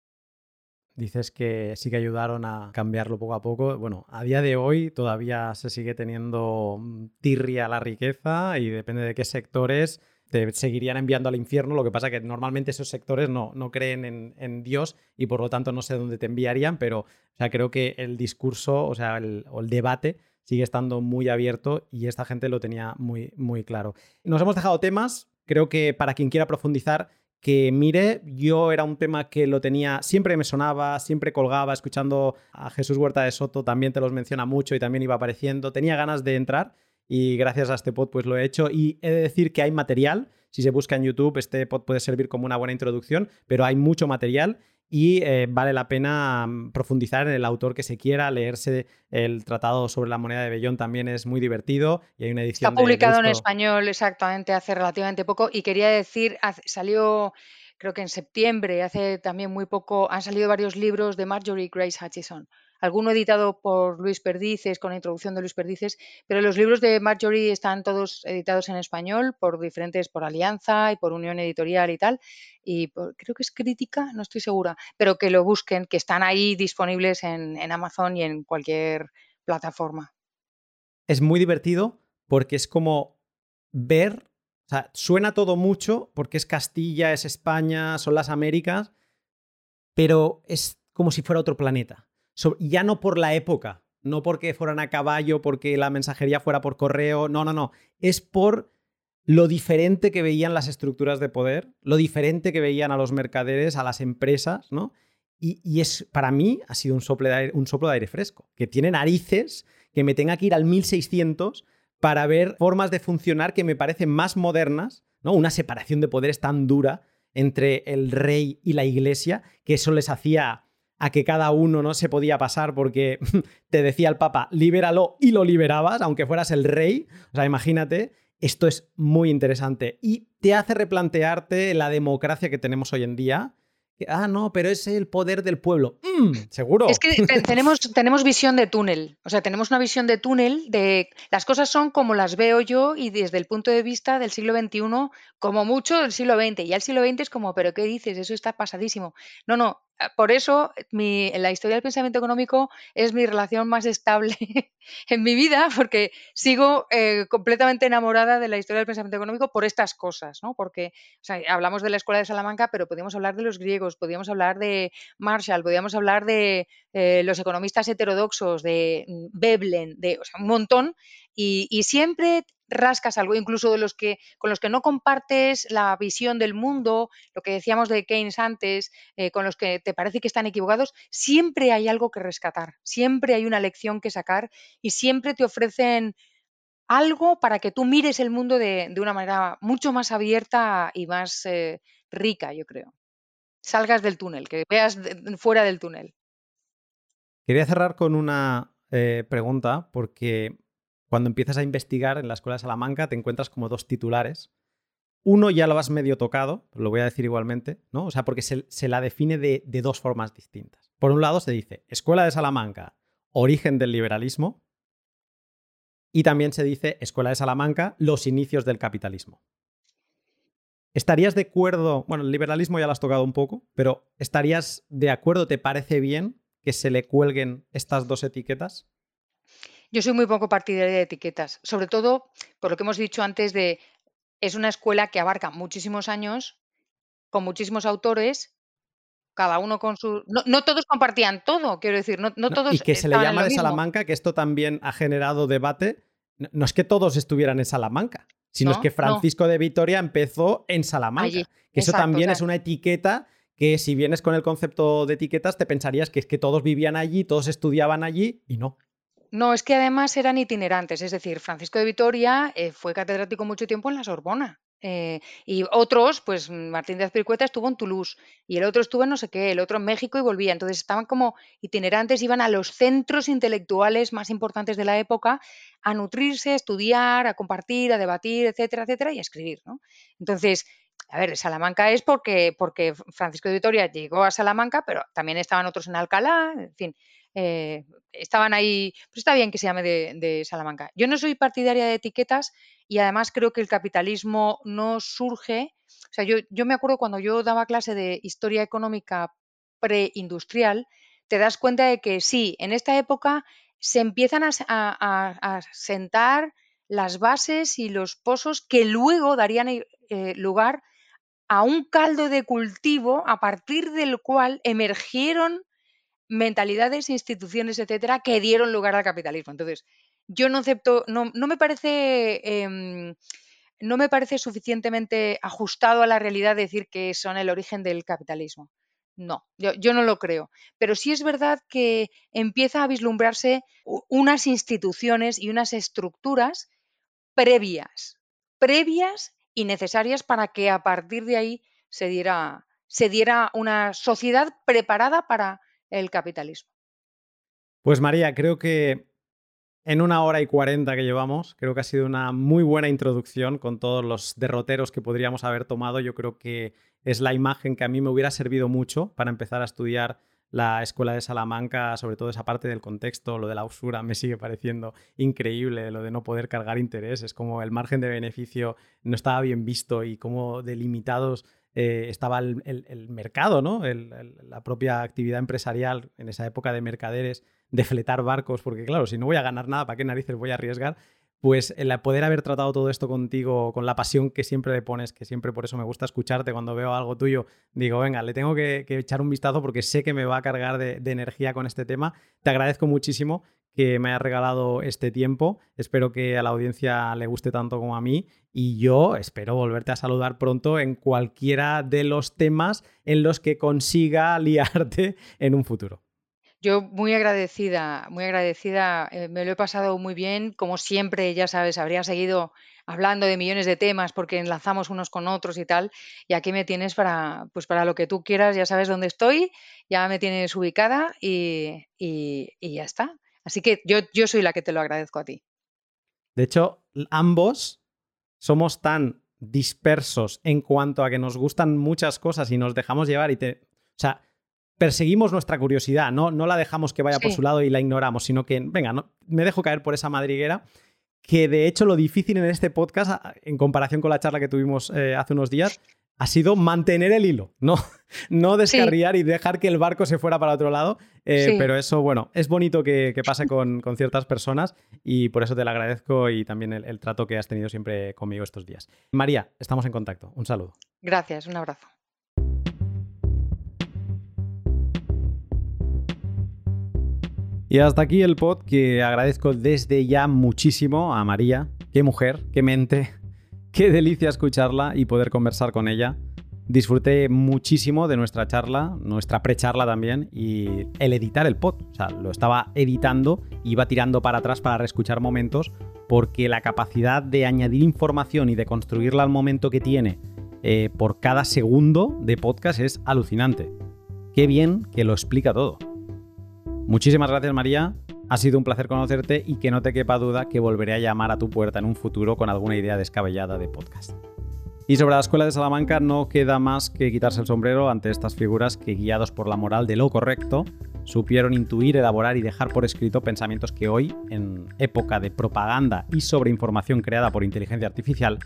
Dices que sí que ayudaron a cambiarlo poco a poco. Bueno, a día de hoy todavía se sigue teniendo mm, tirria la riqueza y depende de qué sectores te seguirían enviando al infierno. Lo que pasa es que normalmente esos sectores no, no creen en, Dios y por lo tanto no sé dónde te enviarían, pero o sea, creo que el discurso, o sea, el, o el debate sigue estando muy abierto y esta gente lo tenía muy, muy claro. Nos hemos dejado temas, creo que para quien quiera profundizar, que mire, yo era un tema que lo tenía, siempre me sonaba, siempre colgaba, escuchando a Jesús Huerta de Soto, también te los menciona mucho y también iba apareciendo, tenía ganas de entrar y gracias a este pod pues lo he hecho. Y he de decir que hay material, si se busca en YouTube este pod puede servir como una buena introducción, pero hay mucho material y eh, vale la pena mm, profundizar en el autor que se quiera, leerse el tratado sobre la moneda de Bellón también es muy divertido y hay una edición. Está publicado en español exactamente hace relativamente poco y quería decir, salió creo que en septiembre, hace también muy poco, han salido varios libros de Marjorie Grace Hutchison alguno editado por Luis Perdices, con la introducción de Luis Perdices, pero los libros de Marjorie están todos editados en español por diferentes, por Alianza y por Unión Editorial y tal, y creo que es crítica, no estoy segura, pero que lo busquen, que están ahí disponibles en, en Amazon y en cualquier plataforma. Es muy divertido porque es como ver, o sea, suena todo mucho porque es Castilla, es España, son las Américas, pero es como si fuera otro planeta ya no por la época, no porque fueran a caballo, porque la mensajería fuera por correo, no, no, no, es por lo diferente que veían las estructuras de poder, lo diferente que veían a los mercaderes, a las empresas, ¿no? Y, es, para mí, ha sido un soplo, de un soplo de aire fresco, que tiene narices, que me tenga que ir al 1600 para ver formas de funcionar que me parecen más modernas, ¿no? Una separación de poderes tan dura entre el rey y la iglesia, que eso les hacía a que cada uno no se podía pasar porque te decía el Papa, libéralo y lo liberabas, aunque fueras el rey. O sea, imagínate, esto es muy interesante y te hace replantearte la democracia que tenemos hoy en día ah, no, pero es el poder del pueblo. Mm, seguro. Es que tenemos, tenemos visión de túnel. O sea, tenemos una visión de túnel de las cosas son como las veo yo y desde el punto de vista del siglo XXI, como mucho del siglo XX. Y el siglo XX es como, pero ¿qué dices? Eso está pasadísimo. No, no. Por eso mi, la historia del pensamiento económico es mi relación más estable en mi vida, porque sigo eh, completamente enamorada de la historia del pensamiento económico por estas cosas, ¿no? Porque hablamos de la escuela de Salamanca, pero podemos hablar de los griegos podríamos hablar de Marshall, podríamos hablar de eh, los economistas heterodoxos, de mm, Veblen, de un montón, y, siempre rascas algo, incluso de los que con los que no compartes la visión del mundo, lo que decíamos de Keynes antes, eh, con los que te parece que están equivocados, siempre hay algo que rescatar, siempre hay una lección que sacar y siempre te ofrecen algo para que tú mires el mundo de, una manera mucho más abierta y más eh, rica, yo creo. Salgas del túnel, que veas fuera del túnel. Quería cerrar con una eh, pregunta, porque cuando empiezas a investigar en la Escuela de Salamanca te encuentras como dos titulares. Uno ya lo has medio tocado, lo voy a decir igualmente, ¿no? O sea, porque se, la define de, de dos formas distintas. Por un lado se dice Escuela de Salamanca, origen del liberalismo, y también se dice Escuela de Salamanca, los inicios del capitalismo. ¿Estarías de acuerdo? Bueno, el liberalismo ya lo has tocado un poco, pero ¿estarías de acuerdo? ¿Te parece bien que se le cuelguen estas dos etiquetas? Yo soy muy poco partidaria de etiquetas, sobre todo por lo que hemos dicho antes de es una escuela que abarca muchísimos años, con muchísimos autores, cada uno con su... No, todos compartían todo, quiero decir, no, todos... y que se le llama de Salamanca, que esto también ha generado debate. No, es que todos estuvieran en Salamanca, sino es que Francisco de Vitoria empezó en Salamanca. que eso también es una etiqueta que si vienes con el concepto de etiquetas te pensarías que es que todos vivían allí, todos estudiaban allí y no. No, es que además eran itinerantes, es decir, Francisco de Vitoria eh, fue catedrático mucho tiempo en la Sorbona. Eh, y otros, pues Martín de Azpilicueta estuvo en Toulouse y el otro estuvo en no sé qué, el otro en México y volvía. Entonces estaban como itinerantes, iban a los centros intelectuales más importantes de la época a nutrirse, a estudiar, a compartir, a debatir, etcétera, etcétera, y a escribir. ¿no? Entonces, a ver, Salamanca es porque, porque Francisco de Vitoria llegó a Salamanca, pero también estaban otros en Alcalá, en fin, eh, estaban ahí, pues está bien que se llame de, Salamanca. Yo no soy partidaria de etiquetas y además creo que el capitalismo no surge, o sea, yo, yo me acuerdo cuando yo daba clase de historia económica preindustrial, te das cuenta de que sí, en esta época se empiezan a, sentar las bases y los pozos que luego darían eh, lugar a un caldo de cultivo a partir del cual emergieron mentalidades, instituciones, etcétera, que dieron lugar al capitalismo. Entonces, yo no acepto, no, no me parece. Em, no me parece suficientemente ajustado a la realidad decir que son el origen del capitalismo. No, yo, yo, no lo creo. Pero sí es verdad que empieza a vislumbrarse unas instituciones y unas estructuras previas, previas y necesarias para que a partir de ahí se diera, se diera una sociedad preparada para el capitalismo. Pues María, creo que en una hora y cuarenta que llevamos, creo que ha sido una muy buena introducción con todos los derroteros que podríamos haber tomado. Yo creo que es la imagen que a mí me hubiera servido mucho para empezar a estudiar la escuela de Salamanca, sobre todo esa parte del contexto, lo de la usura, me sigue pareciendo increíble, lo de no poder cargar intereses, como el margen de beneficio no estaba bien visto y cómo delimitados eh, estaba el, mercado, ¿no? la propia actividad empresarial en esa época de mercaderes, de fletar barcos, porque claro, si no voy a ganar nada, ¿para qué narices voy a arriesgar? Pues el poder haber tratado todo esto contigo, con la pasión que siempre le pones, que siempre por eso me gusta escucharte cuando veo algo tuyo, digo, venga, le tengo que, echar un vistazo porque sé que me va a cargar de energía con este tema. Te agradezco muchísimo que me hayas regalado este tiempo. Espero que a la audiencia le guste tanto como a mí y yo espero volverte a saludar pronto en cualquiera de los temas en los que consiga liarte en un futuro. Yo muy agradecida, muy agradecida, eh, me lo he pasado muy bien, como siempre, ya sabes, habría seguido hablando de millones de temas porque enlazamos unos con otros y tal, y aquí me tienes para, pues para lo que tú quieras, ya sabes dónde estoy, ya me tienes ubicada y, y ya está. Así que yo, yo soy la que te lo agradezco a ti. De hecho, ambos somos tan dispersos en cuanto a que nos gustan muchas cosas y nos dejamos llevar y te... O sea, perseguimos nuestra curiosidad, no, no la dejamos que vaya por su lado y la ignoramos, sino que, venga, no, me dejo caer por esa madriguera, que de hecho lo difícil en este podcast, en comparación con la charla que tuvimos eh, hace unos días, ha sido mantener el hilo, no, no descarriar y dejar que el barco se fuera para otro lado. Eh, pero eso, bueno, es bonito que, pase con, ciertas personas y por eso te lo agradezco y también el, trato que has tenido siempre conmigo estos días. María, estamos en contacto. Un saludo. Gracias, un abrazo. Y hasta aquí el pod que agradezco desde ya muchísimo a María. Qué mujer, qué mente, qué delicia escucharla y poder conversar con ella. Disfruté muchísimo de nuestra charla, nuestra pre-charla también, y el editar el pod. O sea, lo estaba editando, iba tirando para atrás para reescuchar momentos, porque la capacidad de añadir información y de construirla al momento que tiene eh, por cada segundo de podcast es alucinante. Qué bien que lo explica todo. Muchísimas gracias María, ha sido un placer conocerte y que no te quepa duda que volveré a llamar a tu puerta en un futuro con alguna idea descabellada de podcast. Y sobre la escuela de Salamanca no queda más que quitarse el sombrero ante estas figuras que, guiados por la moral de lo correcto, supieron intuir, elaborar y dejar por escrito pensamientos que hoy, en época de propaganda y sobreinformación creada por inteligencia artificial,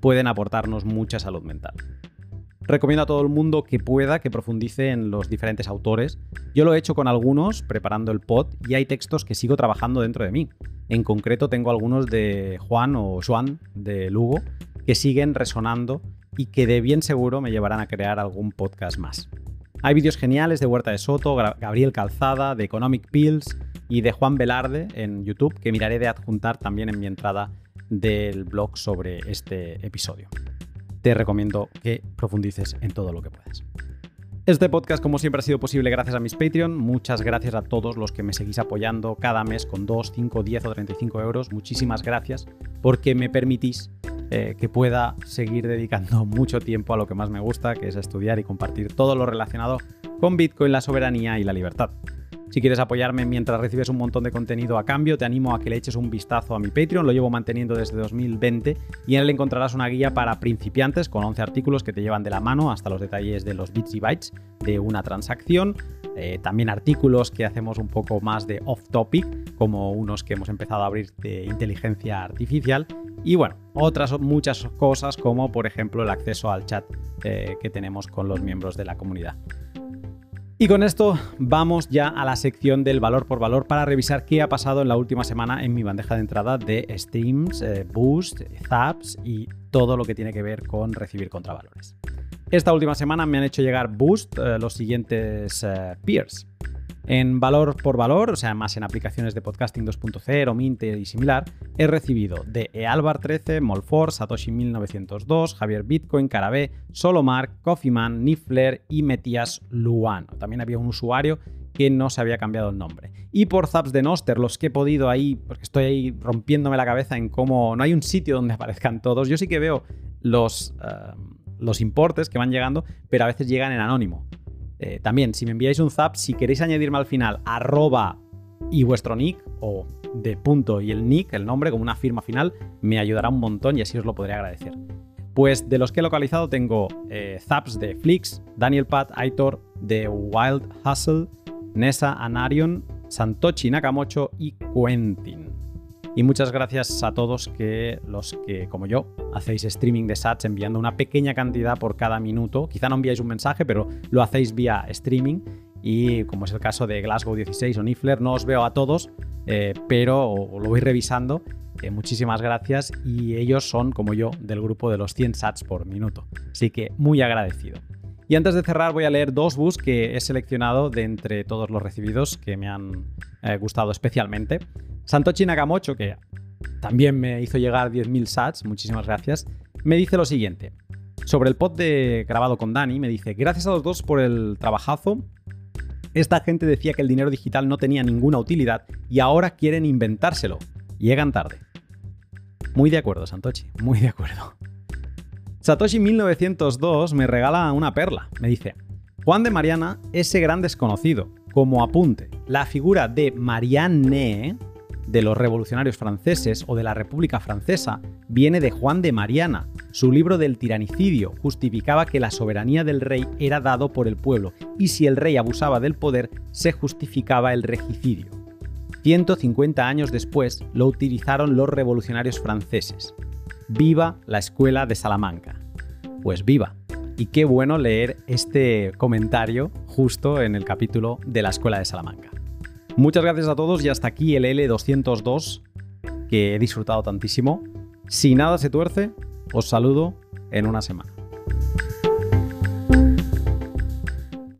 pueden aportarnos mucha salud mental. Recomiendo a todo el mundo que pueda que profundice en los diferentes autores. Yo lo he hecho con algunos preparando el pod y hay textos que sigo trabajando dentro de mí. En concreto tengo algunos de Juan o Juan de Lugo que siguen resonando y que de bien seguro me llevarán a crear algún podcast más. Hay vídeos geniales de Huerta de Soto, Gabriel Calzada, de Economic Pills y de Juan Velarde en YouTube que miraré de adjuntar también en mi entrada del blog sobre este episodio te recomiendo que profundices en todo lo que puedas. Este podcast, como siempre, ha sido posible gracias a mis Patreon. Muchas gracias a todos los que me seguís apoyando cada mes con 2, 5, 10 o 35 euros. Muchísimas gracias porque me permitís eh, que pueda seguir dedicando mucho tiempo a lo que más me gusta, que es estudiar y compartir todo lo relacionado con Bitcoin, la soberanía y la libertad. Si quieres apoyarme mientras recibes un montón de contenido a cambio, te animo a que le eches un vistazo a mi Patreon, lo llevo manteniendo desde 2020 y en él encontrarás una guía para principiantes con 11 artículos que te llevan de la mano hasta los detalles de los bits y bytes de una transacción. Eh, también artículos que hacemos un poco más de off topic, como unos que hemos empezado a abrir de inteligencia artificial. Y bueno, otras muchas cosas como por ejemplo el acceso al chat eh, que tenemos con los miembros de la comunidad. Y con esto vamos ya a la sección del valor por valor para revisar qué ha pasado en la última semana en mi bandeja de entrada de streams, eh, boost, zaps y todo lo que tiene que ver con recibir contravalores. Esta última semana me han hecho llegar boost eh, los siguientes eh, peers. En valor por valor, o sea, más en aplicaciones de podcasting 2.0, Mint y similar, he recibido de Ealbar13, Molfor, Satoshi1902, Javier Bitcoin, Carabé, Solomar, Coffeeman, Nifler y Metias Luano. También había un usuario que no se había cambiado el nombre. Y por zaps de Noster, los que he podido ahí, porque estoy ahí rompiéndome la cabeza en cómo no hay un sitio donde aparezcan todos. Yo sí que veo los, eh, los importes que van llegando, pero a veces llegan en anónimo. Eh, también, si me enviáis un zap, si queréis añadirme al final arroba y vuestro nick o de punto y el nick, el nombre, como una firma final, me ayudará un montón y así os lo podré agradecer. Pues de los que he localizado tengo eh, zaps de Flix, Daniel Pat, Aitor, de Wild Hustle, Nessa Anarion, Santochi Nakamocho y Quentin. Y muchas gracias a todos que los que, como yo, hacéis streaming de sats enviando una pequeña cantidad por cada minuto. Quizá no enviáis un mensaje, pero lo hacéis vía streaming. Y como es el caso de Glasgow 16 o Nifler, no os veo a todos, eh, pero lo voy revisando. Eh, muchísimas gracias y ellos son, como yo, del grupo de los 100 sats por minuto. Así que muy agradecido. Y antes de cerrar voy a leer dos bus que he seleccionado de entre todos los recibidos que me han eh, gustado especialmente. Santochi Nakamocho, que también me hizo llegar 10.000 sats, muchísimas gracias, me dice lo siguiente. Sobre el pod de grabado con Dani, me dice, gracias a los dos por el trabajazo. Esta gente decía que el dinero digital no tenía ninguna utilidad y ahora quieren inventárselo. Llegan tarde. Muy de acuerdo, Santochi, muy de acuerdo. Satoshi 1902 me regala una perla. Me dice, Juan de Mariana, ese gran desconocido. Como apunte, la figura de Marianne de los revolucionarios franceses o de la República Francesa viene de Juan de Mariana. Su libro del tiranicidio justificaba que la soberanía del rey era dado por el pueblo y si el rey abusaba del poder se justificaba el regicidio. 150 años después lo utilizaron los revolucionarios franceses. Viva la escuela de Salamanca. Pues viva. Y qué bueno leer este comentario justo en el capítulo de la escuela de Salamanca. Muchas gracias a todos y hasta aquí el L202 que he disfrutado tantísimo. Si nada se tuerce, os saludo en una semana.